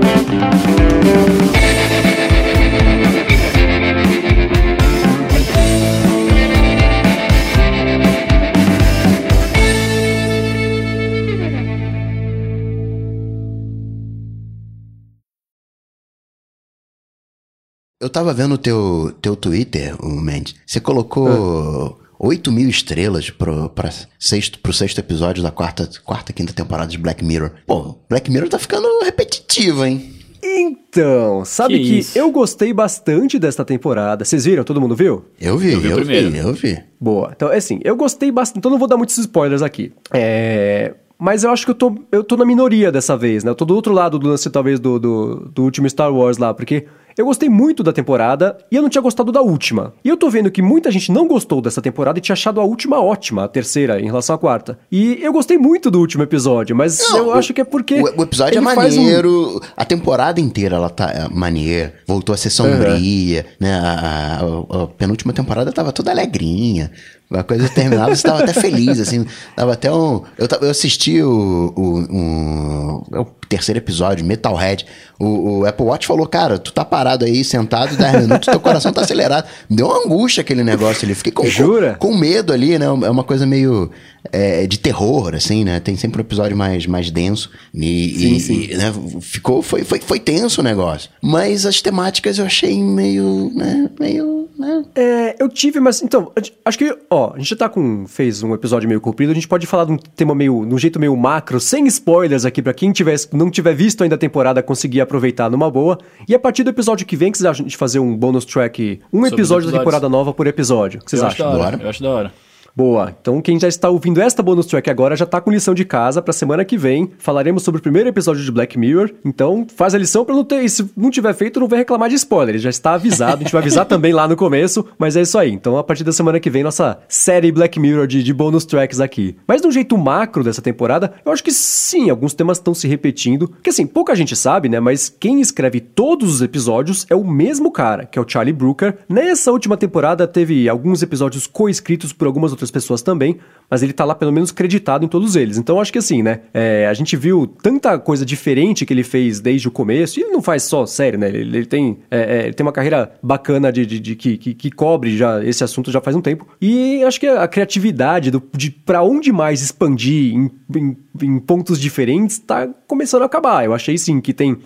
Eu tava vendo o teu, teu Twitter, o Mendes. Você colocou 8 mil estrelas pro, pra sexto, pro sexto episódio da quarta, quarta, quinta temporada de Black Mirror. Pô, Black Mirror tá ficando repetitivo, hein? Então, sabe Que que, eu gostei bastante desta temporada. Vocês viram? Todo mundo viu? Eu vi, Eu eu, vi vi, primeiro. eu vi. Boa. Então, é assim, eu gostei bastante. Então, não vou dar muitos spoilers aqui. É. Mas eu acho que eu tô, eu tô na minoria dessa vez, né? Eu tô do outro lado do lance, talvez, do, do, do último Star Wars lá, porque eu gostei muito da temporada e eu não tinha gostado da última. E eu tô vendo que muita gente não gostou dessa temporada e tinha achado a última ótima, a terceira, em relação à quarta. E eu gostei muito do último episódio, mas Não, eu o- acho que é porque. O, o episódio é faz um- maneiro, a temporada inteira ela tá é, maneira, voltou a ser sombria, né? A, a- a- a penúltima temporada tava toda alegrinha. A coisa terminava, você tava até feliz, assim. Tava até um. Eu, eu assisti o, o, um- é o terceiro episódio, Metalhead. O, o Apple Watch falou, cara, tu tá parado aí, sentado 10 minutos, teu coração tá acelerado. Me deu uma angústia aquele negócio ali. Fiquei com, Jura? com, com medo ali, né? É uma coisa meio é, de terror, assim, né? Tem sempre um episódio mais, mais denso. E, Sim, e- sim. e, né, ficou, foi, foi, foi tenso o negócio. Mas as temáticas eu achei meio, né? Meio, né? É, eu tive, mas então, acho que, ó, a gente já tá com. fez um episódio meio comprido, a gente pode falar de um tema meio. de um jeito meio macro, sem spoilers aqui, pra quem tiver, não tiver visto ainda a temporada conseguir aproveitar numa boa. E a partir do episódio que vem, que vocês acham de fazer um bonus track, um episódio da temporada nova por episódio? O que vocês eu acho acham? da hora. Eu acho da hora. Boa. Então quem já está ouvindo esta bonus track agora já tá com lição de casa pra semana que vem. Falaremos sobre o primeiro episódio de Black Mirror. Então faz a lição pra não ter. e Se não tiver feito, não vai reclamar de spoiler. Já está avisado. A gente vai avisar *laughs* também lá no começo. Mas é isso aí. Então a partir da semana que vem, nossa série Black Mirror de, de bonus tracks aqui. Mas de um jeito macro dessa temporada, eu acho que sim, alguns temas estão se repetindo. Que assim, pouca gente sabe, né? Mas quem escreve todos os episódios é o mesmo cara, que é o Charlie Brooker. Nessa última temporada teve alguns episódios co-escritos por algumas outras pessoas também, mas ele tá lá pelo menos creditado em todos eles. Então acho que assim, né? é, a gente viu tanta coisa diferente que ele fez desde o começo, e ele não faz só série, né? Ele, ele tem, é, é, ele tem uma carreira bacana de, de- de- que, que, que cobre já esse assunto já faz um tempo. E acho que a criatividade do, de para onde mais expandir em, em- em pontos diferentes tá começando a acabar. Eu achei sim que tem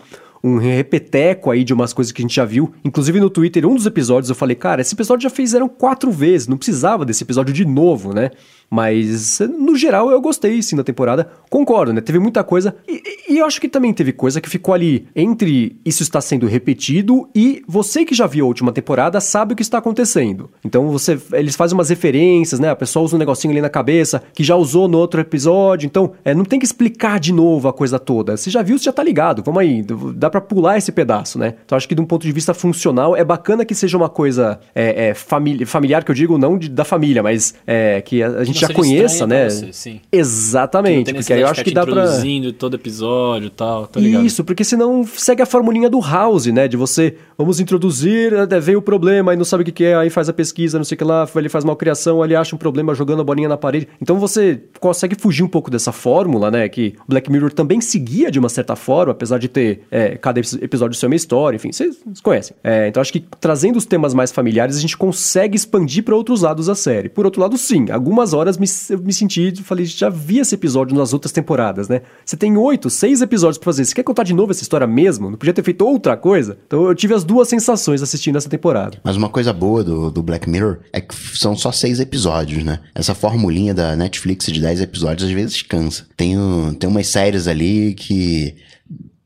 um repeteco aí de umas coisas que a gente já viu. Inclusive no Twitter, um dos episódios eu falei, cara, esse episódio já fizeram quatro vezes, não precisava desse episódio de novo, né? Mas, no geral, eu gostei sim da temporada. Concordo, né? Teve muita coisa. E, e eu acho que também teve coisa que ficou ali entre isso está sendo repetido e você que já viu a última temporada sabe o que está acontecendo. Então você, eles fazem umas referências, né? A pessoa usa um negocinho ali na cabeça que já usou no outro episódio. Então, é, não tem que explicar de novo a coisa toda. Você já viu, você já tá ligado. Vamos aí, dá pra pular esse pedaço, né? Então, acho que de um ponto de vista funcional, é bacana que seja uma coisa é, é, famili- familiar, que eu digo, não de- da família, mas é, que a, a gente já conheça, né? você, sim. Exatamente, porque aí eu acho que dá introduzindo todo episódio e tal, tá ligado? Isso, porque senão segue a formulinha do House, né? De você, vamos introduzir, até veio o problema, aí não sabe o que, que é, aí faz a pesquisa, não sei o que lá, ele faz malcriação, ele acha um problema jogando a bolinha na parede. Então você consegue fugir um pouco dessa fórmula, né? Que Black Mirror também seguia de uma certa forma, apesar de ter é, cada epi- episódio ser uma história, enfim, vocês conhecem. É, então acho que trazendo os temas mais familiares, a gente consegue expandir para outros lados da série. Por outro lado, sim, algumas horas me, eu me senti, falei, já vi esse episódio nas outras temporadas, né? Você tem oito, seis episódios pra fazer. Você quer contar de novo essa história mesmo? Não podia ter feito outra coisa? Então eu tive as duas sensações assistindo essa temporada. Mas uma coisa boa do, do Black Mirror é que são só seis episódios, né? Essa formulinha da Netflix de 10 episódios às vezes cansa. Tem, tem umas séries ali que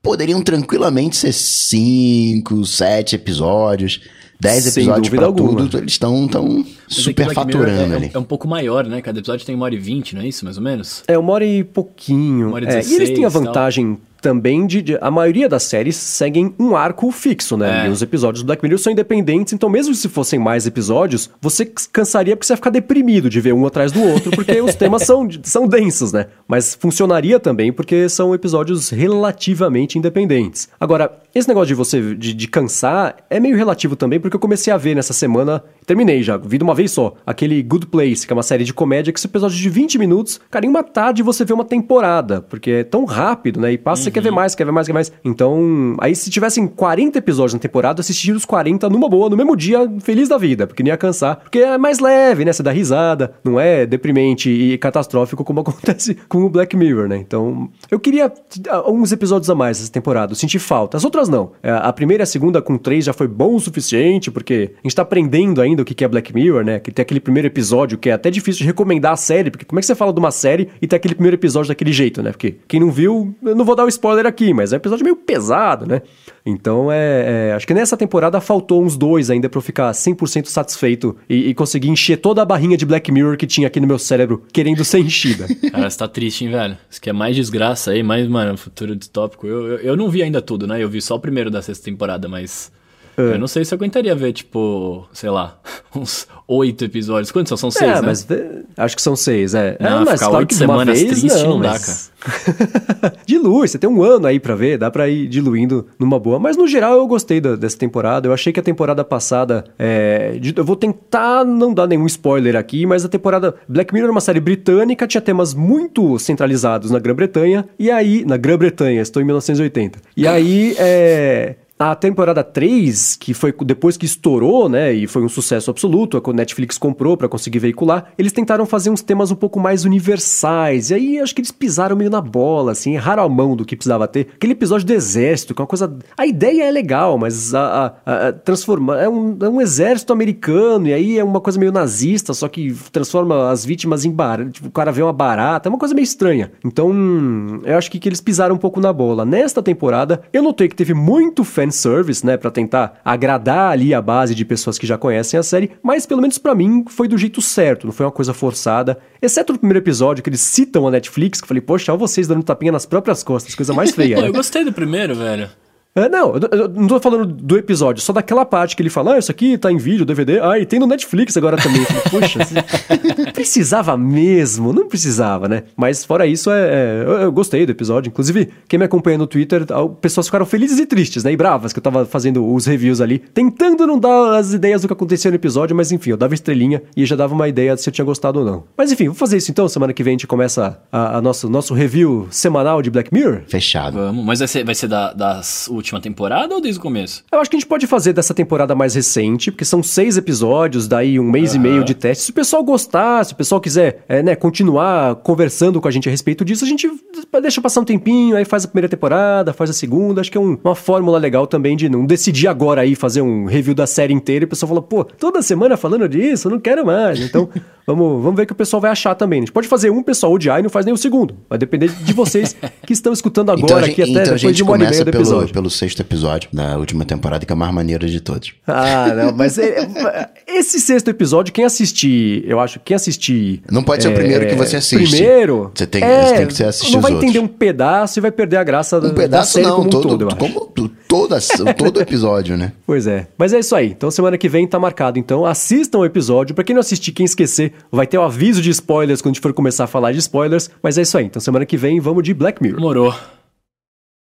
poderiam tranquilamente ser cinco, sete episódios. 10 Sem episódios alguma. tudo, eles estão tão é super Black Mirror faturando é, ali. É um pouco maior, né? Cada episódio tem uma hora e vinte, não é isso, mais ou menos? É, uma hora e pouquinho. Uma hora e É, e 16 eles têm a tal. vantagem também de, de- A maioria das séries seguem um arco fixo, né? É. E os episódios do Black Mirror são independentes, então mesmo se fossem mais episódios, você cansaria porque você ia ficar deprimido de ver um atrás do outro, porque *laughs* os temas são, são densos, né? Mas funcionaria também porque são episódios relativamente independentes. Agora, esse negócio de você de, de cansar é meio relativo também, porque eu comecei a ver nessa semana, terminei já, vi de uma vez só, aquele Good Place, que é uma série de comédia que esse episódio de 20 minutos, cara, em uma tarde você vê uma temporada, porque é tão rápido, né? E passa, você quer ver mais, quer ver mais, quer mais. Então, aí se tivessem 40 episódios na temporada, eu assistiria os 40 numa boa, no mesmo dia, feliz da vida, porque não ia cansar, porque é mais leve, né? Você dá risada, não é deprimente e catastrófico como *laughs* acontece com o Black Mirror, né? Então, eu queria ah, uns episódios a mais essa temporada, eu senti falta. As outras não. É, A primeira e a segunda com três já foi bom o suficiente, porque a gente tá aprendendo ainda o que que é Black Mirror, né? Que tem aquele primeiro episódio que é até difícil de recomendar a série, porque como é que você fala de uma série e tem aquele primeiro episódio daquele jeito, né? Porque quem não viu, eu não vou dar o spoiler spoiler aqui, mas é um episódio meio pesado, né? Então, é, é, acho que nessa temporada faltou uns dois ainda pra eu ficar 100% satisfeito e, e conseguir encher toda a barrinha de Black Mirror que tinha aqui no meu cérebro, querendo ser enchida. *laughs* Cara, você tá triste, hein, velho? Isso aqui é mais desgraça aí, mais, mano, futuro distópico. Eu, eu, eu não vi ainda tudo, né? Eu vi só o primeiro da sexta temporada, mas... Eu não sei se eu aguentaria ver, tipo, sei lá, *laughs* uns oito episódios. Quantos são? São seis, é, né? mas acho que são seis, é. Não, é, mas ficar oito semanas vez, triste não, não dá, mas... *laughs* Dilui, você tem um ano aí pra ver, dá pra ir diluindo numa boa. Mas no geral eu gostei da- dessa temporada. Eu achei que a temporada passada. é, de- eu vou tentar não dar nenhum spoiler aqui, mas a temporada. Black Mirror é uma série britânica, tinha temas muito centralizados na Grã-Bretanha. E aí. Na Grã-Bretanha, estou em 1980. E aí. É, a temporada 3, que foi depois que estourou, né, e foi um sucesso absoluto, a Netflix comprou pra conseguir veicular, eles tentaram fazer uns temas um pouco mais universais, e aí acho que eles pisaram meio na bola, assim, erraram a mão do que precisava ter. Aquele episódio do exército, que é uma coisa... A ideia é legal, mas a, a, a. É um, é um exército americano, e aí é uma coisa meio nazista, só que transforma as vítimas em barata, tipo, o cara vê uma barata, é uma coisa meio estranha. Então, eu acho que, que eles pisaram um pouco na bola. Nesta temporada, eu notei que teve muito fanservice, né, Pra tentar agradar ali a base de pessoas que já conhecem a série, mas pelo menos pra mim foi do jeito certo, não foi uma coisa forçada, exceto no primeiro episódio que eles citam a Netflix, que eu falei, poxa, olha vocês dando tapinha nas próprias costas, coisa mais *laughs* feia, Pô, né? eu gostei do primeiro, velho. É, não, eu, não tô falando do episódio, só daquela parte que ele fala, ah, isso aqui tá em vídeo, DVD, ah, e tem no Netflix agora também. Falei, Poxa, *laughs* precisava mesmo? Não precisava, né? Mas fora isso, é, é, eu, eu gostei do episódio. Inclusive, quem me acompanha no Twitter, pessoas ficaram felizes e tristes, né? E bravas, que eu tava fazendo os reviews ali, tentando não dar as ideias do que acontecia no episódio, mas enfim, eu dava estrelinha e já dava uma ideia de se eu tinha gostado ou não. Mas enfim, vou fazer isso então, semana que vem a gente começa a, a nosso, nosso review semanal de Black Mirror. Fechado. Vamos, mas vai ser, vai ser da, das última temporada ou desde o começo? Eu acho que a gente pode fazer dessa temporada mais recente, porque são seis episódios, daí um mês e meio de teste. Se o pessoal gostar, se o pessoal quiser é, né, continuar conversando com a gente a respeito disso, a gente deixa passar um tempinho, aí faz a primeira temporada, faz a segunda. Acho que é um- uma fórmula legal também de não decidir agora aí fazer um review da série inteira e o pessoal fala, pô, toda semana falando disso, eu não quero mais. Então, *laughs* vamos, vamos ver o que o pessoal vai achar também. A gente pode fazer um pessoal odiar e não faz nem o segundo. Vai depender de vocês que estão escutando agora Então aqui gente, até então a depois gente de uma hora e meia do pelo, episódio. pelo sexto episódio da última temporada, que é a mais maneira de todos. Ah, não, mas é- é- esse sexto episódio, quem assistir, eu acho, quem assistir. Não pode ser o primeiro que você assiste. Primeiro. Você tem- é, você tem que assistir Não vai os entender outros. um pedaço e vai perder a graça da, Um da pedaço série não, como um todo, todo, eu acho. como, toda, todo episódio, né? *laughs* Pois é. Mas é isso aí. Então semana que vem tá marcado. Então assistam o episódio. Pra quem não assistir, quem esquecer, vai ter o aviso de spoilers quando a gente for começar a falar de spoilers. Mas é isso aí. Então semana que vem vamos de Black Mirror. Demorou.